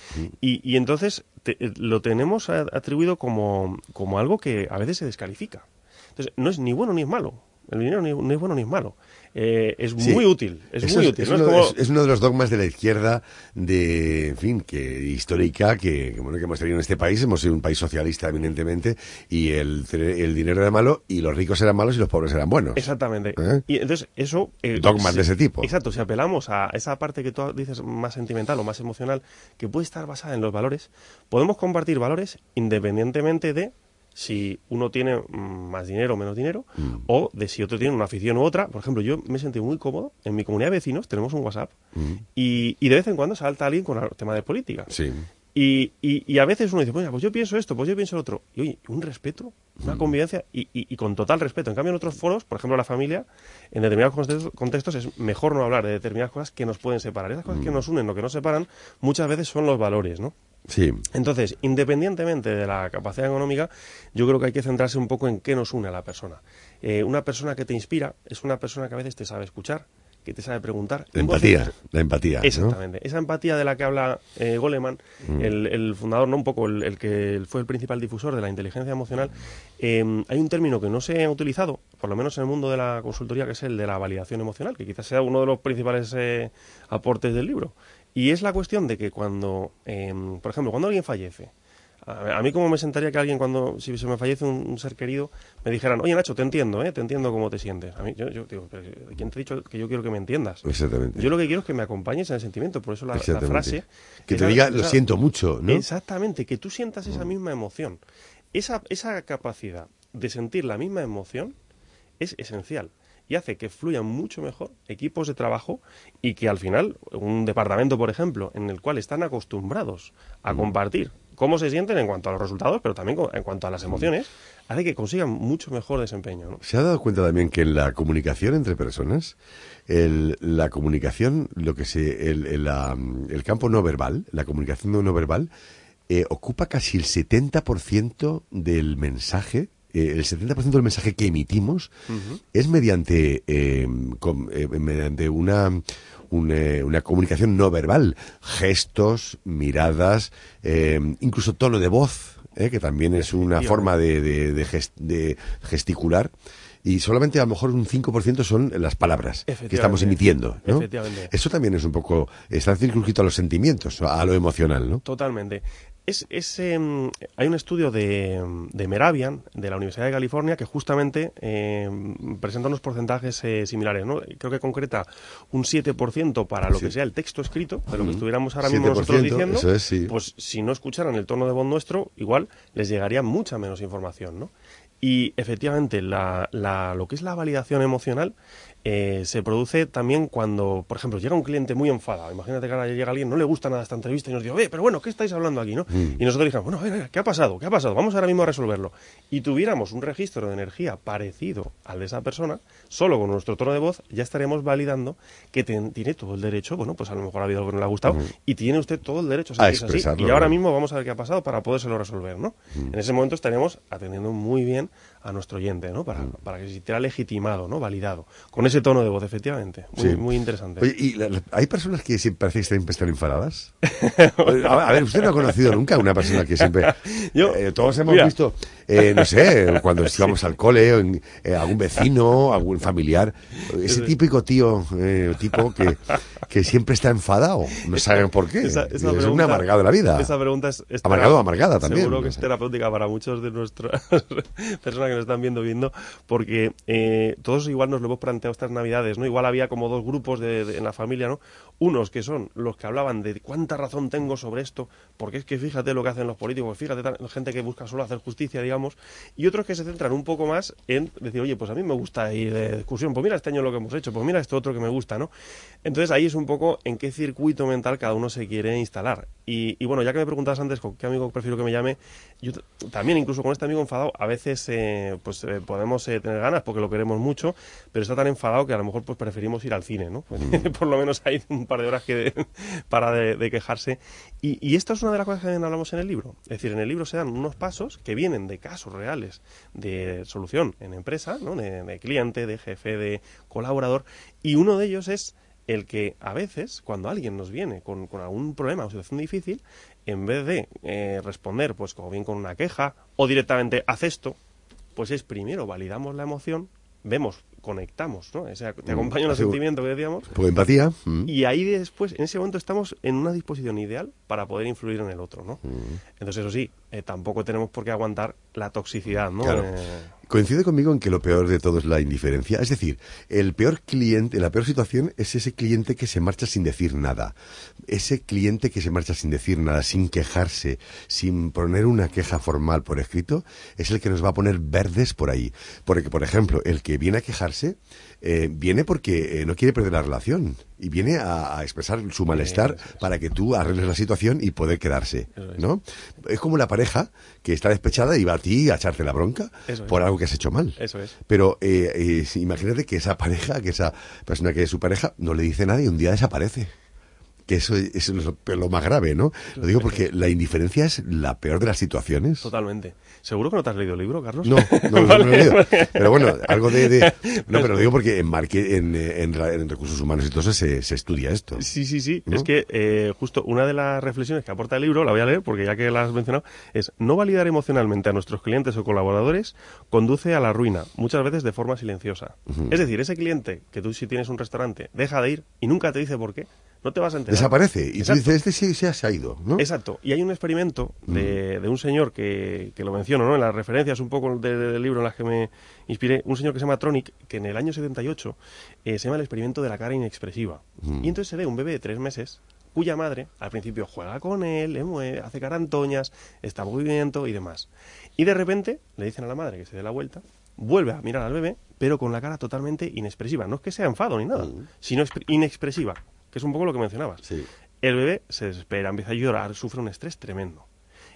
Y, y entonces te- eh, lo tenemos atribuido como, como algo que a veces se descalifica. Entonces, no es ni bueno ni es malo. El dinero ni, ni es bueno ni es malo. Eh, es Sí. muy útil. Es Eso muy útil. Es, ¿no? Es uno, como- es- es uno de los dogmas de la izquierda, de, en fin, que histórica, que, que, bueno, que hemos tenido en este país. Hemos sido un país socialista, eminentemente, y el, el dinero era malo, y los ricos eran malos y los pobres eran buenos. Exactamente. ¿Eh? Y entonces eso... eh, Dogmas si- de ese tipo. Exacto, si apelamos a esa parte que tú dices más sentimental o más emocional, que puede estar basada en los valores, podemos compartir valores independientemente de si uno tiene mm, más dinero o menos dinero, Mm. o de si otro tiene una afición u otra. Por ejemplo, yo me sentí muy cómodo. En mi comunidad de vecinos tenemos un WhatsApp y, y de vez en cuando salta alguien con el tema de política. Sí. Y, y, y a veces uno dice, pues, pues yo pienso esto, pues yo pienso lo otro. Y oye, un respeto, una Mm. convivencia y, y- con total respeto. En cambio, en otros foros, por ejemplo, la familia, en determinados contextos, contextos es mejor no hablar de determinadas cosas que nos pueden separar. Esas cosas que Mm. nos unen, lo que nos separan, muchas veces son los valores, ¿no? Sí. Entonces, independientemente de la capacidad económica, yo creo que hay que centrarse un poco en qué nos une a la persona. Eh, una persona que te inspira es una persona que a veces te sabe escuchar, que te sabe preguntar. La empatía, la empatía. ¿no? Exactamente. Esa empatía de la que habla eh, Goleman, Mm. el, el fundador, no un poco el, el que fue el principal difusor de la inteligencia emocional, eh, hay un término que no se ha utilizado, por lo menos en el mundo de la consultoría, que es el de la validación emocional, que quizás sea uno de los principales eh, aportes del libro. Y es la cuestión de que cuando, eh, por ejemplo, cuando alguien fallece, a, a mí como me sentaría que alguien cuando, si se me fallece un, un ser querido, me dijeran, oye Nacho, te entiendo, ¿eh? te entiendo cómo te sientes. A mí, yo, yo digo, "Pero, ¿quién te ha dicho que yo quiero que me entiendas? Exactamente. Yo lo que quiero es que me acompañes en el sentimiento, por eso la, frase... Que te diga, lo siento mucho, ¿no? Mm. Exactamente, que tú sientas esa misma emoción. Esa, esa capacidad de sentir la misma emoción es esencial y hace que fluyan mucho mejor equipos de trabajo y que al final un departamento, por ejemplo, en el cual están acostumbrados a Mm. compartir cómo se sienten en cuanto a los resultados, pero también en cuanto a las emociones, hace que consigan mucho mejor desempeño. ¿no? ¿Se ha dado cuenta también que en la comunicación entre personas, el- la comunicación, lo que se, el, el, la- el campo no verbal, la comunicación no verbal, eh, ocupa casi el 70% del mensaje, eh, el 70% del mensaje que emitimos es mediante, eh, com- eh, mediante una, un, eh, una comunicación no verbal, gestos, miradas, eh, incluso tono de voz, eh, que también es una forma de, de- de de gesticular. Y solamente a lo mejor un 5% son las palabras que estamos emitiendo. ¿no? Efectivamente. Eso también es un poco, está circunscrito a los sentimientos, a lo emocional, ¿no? Totalmente. Es, es, em, hay un estudio de, de Meravian, de la Universidad de California, que justamente em, presenta unos porcentajes eh, similares. ¿no? Creo que concreta un 7% para lo Sí. que sea el texto escrito, de lo que estuviéramos ahora mismo nosotros 7%, diciendo. eso es, sí. Pues si no escucharan el tono de voz nuestro, igual les llegaría mucha menos información. ¿no? Y efectivamente, la, la- lo que es la validación emocional eh, se produce también cuando, por ejemplo, llega un cliente muy enfadado. Imagínate que ahora llega alguien, no le gusta nada esta entrevista y nos dice, oye, pero bueno, ¿qué estáis hablando aquí? ¿no? Mm. Y nosotros dijimos, bueno, a ver, a ver, ¿qué ha pasado? ¿Qué ha pasado? Vamos ahora mismo a resolverlo. Y tuviéramos un registro de energía parecido al de esa persona, solo con nuestro tono de voz, ya estaremos validando que ten- tiene todo el derecho, bueno, pues a lo mejor ha habido algo que no le ha gustado, Mm. y tiene usted todo el derecho A así. expresarlo, Y ahora mismo vamos a ver qué ha pasado para podérselo resolver, ¿no? Mm. En ese momento estaremos atendiendo muy bien a nuestro oyente, ¿no? Para, para que se sintiera legitimado, ¿no? Validado. Con ese tono de voz, efectivamente. Muy, Sí. muy interesante. Oye, ¿y la- la- hay personas que siempre parece que siempre están enfadadas? a, ver, ¿usted no ha conocido nunca a una persona que siempre... Yo- Eh, todos hemos mira. visto, eh, no sé, cuando íbamos al cole, o en- eh, algún vecino, algún familiar, ese típico tío, eh, tipo que, que siempre está enfadado, no saben por qué. Esa- esa es un pregunta- amargado de la vida. Esa pregunta es, es Amargado amargada también, Seguro que es terapéutica para muchos de nuestras personas que nos están viendo, viendo, porque eh, todos igual nos lo hemos planteado estas navidades, ¿no? Igual había como dos grupos de, de- en la familia, ¿no? Unos que son los que hablaban de cuánta razón tengo sobre esto, porque es que fíjate lo que hacen los políticos, fíjate, tan- gente que busca solo hacer justicia, digamos, y otros que se centran un poco más en decir, oye, pues a mí me gusta ir de excursión, pues mira este año lo que hemos hecho, pues mira esto otro que me gusta, ¿no? Entonces ahí es un poco en qué circuito mental cada uno se quiere instalar. Y, y bueno, ya que me preguntabas antes con qué amigo prefiero que me llame, yo también incluso con este amigo enfadado, a veces eh, pues eh, podemos eh, tener ganas porque lo queremos mucho, pero está tan enfadado que a lo mejor pues preferimos ir al cine, ¿no? Pues, por lo menos hay un par de horas que para de, de quejarse. Y, y esto es una de las cosas que también hablamos en el libro. Es decir, en el libro se dan unos pasos que vienen de casos reales de solución en empresa, ¿no? de, de cliente, de jefe, de colaborador, y uno de ellos es el que a veces, cuando alguien nos viene con, con algún problema o situación difícil, en vez de eh, responder, pues como bien con una queja o directamente haz esto, pues es primero validamos la emoción, vemos, conectamos, ¿no? O sea, te Mm, acompaña un hace- sentimiento que decíamos. De empatía. mm. Y ahí después, en ese momento estamos en una disposición ideal para poder influir en el otro, ¿no? Mm. Entonces, eso sí, eh, tampoco tenemos por qué aguantar la toxicidad, ¿no? Claro. Eh, Coincide conmigo en que lo peor de todo es la indiferencia. Es decir, el peor cliente, la peor situación es ese cliente que se marcha sin decir nada. Ese cliente que se marcha sin decir nada, sin quejarse, sin poner una queja formal por escrito, es el que nos va a poner verdes por ahí. Porque, por ejemplo, el que viene a quejarse, eh, viene porque eh, no quiere perder la relación y viene a, a expresar su malestar para que tú arregles la situación y poder quedarse, ¿no? Es como la pareja que está despechada y va a ti a echarte la bronca Eso es. por algo que has hecho mal. Eso es. Pero eh, eh, imagínate que esa pareja, que esa persona que es su pareja, no le dice nada y un día desaparece. Que eso, es- eso es lo, más grave, ¿no? Lo digo porque la indiferencia es la peor de las situaciones. Totalmente. ¿Seguro que no te has leído el libro, Carlos? No, no, lo he leído. Pero bueno, algo de... de- no, pero lo digo porque en, marque- en, en ra- en recursos humanos y todo eso se, se estudia esto. Sí, sí, sí. ¿No? Es que eh, justo una de las reflexiones que aporta el libro, la voy a leer porque ya que la has mencionado, es no validar emocionalmente a nuestros clientes o colaboradores conduce a la ruina, muchas veces de forma silenciosa. Es decir, ese cliente que tú si tienes un restaurante deja de ir y nunca te dice por qué, no te vas a enterar. Desaparece. Y Exacto. tú dices, este sí se ha, se ha ido, ¿no? Exacto. Y hay un experimento de, de un señor que, que lo menciono, ¿no? En las referencias un poco de- de- del libro en las que me inspiré, un señor que se llama Tronic, que en el año 78 eh, se llama el experimento de la cara inexpresiva. Mm. Y entonces se ve un bebé de tres meses cuya madre al principio juega con él, le mueve, hace carantoñas, está en movimiento y demás. Y de repente le dicen a la madre que se dé la vuelta, vuelve a mirar al bebé, pero con la cara totalmente inexpresiva. No es que sea enfado ni nada, sino expre- inexpresiva, que es un poco lo que mencionabas. El bebé se desespera, empieza a llorar, sufre un estrés tremendo.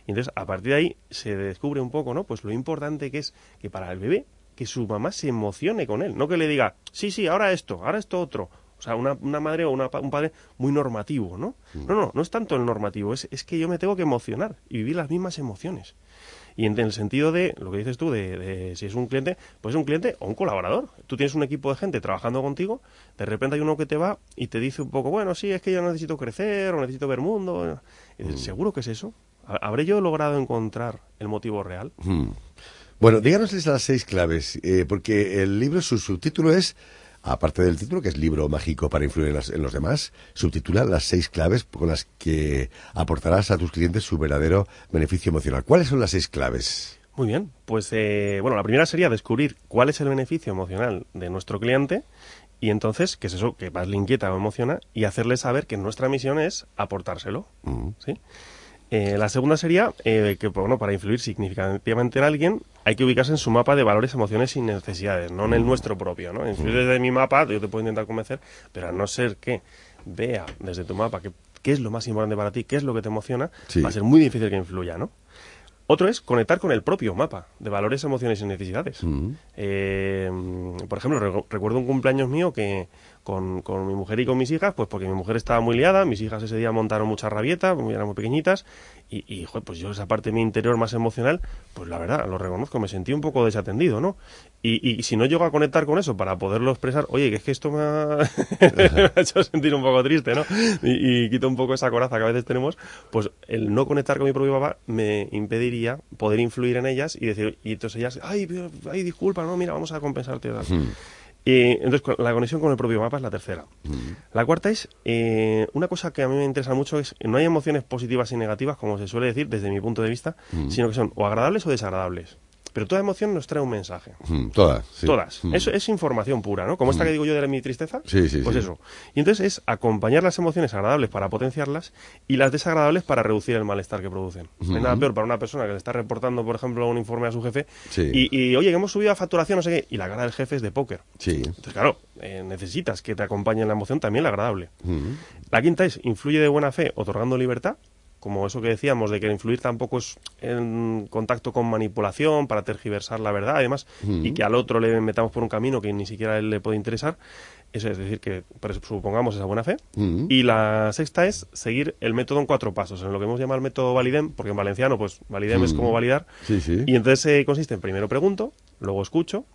Y entonces, a partir de ahí, se descubre un poco, ¿no? Pues lo importante que es que para el bebé, que su mamá se emocione con él, no que le diga, sí, sí, ahora esto, ahora esto otro. O sea, una, una madre o una un padre muy normativo, ¿no? No, no, no es tanto el normativo, es, es que yo me tengo que emocionar y vivir las mismas emociones. Y en el sentido de, lo que dices tú, de, de si es un cliente, pues es un cliente o un colaborador. Tú tienes un equipo de gente trabajando contigo, de repente hay uno que te va y te dice un poco, bueno, sí, es que yo necesito crecer o necesito ver mundo. Y dices, ¿Seguro que es eso? ¿Ha- ¿Habré yo logrado encontrar el motivo real? Mm. Bueno, díganos las seis claves, eh, porque el libro, su subtítulo es, aparte del título, que es libro mágico para influir en, las- en los demás, subtitula las seis claves con las que aportarás a tus clientes su verdadero beneficio emocional. ¿Cuáles son las seis claves? Muy bien, pues eh, bueno, la primera sería descubrir cuál es el beneficio emocional de nuestro cliente y entonces, qué es eso que más le inquieta o emociona, y hacerle saber que nuestra misión es aportárselo. ¿sí? Eh, la segunda sería eh, que bueno, para influir significativamente en alguien hay que ubicarse en su mapa de valores, emociones y necesidades, no en el nuestro propio. ¿no? Influir desde mi mapa, yo te puedo intentar convencer, pero a no ser que vea desde tu mapa que- qué es lo más importante para ti, qué es lo que te emociona, Sí. va a ser muy difícil que influya, ¿no? Otro es conectar con el propio mapa de valores, emociones y necesidades. Mm. Eh, por ejemplo, re- recuerdo un cumpleaños mío que con, con mi mujer y con mis hijas, pues porque mi mujer estaba muy liada, mis hijas ese día montaron mucha rabieta, eran muy pequeñitas, y, pues yo esa parte de mi interior más emocional, pues la verdad, lo reconozco, me sentí un poco desatendido, ¿no? Y, y si no llego a conectar con eso para poderlo expresar, oye, que es que esto me ha, hecho sentir un poco triste, ¿no? Y, y quito un poco esa coraza que a veces tenemos, pues el no conectar con mi propio papá me impediría poder influir en ellas y decir, y entonces ellas, ay, ay, disculpa, no, mira, vamos a compensarte. tal. Y entonces la conexión con el propio mapa es la tercera. La cuarta es, eh, una cosa que a mí me interesa mucho es, no hay emociones positivas y negativas, como se suele decir desde mi punto de vista, sino que son o agradables o desagradables. Pero toda emoción nos trae un mensaje. Mm, todas. sí. Todas. Mm. Es, es información pura, ¿no? Como esta Mm. que digo yo de mi tristeza. Sí, sí, Pues eso. Y entonces es acompañar las emociones agradables para potenciarlas y las desagradables para reducir el malestar que producen. No hay nada peor para una persona que le está reportando, por ejemplo, un informe a su jefe Sí. y, y, oye, que hemos subido a facturación, no sé qué, y la cara del jefe es de póker. Sí. Entonces, claro, eh, necesitas que te acompañe en la emoción también la agradable. La quinta es, influye de buena fe otorgando libertad, como eso que decíamos de que influir tampoco es en contacto con manipulación para tergiversar la verdad, además, Mm. y que al otro le metamos por un camino que ni siquiera a él le puede interesar. Eso es decir, que supongamos esa buena fe. Y la sexta es seguir el método en cuatro pasos, en lo que hemos llamado el método validem, porque en valenciano, pues validem es como validar. Sí, sí. Y entonces eh, consiste en primero pregunto, luego escucho.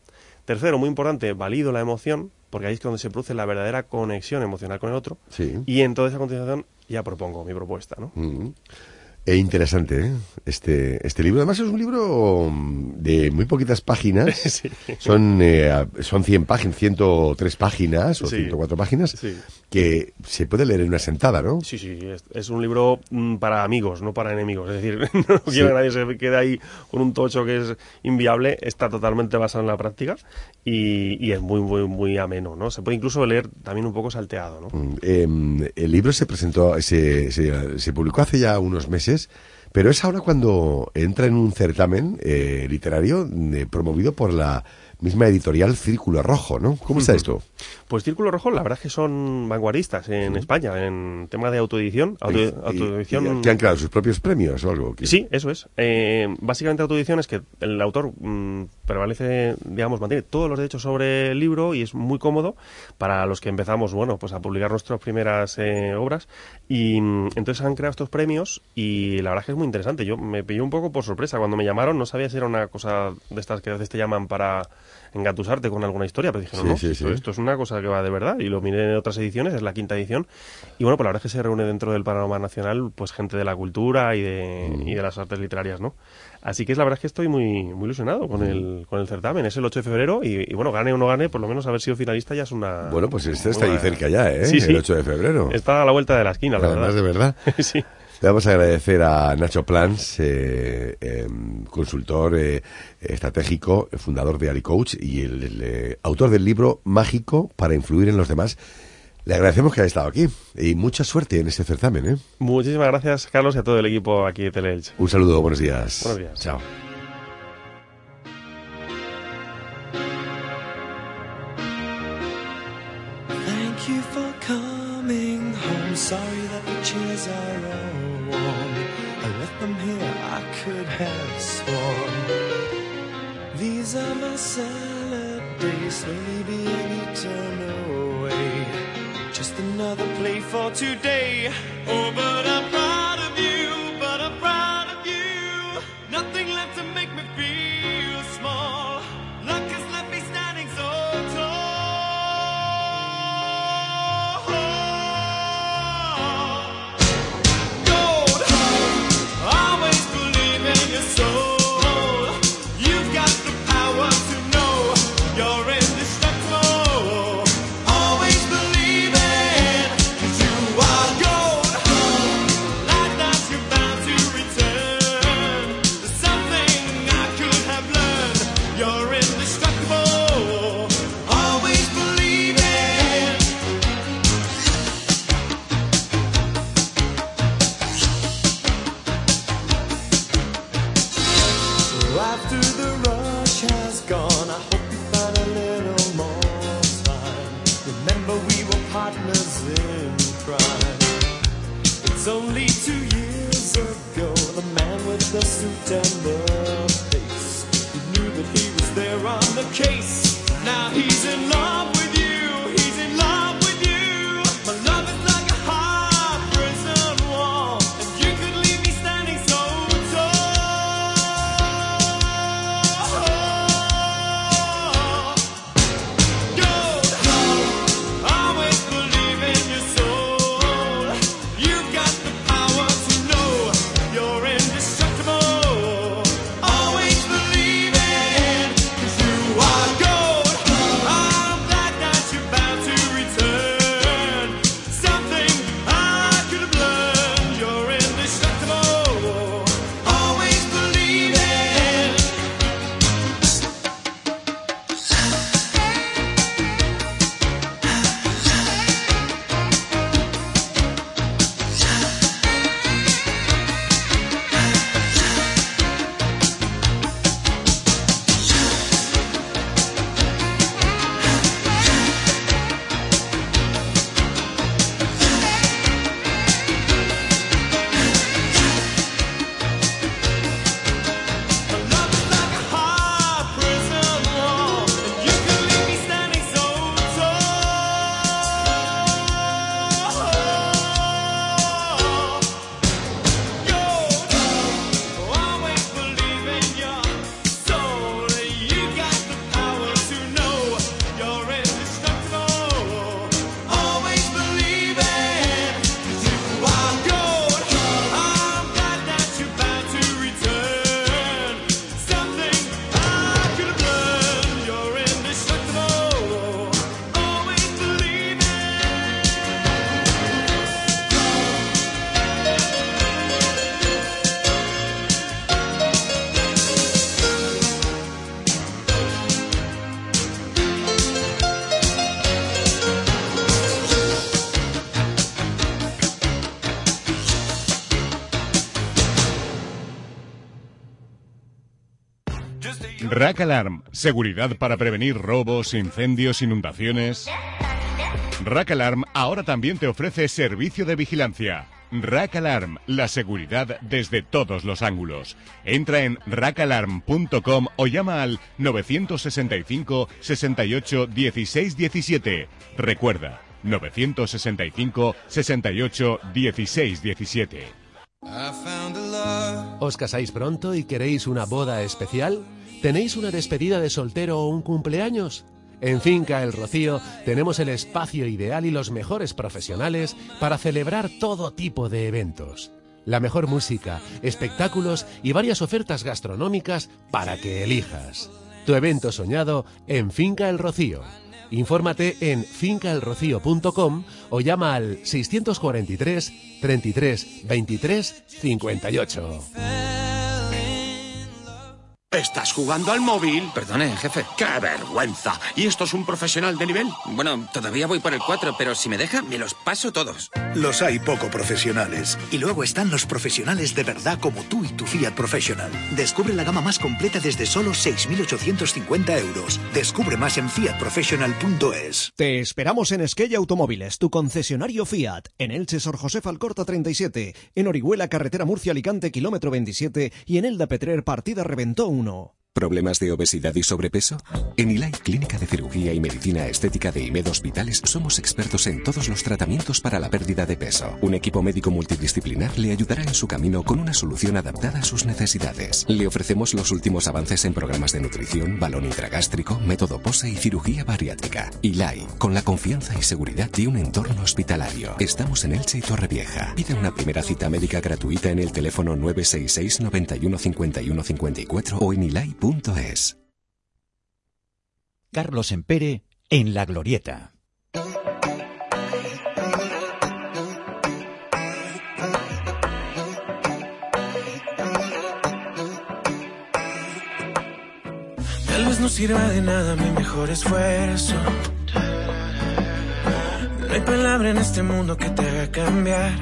Tercero, muy importante, valido la emoción, porque ahí es donde se produce la verdadera conexión emocional con el otro. Sí. Y entonces a continuación ya propongo mi propuesta, ¿no? Mm. E interesante, ¿eh? Este, este libro. Además es un libro mm, de muy poquitas páginas. Sí. Son, eh, son 100 páginas, 103 páginas o Sí. 104 páginas Sí. que se puede leer en una sentada, ¿no? Sí, sí, es, es un libro mm, para amigos, no para enemigos. Es decir, no quiero que nadie se quede ahí con un tocho que es inviable. Está totalmente basado en la práctica y, y es muy, muy, muy ameno, ¿no? Se puede incluso leer también un poco salteado, ¿no? Mm, eh, el libro se presentó, se, se, se publicó hace ya unos meses, pero es ahora cuando entra en un certamen eh, literario eh, promovido por la misma editorial Círculo Rojo, ¿no? ¿Cómo está esto? Pues Círculo Rojo, la verdad es que son vanguardistas en España en tema de autoedición. Auto- Y- y- autoedición y que han creado sus propios premios o algo. Sí, eso es. Eh, básicamente autoedición es que el autor mm, prevalece, digamos, mantiene todos los derechos sobre el libro y es muy cómodo para los que empezamos, bueno, pues a publicar nuestras primeras eh, obras. Y mm, entonces han creado estos premios y la verdad es que es muy interesante. Yo me pillé un poco por sorpresa cuando me llamaron, no sabía si era una cosa de estas que a veces te llaman para engatusarte con alguna historia, pero dije, no, Sí, no, sí, esto, sí. esto es una cosa que va de verdad y lo miré en otras ediciones, es la quinta edición y bueno, pues la verdad es que se reúne dentro del panorama nacional pues gente de la cultura y de, Mm. y de las artes literarias, ¿no? Así que es la verdad es que estoy muy, muy ilusionado con el, con el certamen, es el 8 de febrero y, y bueno, gane o no gane, por lo menos haber sido finalista ya es una... Bueno, pues este está ahí cerca ya, ¿eh? El 8 de febrero. Está a la vuelta de la esquina, la Además, verdad. de verdad. sí. Le vamos a agradecer a Nacho Plans, eh, em, consultor eh, estratégico, fundador de AliCoach y el, el, eh, autor del libro Mágico para influir en los demás. Le agradecemos que haya estado aquí y mucha suerte en este certamen. ¿eh? Muchísimas gracias, Carlos, y a todo el equipo aquí de Teleelch. Un saludo, buenos días. Buenos días. Chao. For today. Oh, but I'm proud Rack Alarm, seguridad para prevenir robos, incendios, inundaciones. Rack Alarm ahora también te ofrece servicio de vigilancia. Rack Alarm, la seguridad desde todos los ángulos. Entra en rackalarm.com o llama al 965 68 16 17. Recuerda, 965 68 16 17. ¿Os casáis pronto y queréis una boda especial? ¿Tenéis una despedida de soltero o un cumpleaños? En Finca El Rocío tenemos el espacio ideal y los mejores profesionales para celebrar todo tipo de eventos. La mejor música, espectáculos y varias ofertas gastronómicas para que elijas. Tu evento soñado en Finca El Rocío. Infórmate en fincaelrocío.com o llama al 643 33 23 58. ¿Estás jugando al móvil? Perdone, jefe. ¡Qué vergüenza! ¿Y esto es un profesional de nivel? Bueno, todavía voy por el 4, pero si me deja, me los paso todos. Los hay poco profesionales. Y luego están los profesionales de verdad como tú y tu Fiat Professional. Descubre la gama más completa desde solo 6.850 euros. Descubre más en fiatprofessional.es. Te esperamos en Esquella Automóviles, tu concesionario Fiat, en Elche Sor José Alcorta 37, en Orihuela Carretera Murcia Alicante kilómetro 27 y en Elda Petrer Partida Reventó 1. ¿Problemas de obesidad y sobrepeso? En ILAI Clínica de Cirugía y Medicina Estética de IMED Hospitales somos expertos en todos los tratamientos para la pérdida de peso. Un equipo médico multidisciplinar le ayudará en su camino con una solución adaptada a sus necesidades. Le ofrecemos los últimos avances en programas de nutrición, balón intragástrico, método POSE y cirugía bariátrica. ILAI, con la confianza y seguridad de un entorno hospitalario. Estamos en Elche y Torrevieja. Pide una primera cita médica gratuita en el teléfono 966 91 51 54 o en ilai.es. Carlos Empere en La Glorieta. Tal vez no sirva de nada mi mejor esfuerzo. No hay palabra en este mundo que te haga cambiar.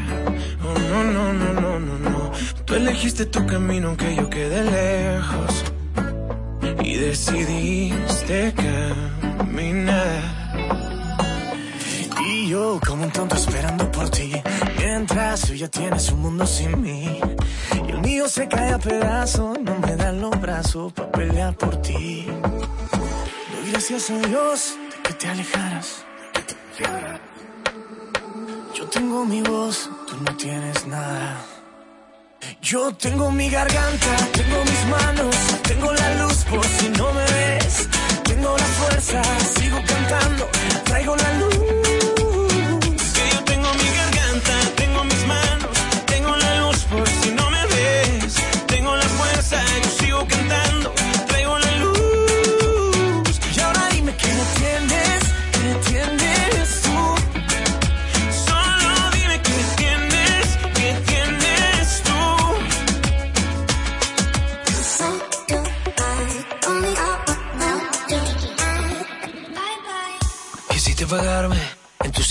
Oh, no, no, no, no, no, no. Tú elegiste tu camino aunque yo quede lejos. Y decidiste caminar. Y yo como un tonto esperando por ti. Mientras tú ya tienes un mundo sin mí. Y el mío se cae a pedazos. No me dan los brazos para pelear por ti. Doy gracias a Dios de que te alejaras. Yo tengo mi voz, tú no tienes nada. Yo tengo mi garganta, tengo mis manos, tengo la luz por si no me ves. Tengo la fuerza, sigo cantando, traigo la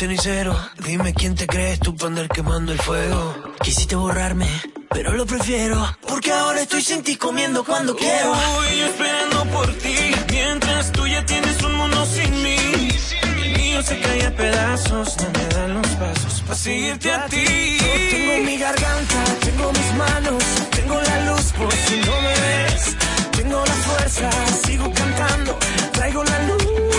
cenicero. Dime quién te crees tú para andar quemando el fuego. Quisiste borrarme, pero lo prefiero. Porque ahora estoy sin ti comiendo cuando quiero. Voy esperando por ti. Mientras tú ya tienes un mundo sin mí. El mío se cae a pedazos. No me dan los pasos para seguirte a ti. Yo tengo mi garganta, tengo mis manos. Tengo la luz por si no me ves. Tengo la fuerza, sigo cantando. Traigo la luz.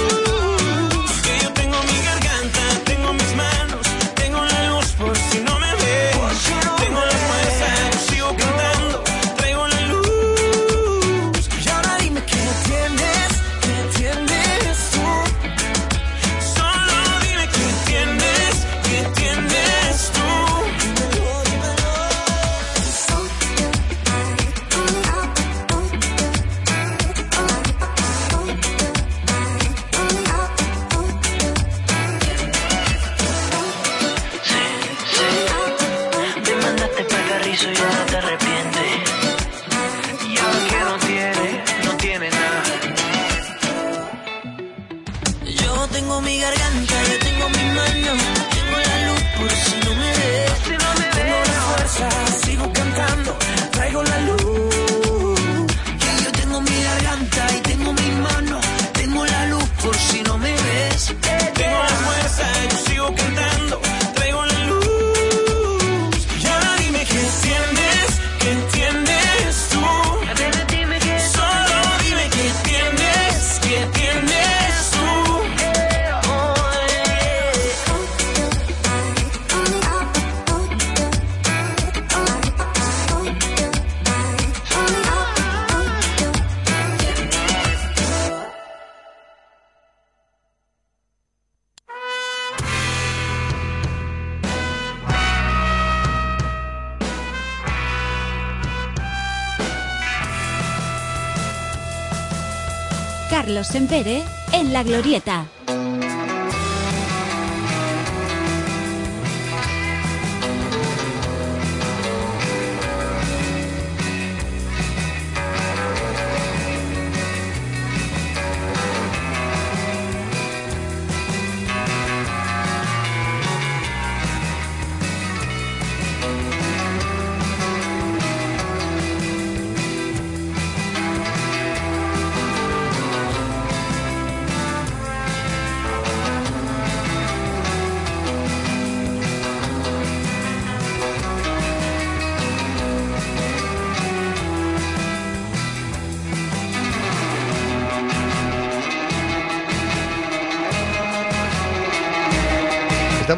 En La Glorieta.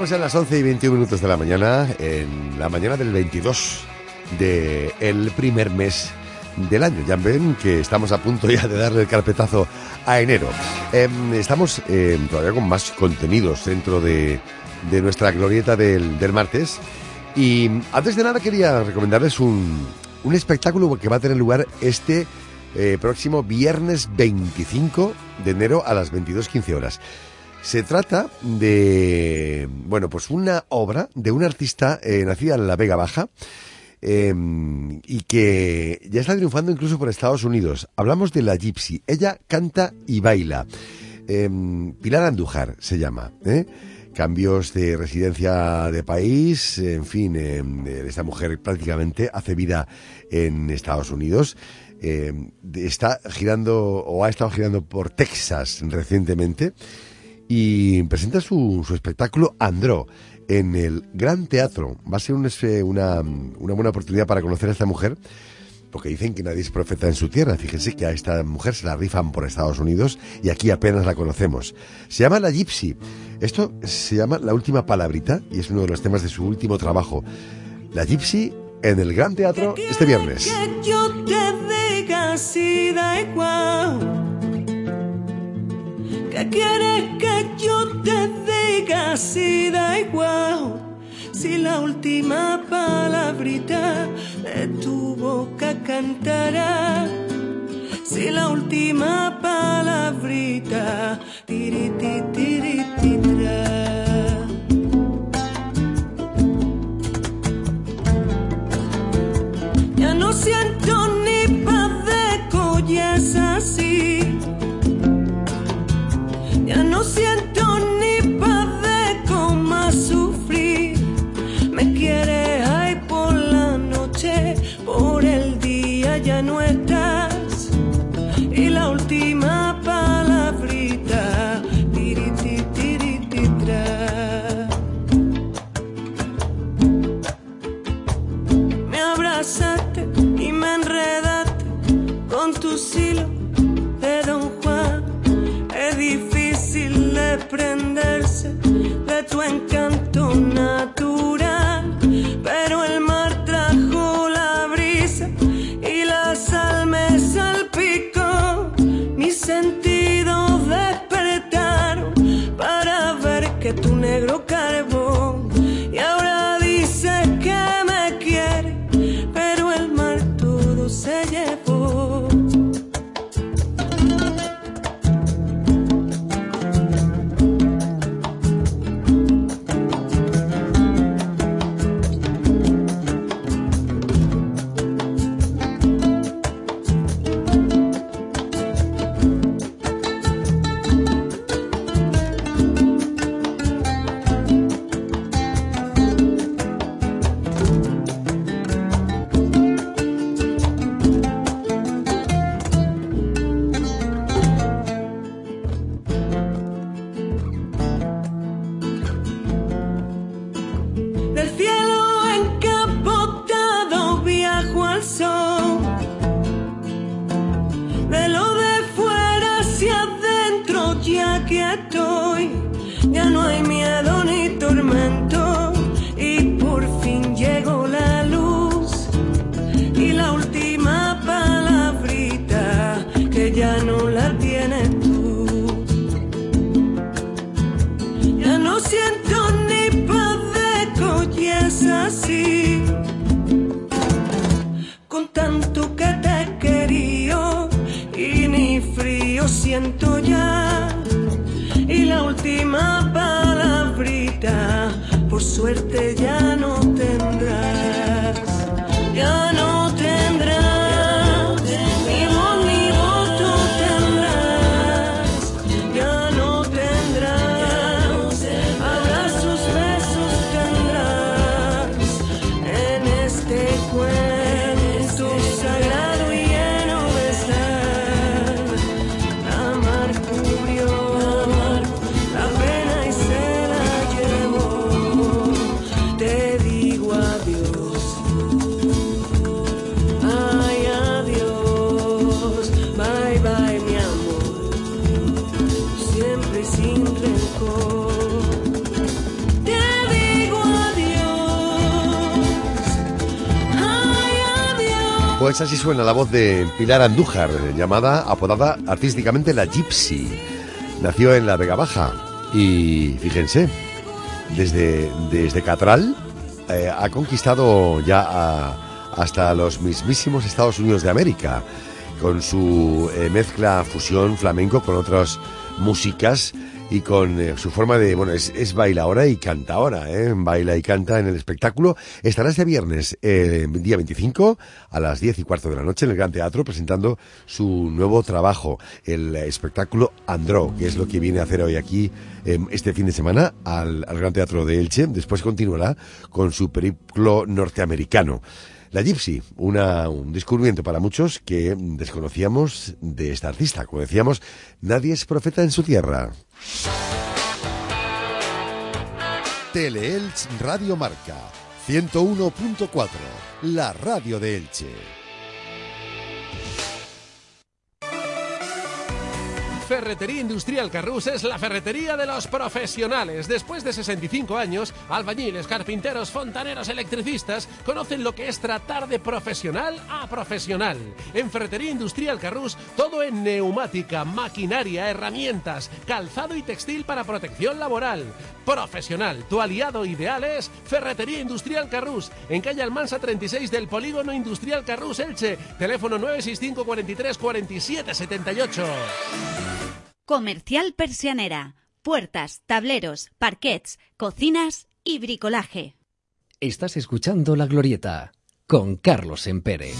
Estamos a las 11 y 21 minutos de la mañana, en la mañana del 22 del el primer mes del año. Ya ven que estamos a punto ya de darle el carpetazo a enero. Em, estamos em, todavía con más contenidos dentro de, de nuestra glorieta del, del martes. Y antes de nada quería recomendarles un, un espectáculo que va a tener lugar este eh, próximo viernes 25 de enero a las 22.15 horas. Se trata de, bueno, pues una obra de una artista eh, nacida en la Vega Baja eh, y que ya está triunfando incluso por Estados Unidos. Hablamos de la Gypsy. Ella canta y baila. Eh, Pilar Andújar se llama. ¿eh? Cambios de residencia de país, en fin, eh, esta mujer prácticamente hace vida en Estados Unidos. Está girando o ha estado girando por Texas recientemente y presenta su, su espectáculo Andró en el Gran Teatro. Va a ser un es- una, una buena oportunidad para conocer a esta mujer, porque dicen que nadie es profeta en su tierra. Fíjense que a esta mujer se la rifan por Estados Unidos y aquí apenas la conocemos. Se llama La Gypsy. Esto se llama La Última Palabrita y es uno de los temas de su último trabajo. La Gypsy en el Gran Teatro este viernes. Que yo te diga si da igual. ¿Qué quieres yo te diga si da igual? Si la última palabrita de tu boca cantará. Si la última palabrita tiriti tirititra. Ya con tus hilos de Don Juan. Es difícil desprenderse de tu encanto natural, Pues así suena la voz de Pilar Andújar, llamada, apodada artísticamente la Gypsy. Nació en la Vega Baja y fíjense, desde, desde Catral eh, ha conquistado ya hasta los mismísimos Estados Unidos de América con su eh, mezcla fusión flamenco con otras músicas y con eh, su forma de, bueno, es, es bailaora y cantaora, ¿eh? baila y canta en el espectáculo. Estará este viernes, eh, día 25, a las 10 y cuarto de la noche en el Gran Teatro presentando su nuevo trabajo, el espectáculo Andro, que es lo que viene a hacer hoy aquí eh, este fin de semana al, al Gran Teatro de Elche. Después continuará con su periplo norteamericano. La Gypsy, una, un descubrimiento para muchos que desconocíamos de esta artista. Como decíamos, nadie es profeta en su tierra. Teleelch Radio Marca 101.4, la radio de Elche. Ferretería Industrial Carrús es la ferretería de los profesionales. Después de 65 años, albañiles, carpinteros, fontaneros, electricistas conocen lo que es tratar de profesional a profesional. En Ferretería Industrial Carrús, todo en neumática, maquinaria, herramientas, calzado y textil para protección laboral. Profesional, tu aliado ideal es Ferretería Industrial Carrús, en calle Almansa 36 del Polígono Industrial Carrús Elche. Teléfono 965 43 47 78. Comercial Persianera. Puertas, tableros, parquets, cocinas y bricolaje. Estás escuchando La Glorieta con Carlos Empere.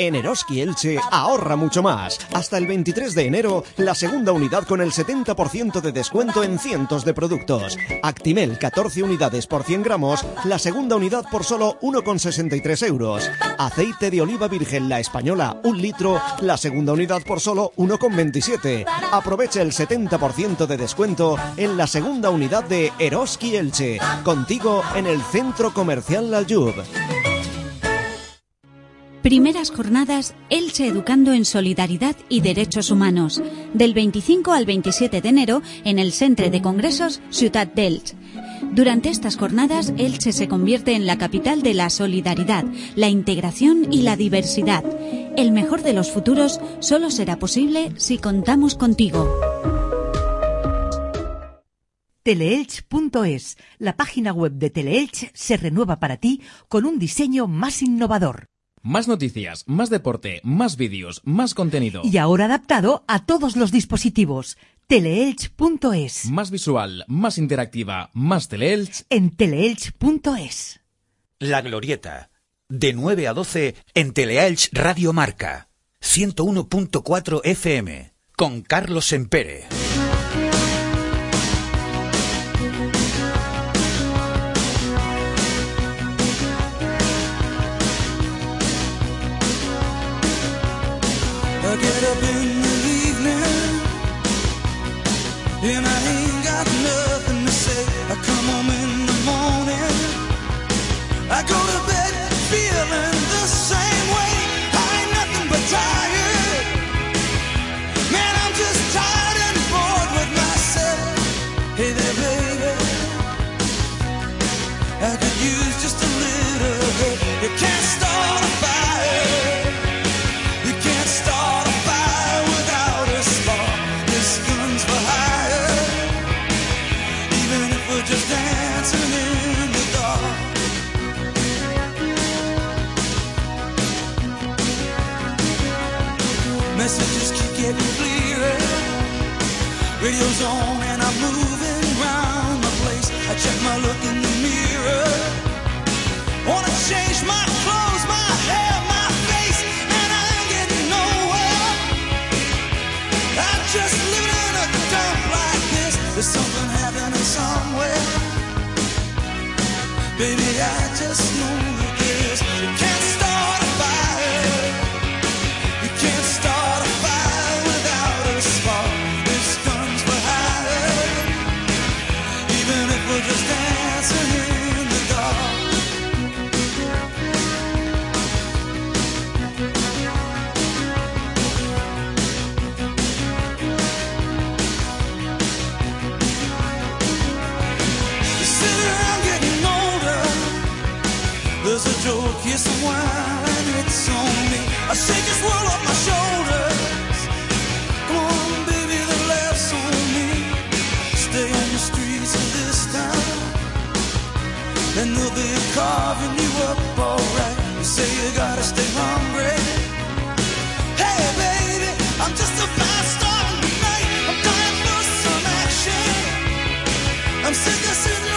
En Eroski Elche ahorra mucho más. Hasta el 23 de enero, la segunda unidad con el 70% de descuento en cientos de productos. Actimel 14 unidades por 100 gramos, la segunda unidad por solo 1,63 euros. Aceite de oliva virgen la española, un litro, la segunda unidad por solo 1,27. Aprovecha el 70% de descuento en la segunda unidad de Eroski Elche. Contigo en el Centro Comercial La Jub. Primeras jornadas Elche Educando en Solidaridad y Derechos Humanos, del 25 al 27 de enero en el Centre de Congresos Ciutat d'Elche. Durante estas jornadas, Elche se convierte en la capital de la solidaridad, la integración y la diversidad. El mejor de los futuros solo será posible si contamos contigo. Teleelch.es, la página web de Teleelch se renueva para ti con un diseño más innovador. Más noticias, más deporte, más vídeos, más contenido. Y ahora adaptado a todos los dispositivos. Teleelch.es. Más visual, más interactiva, más Teleelch. En teleelch.es. La Glorieta, de 9 a 12 en Teleelch Radio Marca, 101.4 FM, con Carlos Empere. Radio's on and I'm moving round the place. I check my look in the mirror. Wanna change my clothes, my hair, my face, and I ain't getting nowhere. I'm just living in a dump like this. There's something happening somewhere. Baby, I it's on me. I shake this world off my shoulders. Come on, baby, the laughs on me. Stay on the streets of this town, and they'll be carving you up alright. Say you gotta stay hungry. Hey, baby, I'm just a fast. I'm dying for some action. I'm sick of sitting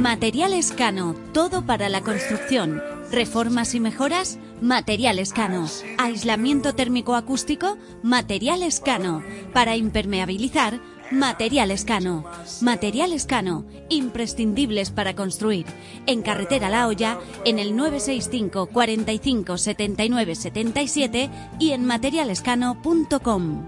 Materiales Cano, todo para la construcción. Reformas y mejoras, Materiales Cano. Aislamiento térmico acústico, Materiales Cano. Para impermeabilizar, Materiales Cano. Materiales Cano, imprescindibles para construir. En Carretera La Hoya, en el 965 45 79 77 y en materialescano.com.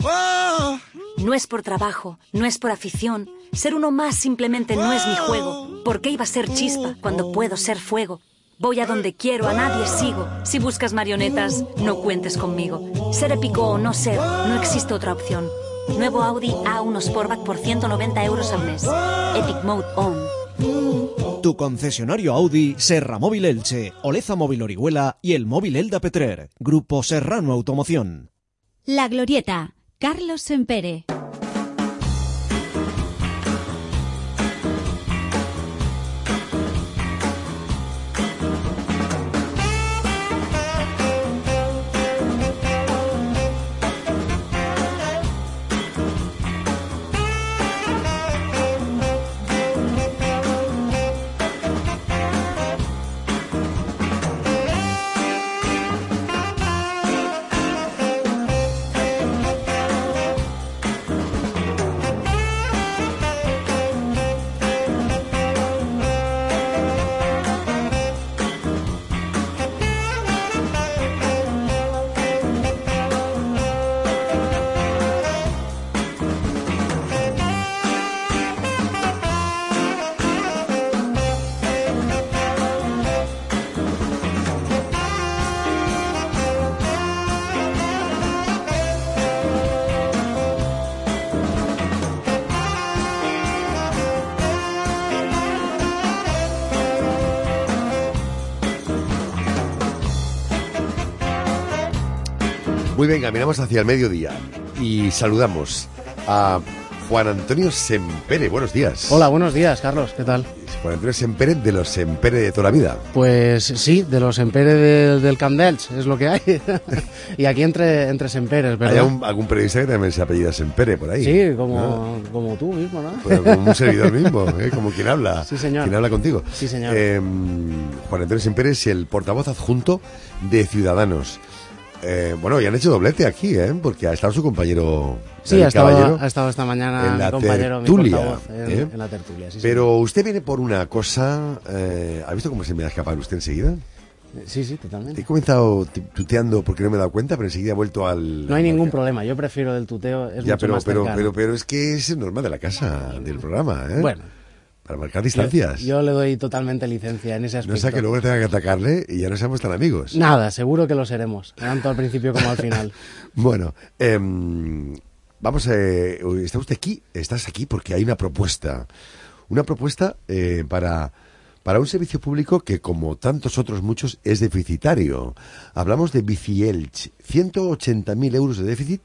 No es por trabajo, no es por afición. Ser uno más simplemente no es mi juego. ¿Por qué iba a ser chispa cuando puedo ser fuego? Voy a donde quiero, a nadie sigo. Si buscas marionetas, no cuentes conmigo. Ser épico o no ser, no existe otra opción. Nuevo Audi A1 Sportback por 190 euros al mes. Epic Mode On. Tu concesionario Audi, Serra Móvil Elche, Oleza Móvil Orihuela y el Móvil Elda Petrer. Grupo Serrano Automoción. La Glorieta, Carlos Sempere. Bien, caminamos hacia el mediodía y saludamos a Juan Antonio Sempere. Buenos días. Hola, buenos días, Carlos. ¿Qué tal? Juan Antonio Sempere de los Sempere de toda la vida. Pues sí, de los Sempere de- del Camp d'Elx, es lo que hay. y aquí entre, entre Semperes, ¿verdad? Hay un- algún periodista que también se apellida Sempere por ahí. Sí, como, ¿no? como tú mismo, ¿no? Pues como un servidor mismo, ¿eh? como quien habla. Sí, señor. Quien habla contigo. Sí, señor. Eh, Juan Antonio Sempere es el portavoz adjunto de Ciudadanos. Eh, bueno, y han hecho doblete aquí, ¿eh? Porque ha estado su compañero. Sí, ha estado, Caballero ha estado esta mañana en la mi compañero, tertulia, mi portavoz en, ¿eh? en la tertulia. Sí, Pero usted viene por una cosa. eh, ¿Ha visto cómo se me ha escapado usted enseguida? sí, sí, totalmente. He comenzado tu- tuteando porque no me he dado cuenta, pero enseguida he vuelto al. No hay ningún problema, yo prefiero el tuteo, es ya, mucho pero, más pero, cercano. pero, pero es que es normal de la casa, del programa, ¿eh? Bueno. Para marcar distancias. Yo, yo le doy totalmente licencia en ese aspecto. no sea que luego tenga que atacarle y ya no seamos tan amigos. Nada, seguro que lo seremos, tanto al principio como al final. Bueno, em, vamos a... ¿Está usted aquí? Estás aquí porque hay una propuesta. Una propuesta eh, para, para un servicio público que, como tantos otros muchos, es deficitario. Hablamos de Bicielch. 180.000 euros de déficit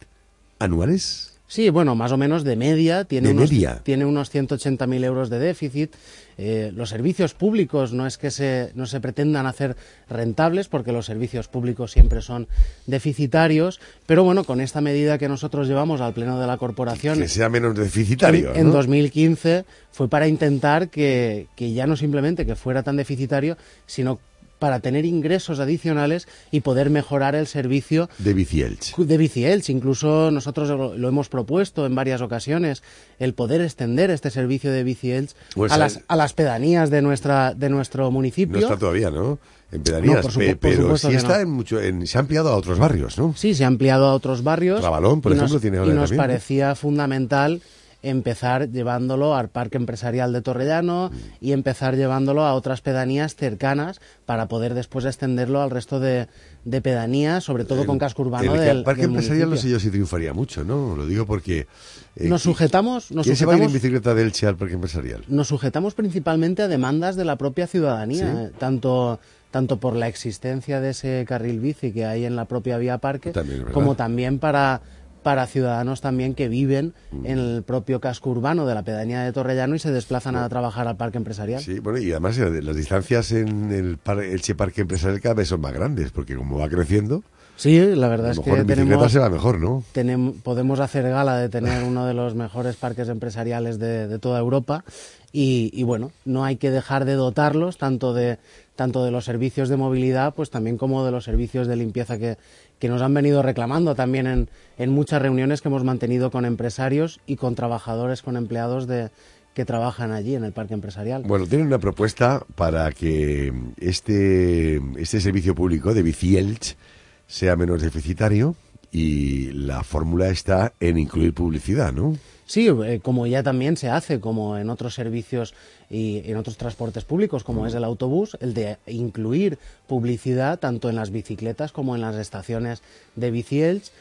anuales. Sí, bueno, más o menos de media. Tiene De unos, media. Tiene unos 180.000 euros de déficit. Eh, los servicios públicos no es que se, no se pretendan hacer rentables, porque los servicios públicos siempre son deficitarios, pero bueno, con esta medida que nosotros llevamos al Pleno de la Corporación Que sea menos deficitario. en, en ¿no? 2015 fue para intentar que, que ya no simplemente que fuera tan deficitario, sino para tener ingresos adicionales y poder mejorar el servicio De Bicielch. de Bicielch. Incluso nosotros lo, hemos propuesto en varias ocasiones, el poder extender este servicio de Bicielch Pues a, las, a las pedanías de, nuestra, de nuestro No municipio. está todavía, ¿no? En pedanías, No, pe- pero sí está no. en mucho, en- se ha ampliado a otros barrios, ¿no? Sí, se ha ampliado a otros barrios. Trabalón, por y nos- ejemplo, tiene ahora Y nos también, ¿no? parecía fundamental empezar llevándolo al Parque Empresarial de Torrellano y empezar llevándolo a otras pedanías cercanas para poder después extenderlo al resto de, de pedanías, sobre todo con casco urbano el del, parque del empresarial no sé municipio. yo si triunfaría mucho, ¿no? Lo digo porque... eh, Nos sujetamos, nos ¿Quién se va a ir en sujetamos bicicleta de Elche al parque empresarial? nos sujetamos principalmente a demandas de la propia ciudadanía, Sí. eh, tanto tanto por la existencia de ese carril bici que hay en la propia vía parque, También como también para para ciudadanos también que viven Mm. en el propio casco urbano de la pedanía de Torrellano y se desplazan a trabajar al parque empresarial. Sí, bueno, y además eh, las distancias en el par- Elche Parque Empresarial cada vez son más grandes, porque como va creciendo, Sí, la verdad es que en bicicleta tenemos, se va mejor, ¿no? tenem- podemos hacer gala de tener uno de los mejores parques empresariales de, de toda Europa y, y, bueno, no hay que dejar de dotarlos tanto de tanto de los servicios de movilidad pues también como de los servicios de limpieza que, que nos han venido reclamando también en, en muchas reuniones que hemos mantenido con empresarios y con trabajadores, con empleados de que trabajan allí en el parque empresarial. Bueno, tienen una propuesta para que este, este servicio público de Bicielch sea menos deficitario y la fórmula está en incluir publicidad, ¿no? Sí, eh, como ya también se hace, como en otros servicios y en otros transportes públicos, como es el autobús, el de incluir publicidad tanto en las bicicletas como en las estaciones de Bicielch,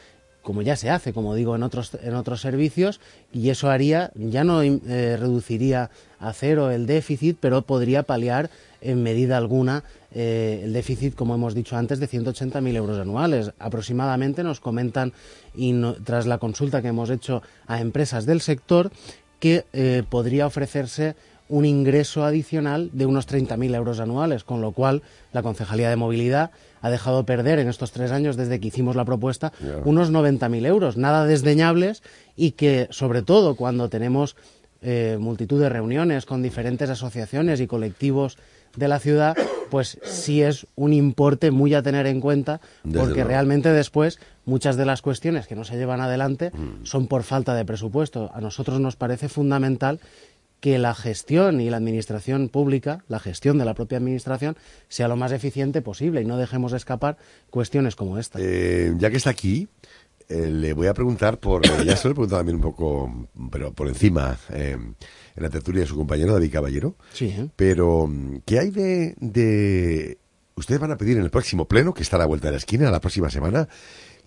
como ya se hace, como digo, en otros, en otros servicios, y eso haría, ya no eh, reduciría a cero el déficit, pero podría paliar en medida alguna eh, el déficit, como hemos dicho antes, de 180.000 euros anuales. Aproximadamente nos comentan, y no- tras la consulta que hemos hecho a empresas del sector, que eh, podría ofrecerse un ingreso adicional de unos 30.000 euros anuales, con lo cual la Concejalía de Movilidad ha dejado perder en estos tres años desde que hicimos la propuesta Ya. unos 90.000 euros, nada desdeñables y que sobre todo cuando tenemos eh, multitud de reuniones con diferentes asociaciones y colectivos de la ciudad, pues sí es un importe muy a tener en cuenta, Desde porque luego. realmente después muchas de las cuestiones que no se llevan adelante Mm. son por falta de presupuesto. A nosotros nos parece fundamental que la gestión y la administración pública, la gestión de la propia administración, sea lo más eficiente posible y no dejemos escapar cuestiones como esta. Eh, ya que está aquí, eh, le voy a preguntar por. eh, ya se lo he preguntado también un poco, pero por encima, eh, en la tertulia de su compañero David Caballero. Sí, ¿eh? Pero, mm, ¿qué hay de, de. Ustedes van a pedir en el próximo pleno, que está a la vuelta de la esquina, la próxima semana,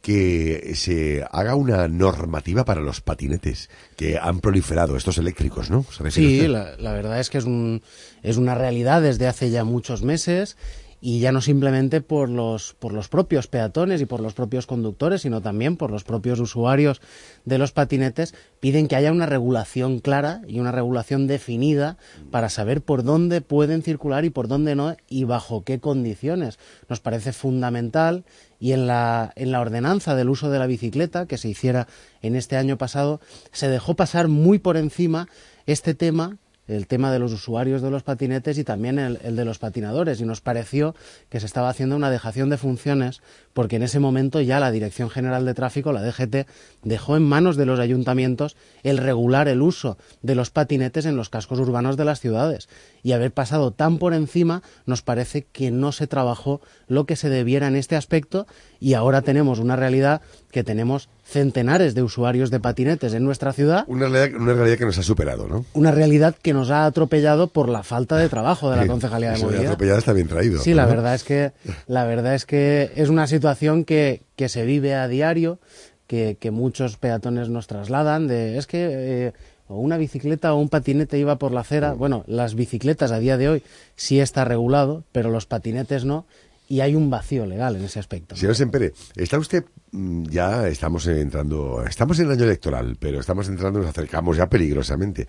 que se haga una normativa para los patinetes que han proliferado, estos eléctricos, ¿no? ¿Se refiere Sí, la, la verdad es que es, un, es una realidad desde hace ya muchos meses y ya no simplemente por los, por los propios peatones y por los propios conductores, sino también por los propios usuarios de los patinetes, piden que haya una regulación clara y una regulación definida para saber por dónde pueden circular y por dónde no y bajo qué condiciones. Nos parece fundamental y en la, en la ordenanza del uso de la bicicleta que se hiciera en este año pasado se dejó pasar muy por encima este tema el tema de los usuarios de los patinetes y también el, de los patinadores. Y nos pareció que se estaba haciendo una dejación de funciones porque en ese momento ya la Dirección General de Tráfico, la DGT, dejó en manos de los ayuntamientos el regular el uso de los patinetes en los cascos urbanos de las ciudades. Y haber pasado tan por encima nos parece que no se trabajó lo que se debiera en este aspecto y ahora tenemos una realidad que tenemos centenares de usuarios de patinetes en nuestra ciudad. Una realidad, una realidad que nos ha superado, ¿no? Una realidad que nos ha atropellado por la falta de trabajo de la Concejalía de Movilidad. atropellado está bien traído. Sí, la verdad es que la verdad es que es una situación que, que se vive a diario, que, que muchos peatones nos trasladan. De es que eh, o una bicicleta o un patinete iba por la acera. Bueno, las bicicletas a día de hoy sí está regulado, pero los patinetes no. Y hay un vacío legal en ese aspecto. Señor Sempere, está usted mm, ya estamos entrando, estamos en el año electoral, pero estamos entrando, nos acercamos ya peligrosamente.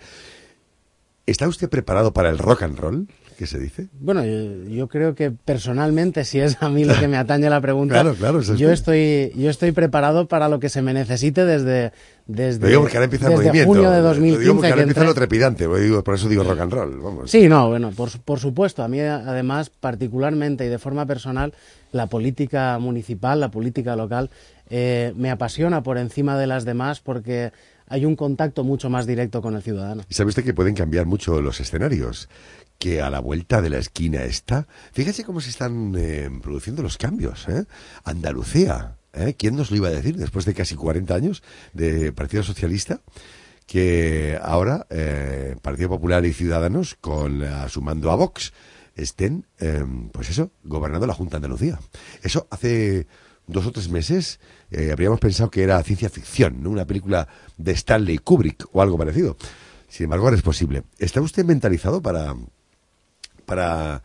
¿Está usted preparado para el rock and roll? ¿Qué se dice? Bueno, yo, yo creo que personalmente, si es a mí lo que me atañe la pregunta, Claro, claro, es yo estoy yo estoy preparado para lo que se me necesite desde desde, Lo digo porque ahora empieza el movimiento. junio de Lo 2015 digo porque ahora empieza lo trepidante, lo digo, por eso digo rock and roll. Vamos. Sí, no, bueno, por, por supuesto. A mí, además, particularmente y de forma personal, la política municipal, la política local, eh, me apasiona por encima de las demás porque hay un contacto mucho más directo con el ciudadano. Y sabe usted que pueden cambiar mucho los escenarios, que a la vuelta de la esquina está. Fíjese cómo se están eh, produciendo los cambios. ¿eh? Andalucía, ¿eh? ¿quién nos lo iba a decir después de casi 40 años de Partido Socialista? Que ahora eh, Partido Popular y Ciudadanos, con eh, sumando a Vox, estén, pues eso, gobernando la Junta de Andalucía. Eso hace dos o tres meses habríamos pensado que era ciencia ficción, ¿no? una película de Stanley Kubrick o algo parecido. Sin embargo, ahora es posible. ¿Está usted mentalizado para, para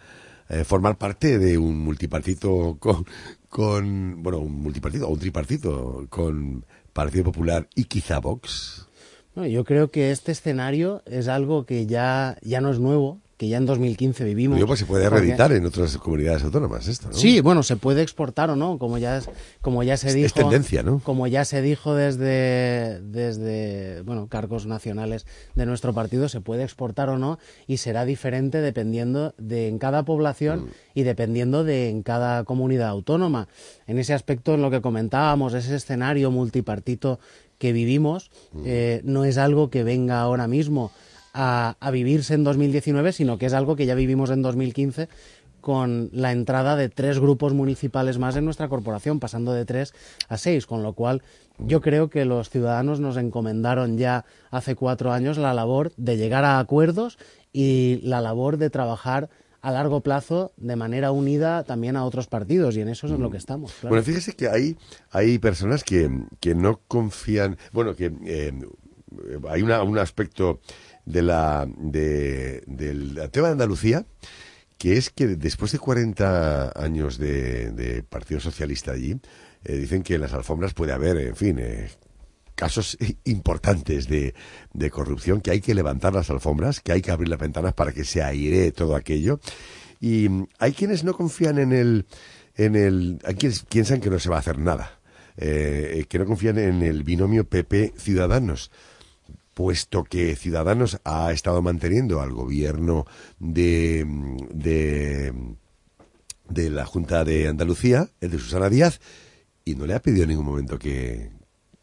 eh, formar parte de un multipartito con, con, bueno, un multipartito o un tripartito con Partido Popular y quizá Vox? Bueno, yo creo que este escenario es algo que ya, ya no es nuevo, que ya en 2015 vivimos. Digo, pues se puede porque- reeditar en otras comunidades autónomas esto, ¿no? Sí, bueno, se puede exportar o no, como ya es, como ya se Es- dijo. es tendencia, ¿no? Como ya se dijo desde, desde, bueno, cargos nacionales de nuestro partido, se puede exportar o no y será diferente dependiendo de en cada población y dependiendo de en cada comunidad autónoma. En ese aspecto, en lo que comentábamos, ese escenario multipartito que vivimos, eh, no es algo que venga ahora mismo a, vivirse en 2019, sino que es algo que ya vivimos en 2015 con la entrada de tres grupos municipales más en nuestra corporación, pasando de tres a seis, con lo cual yo creo que los ciudadanos nos encomendaron ya hace cuatro años la labor de llegar a acuerdos y la labor de trabajar a largo plazo de manera unida también a otros partidos y en eso es en lo que estamos. Bueno, fíjese que hay, hay personas que, que no confían, bueno, que eh, hay una- un aspecto de la, de, del tema de Andalucía que es que después de 40 años de, de Partido Socialista allí, eh, dicen que en las alfombras puede haber, en fin, eh, casos importantes de, de corrupción, que hay que levantar las alfombras, que hay que abrir las ventanas para que se airee todo aquello. Y hay quienes no confían en el... En el hay quienes piensan que no se va a hacer nada, eh, que no confían en el binomio PP-Ciudadanos puesto que Ciudadanos ha estado manteniendo al gobierno de, de, de la Junta de Andalucía, el de Susana Díaz, y no le ha pedido en ningún momento que,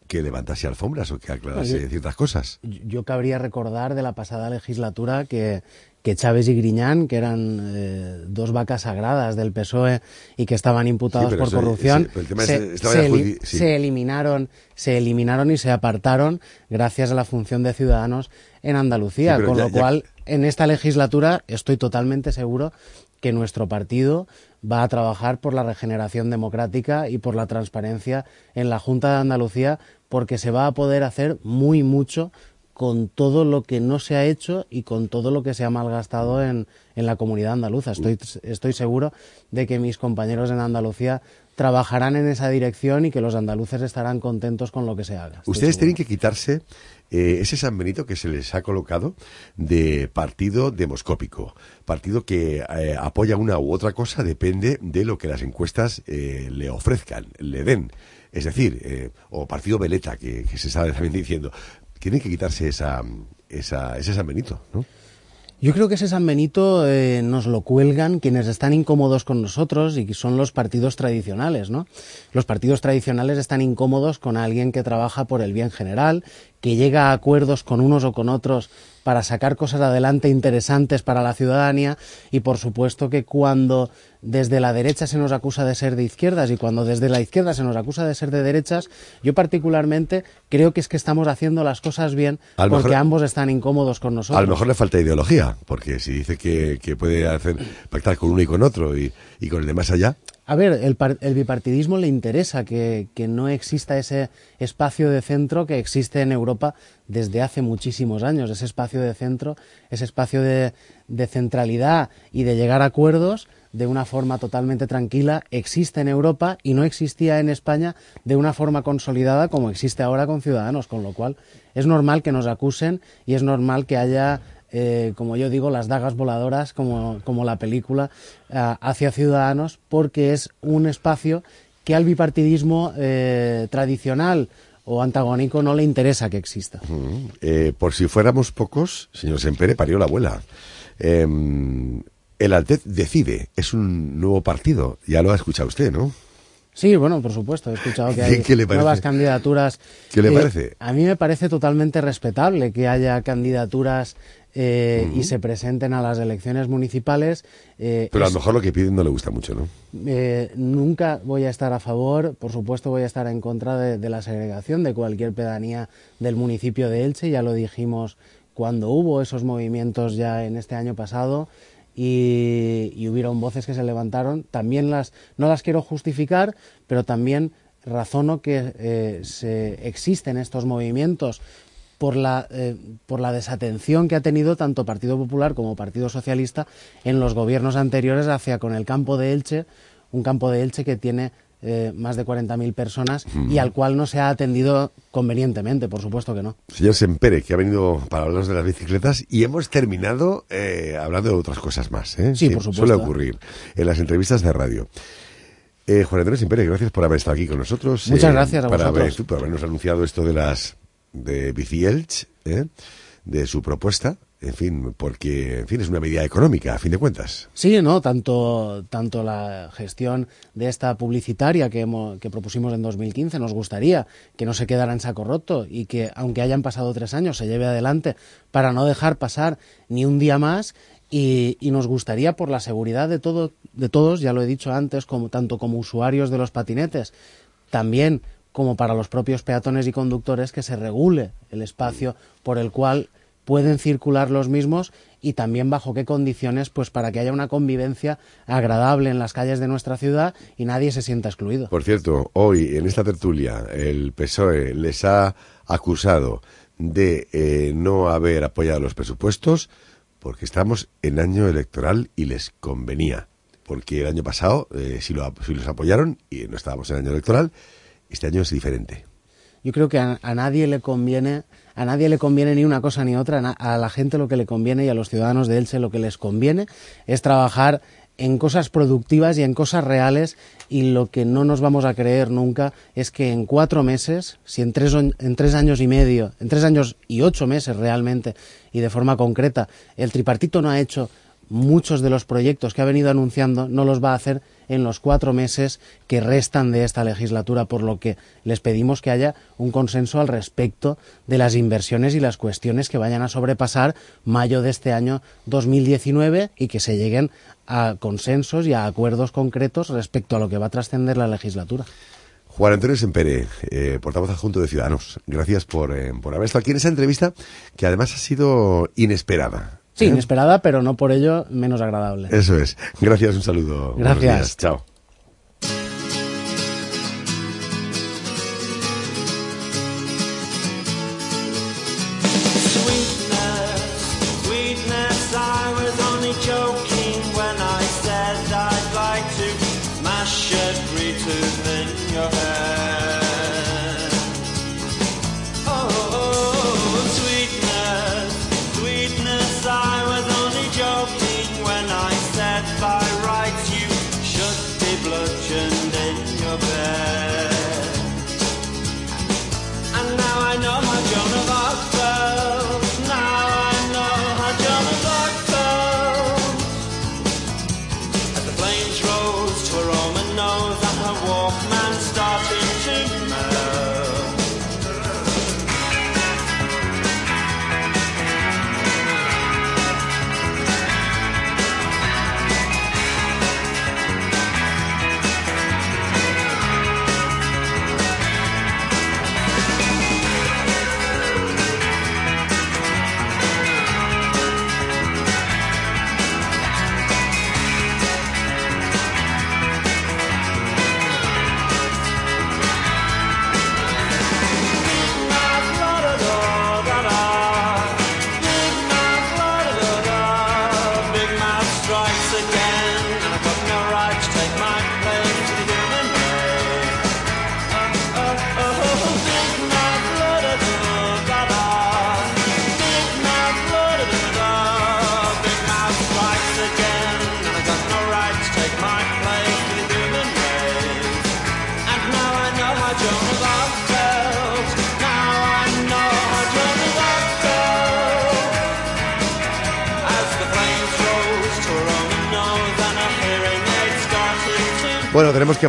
que levantase alfombras o que aclarase ciertas cosas. Yo cabría recordar de la pasada legislatura que, que Chávez y Griñán, que eran eh, dos vacas sagradas del PSOE y que estaban imputados Sí, por eso- corrupción, sí, se, es- se sí. eliminaron, se eliminaron y se apartaron gracias a la función de Ciudadanos en Andalucía, con ya- lo ya- cual en esta legislatura estoy totalmente seguro que nuestro partido va a trabajar por la regeneración democrática y por la transparencia en la Junta de Andalucía porque se va a poder hacer muy mucho con todo lo que no se ha hecho y con todo lo que se ha malgastado en, en la comunidad andaluza. Estoy, estoy seguro de que mis compañeros en Andalucía trabajarán en esa dirección y que los andaluces estarán contentos con lo que se haga. Ustedes seguro. tienen que quitarse eh, ese San Benito que se les ha colocado de partido demoscópico, partido que eh, apoya una u otra cosa, depende de lo que las encuestas eh, le ofrezcan, le den. Es decir, o partido veleta, que, que se está también diciendo. Tienen que quitarse esa, esa, ese San Benito, ¿no? Yo creo que ese San Benito eh, nos lo cuelgan quienes están incómodos con nosotros y son los partidos tradicionales, ¿no? Los partidos tradicionales están incómodos con alguien que trabaja por el bien general, que llega a acuerdos con unos o con otros para sacar cosas adelante interesantes para la ciudadanía y por supuesto que cuando desde la derecha se nos acusa de ser de izquierdas y cuando desde la izquierda se nos acusa de ser de derechas, yo particularmente creo que es que estamos haciendo las cosas bien A porque mejor- ambos están incómodos con nosotros. A lo mejor le falta ideología, porque si dice que, que puede hacer pactar con uno y con otro y, y con el de más allá, A ver, el, el bipartidismo le interesa que, que no exista ese espacio de centro que existe en Europa desde hace muchísimos años. Ese espacio de centro, ese espacio de, centralidad y de llegar a acuerdos de una forma totalmente tranquila existe en Europa y no existía en España de una forma consolidada como existe ahora con Ciudadanos, con lo cual es normal que nos acusen y es normal que haya eh, como yo digo, las dagas voladoras, como, la película, ah, hacia Ciudadanos, porque es un espacio que al bipartidismo eh, tradicional o antagónico no le interesa que exista. eh, por si fuéramos pocos, señor Sempere parió la abuela. Eh, el Altez decide, es un nuevo partido, ya lo ha escuchado usted, ¿no? Sí, bueno, por supuesto, he escuchado que hay nuevas candidaturas. ¿Qué le Eh, parece? A mí me parece totalmente respetable que haya candidaturas eh, y se presenten a las elecciones municipales. Eh, Pero a lo mejor lo que piden no le gusta mucho, ¿no? Eh, nunca voy a estar a favor, por supuesto voy a estar en contra de, de la segregación de cualquier pedanía del municipio de Elche, ya lo dijimos cuando hubo esos movimientos ya en este año pasado y, y hubieron voces que se levantaron, también las, no las quiero justificar, pero también razono que eh, se, existen estos movimientos por la, eh, por la desatención que ha tenido tanto Partido Popular como Partido Socialista en los gobiernos anteriores hacia con el campo de Elche, un campo de Elche que tiene eh, más de 40.000 personas y al cual no se ha atendido convenientemente, por supuesto que no. Señor Sempere, que ha venido para hablarnos de las bicicletas y hemos terminado eh, hablando de otras cosas más. ¿eh? Sí, por supuesto. Suele ocurrir en las entrevistas de radio. Juan Antonio Sempere, gracias por haber estado aquí con nosotros. Muchas gracias a para vosotros. haber- por habernos anunciado esto de las de Bici Elche, ¿eh? de su propuesta, en fin, porque en fin es una medida económica, a fin de cuentas. Sí, ¿no? Tanto, tanto la gestión de esta publicitaria que, hemos- que propusimos en 2015 nos gustaría que no se quedara en saco roto y que, aunque hayan pasado tres años, se lleve adelante para no dejar pasar ni un día más. Y, y nos gustaría, por la seguridad de, todo, de todos, ya lo he dicho antes, como, tanto como usuarios de los patinetes, también como para los propios peatones y conductores, que se regule el espacio por el cual pueden circular los mismos y también bajo qué condiciones, pues para que haya una convivencia agradable en las calles de nuestra ciudad y nadie se sienta excluido. Por cierto, hoy en esta tertulia el PSOE les ha acusado de eh, no haber apoyado los presupuestos porque estamos en año electoral y les convenía. Porque el año pasado eh, sí, lo, sí los apoyaron y no estábamos en año electoral. Este año es diferente. Yo creo que a, nadie le conviene, a nadie le conviene ni una cosa ni otra, a, la gente lo que le conviene y a los ciudadanos de Elche lo que les conviene es trabajar en cosas productivas y en cosas reales y lo que no nos vamos a creer nunca es que en cuatro meses, si en tres, en tres años y medio, en tres años y ocho meses realmente y de forma concreta, el tripartito no ha hecho muchos de los proyectos que ha venido anunciando no los va a hacer en los cuatro meses que restan de esta legislatura, por lo que les pedimos que haya un consenso al respecto de las inversiones y las cuestiones que vayan a sobrepasar mayo de este año 2019 y que se lleguen a consensos y a acuerdos concretos respecto a lo que va a trascender la legislatura. Juan Antonio Sempere, eh, portavoz adjunto de Ciudadanos, gracias por, eh, por haber estado aquí en esa entrevista que además ha sido inesperada. Sí, ¿eh? inesperada, pero no por ello menos agradable. Eso es. Gracias, un saludo. Gracias. Chao.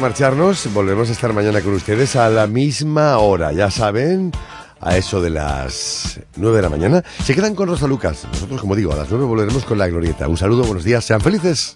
marcharnos. Volvemos a estar mañana con ustedes a la misma hora, ya saben, a eso de las 9 de la mañana. Se quedan con Rosa Lucas. Nosotros, como digo, a las 9 volveremos con la glorieta. Un saludo, buenos días, sean felices.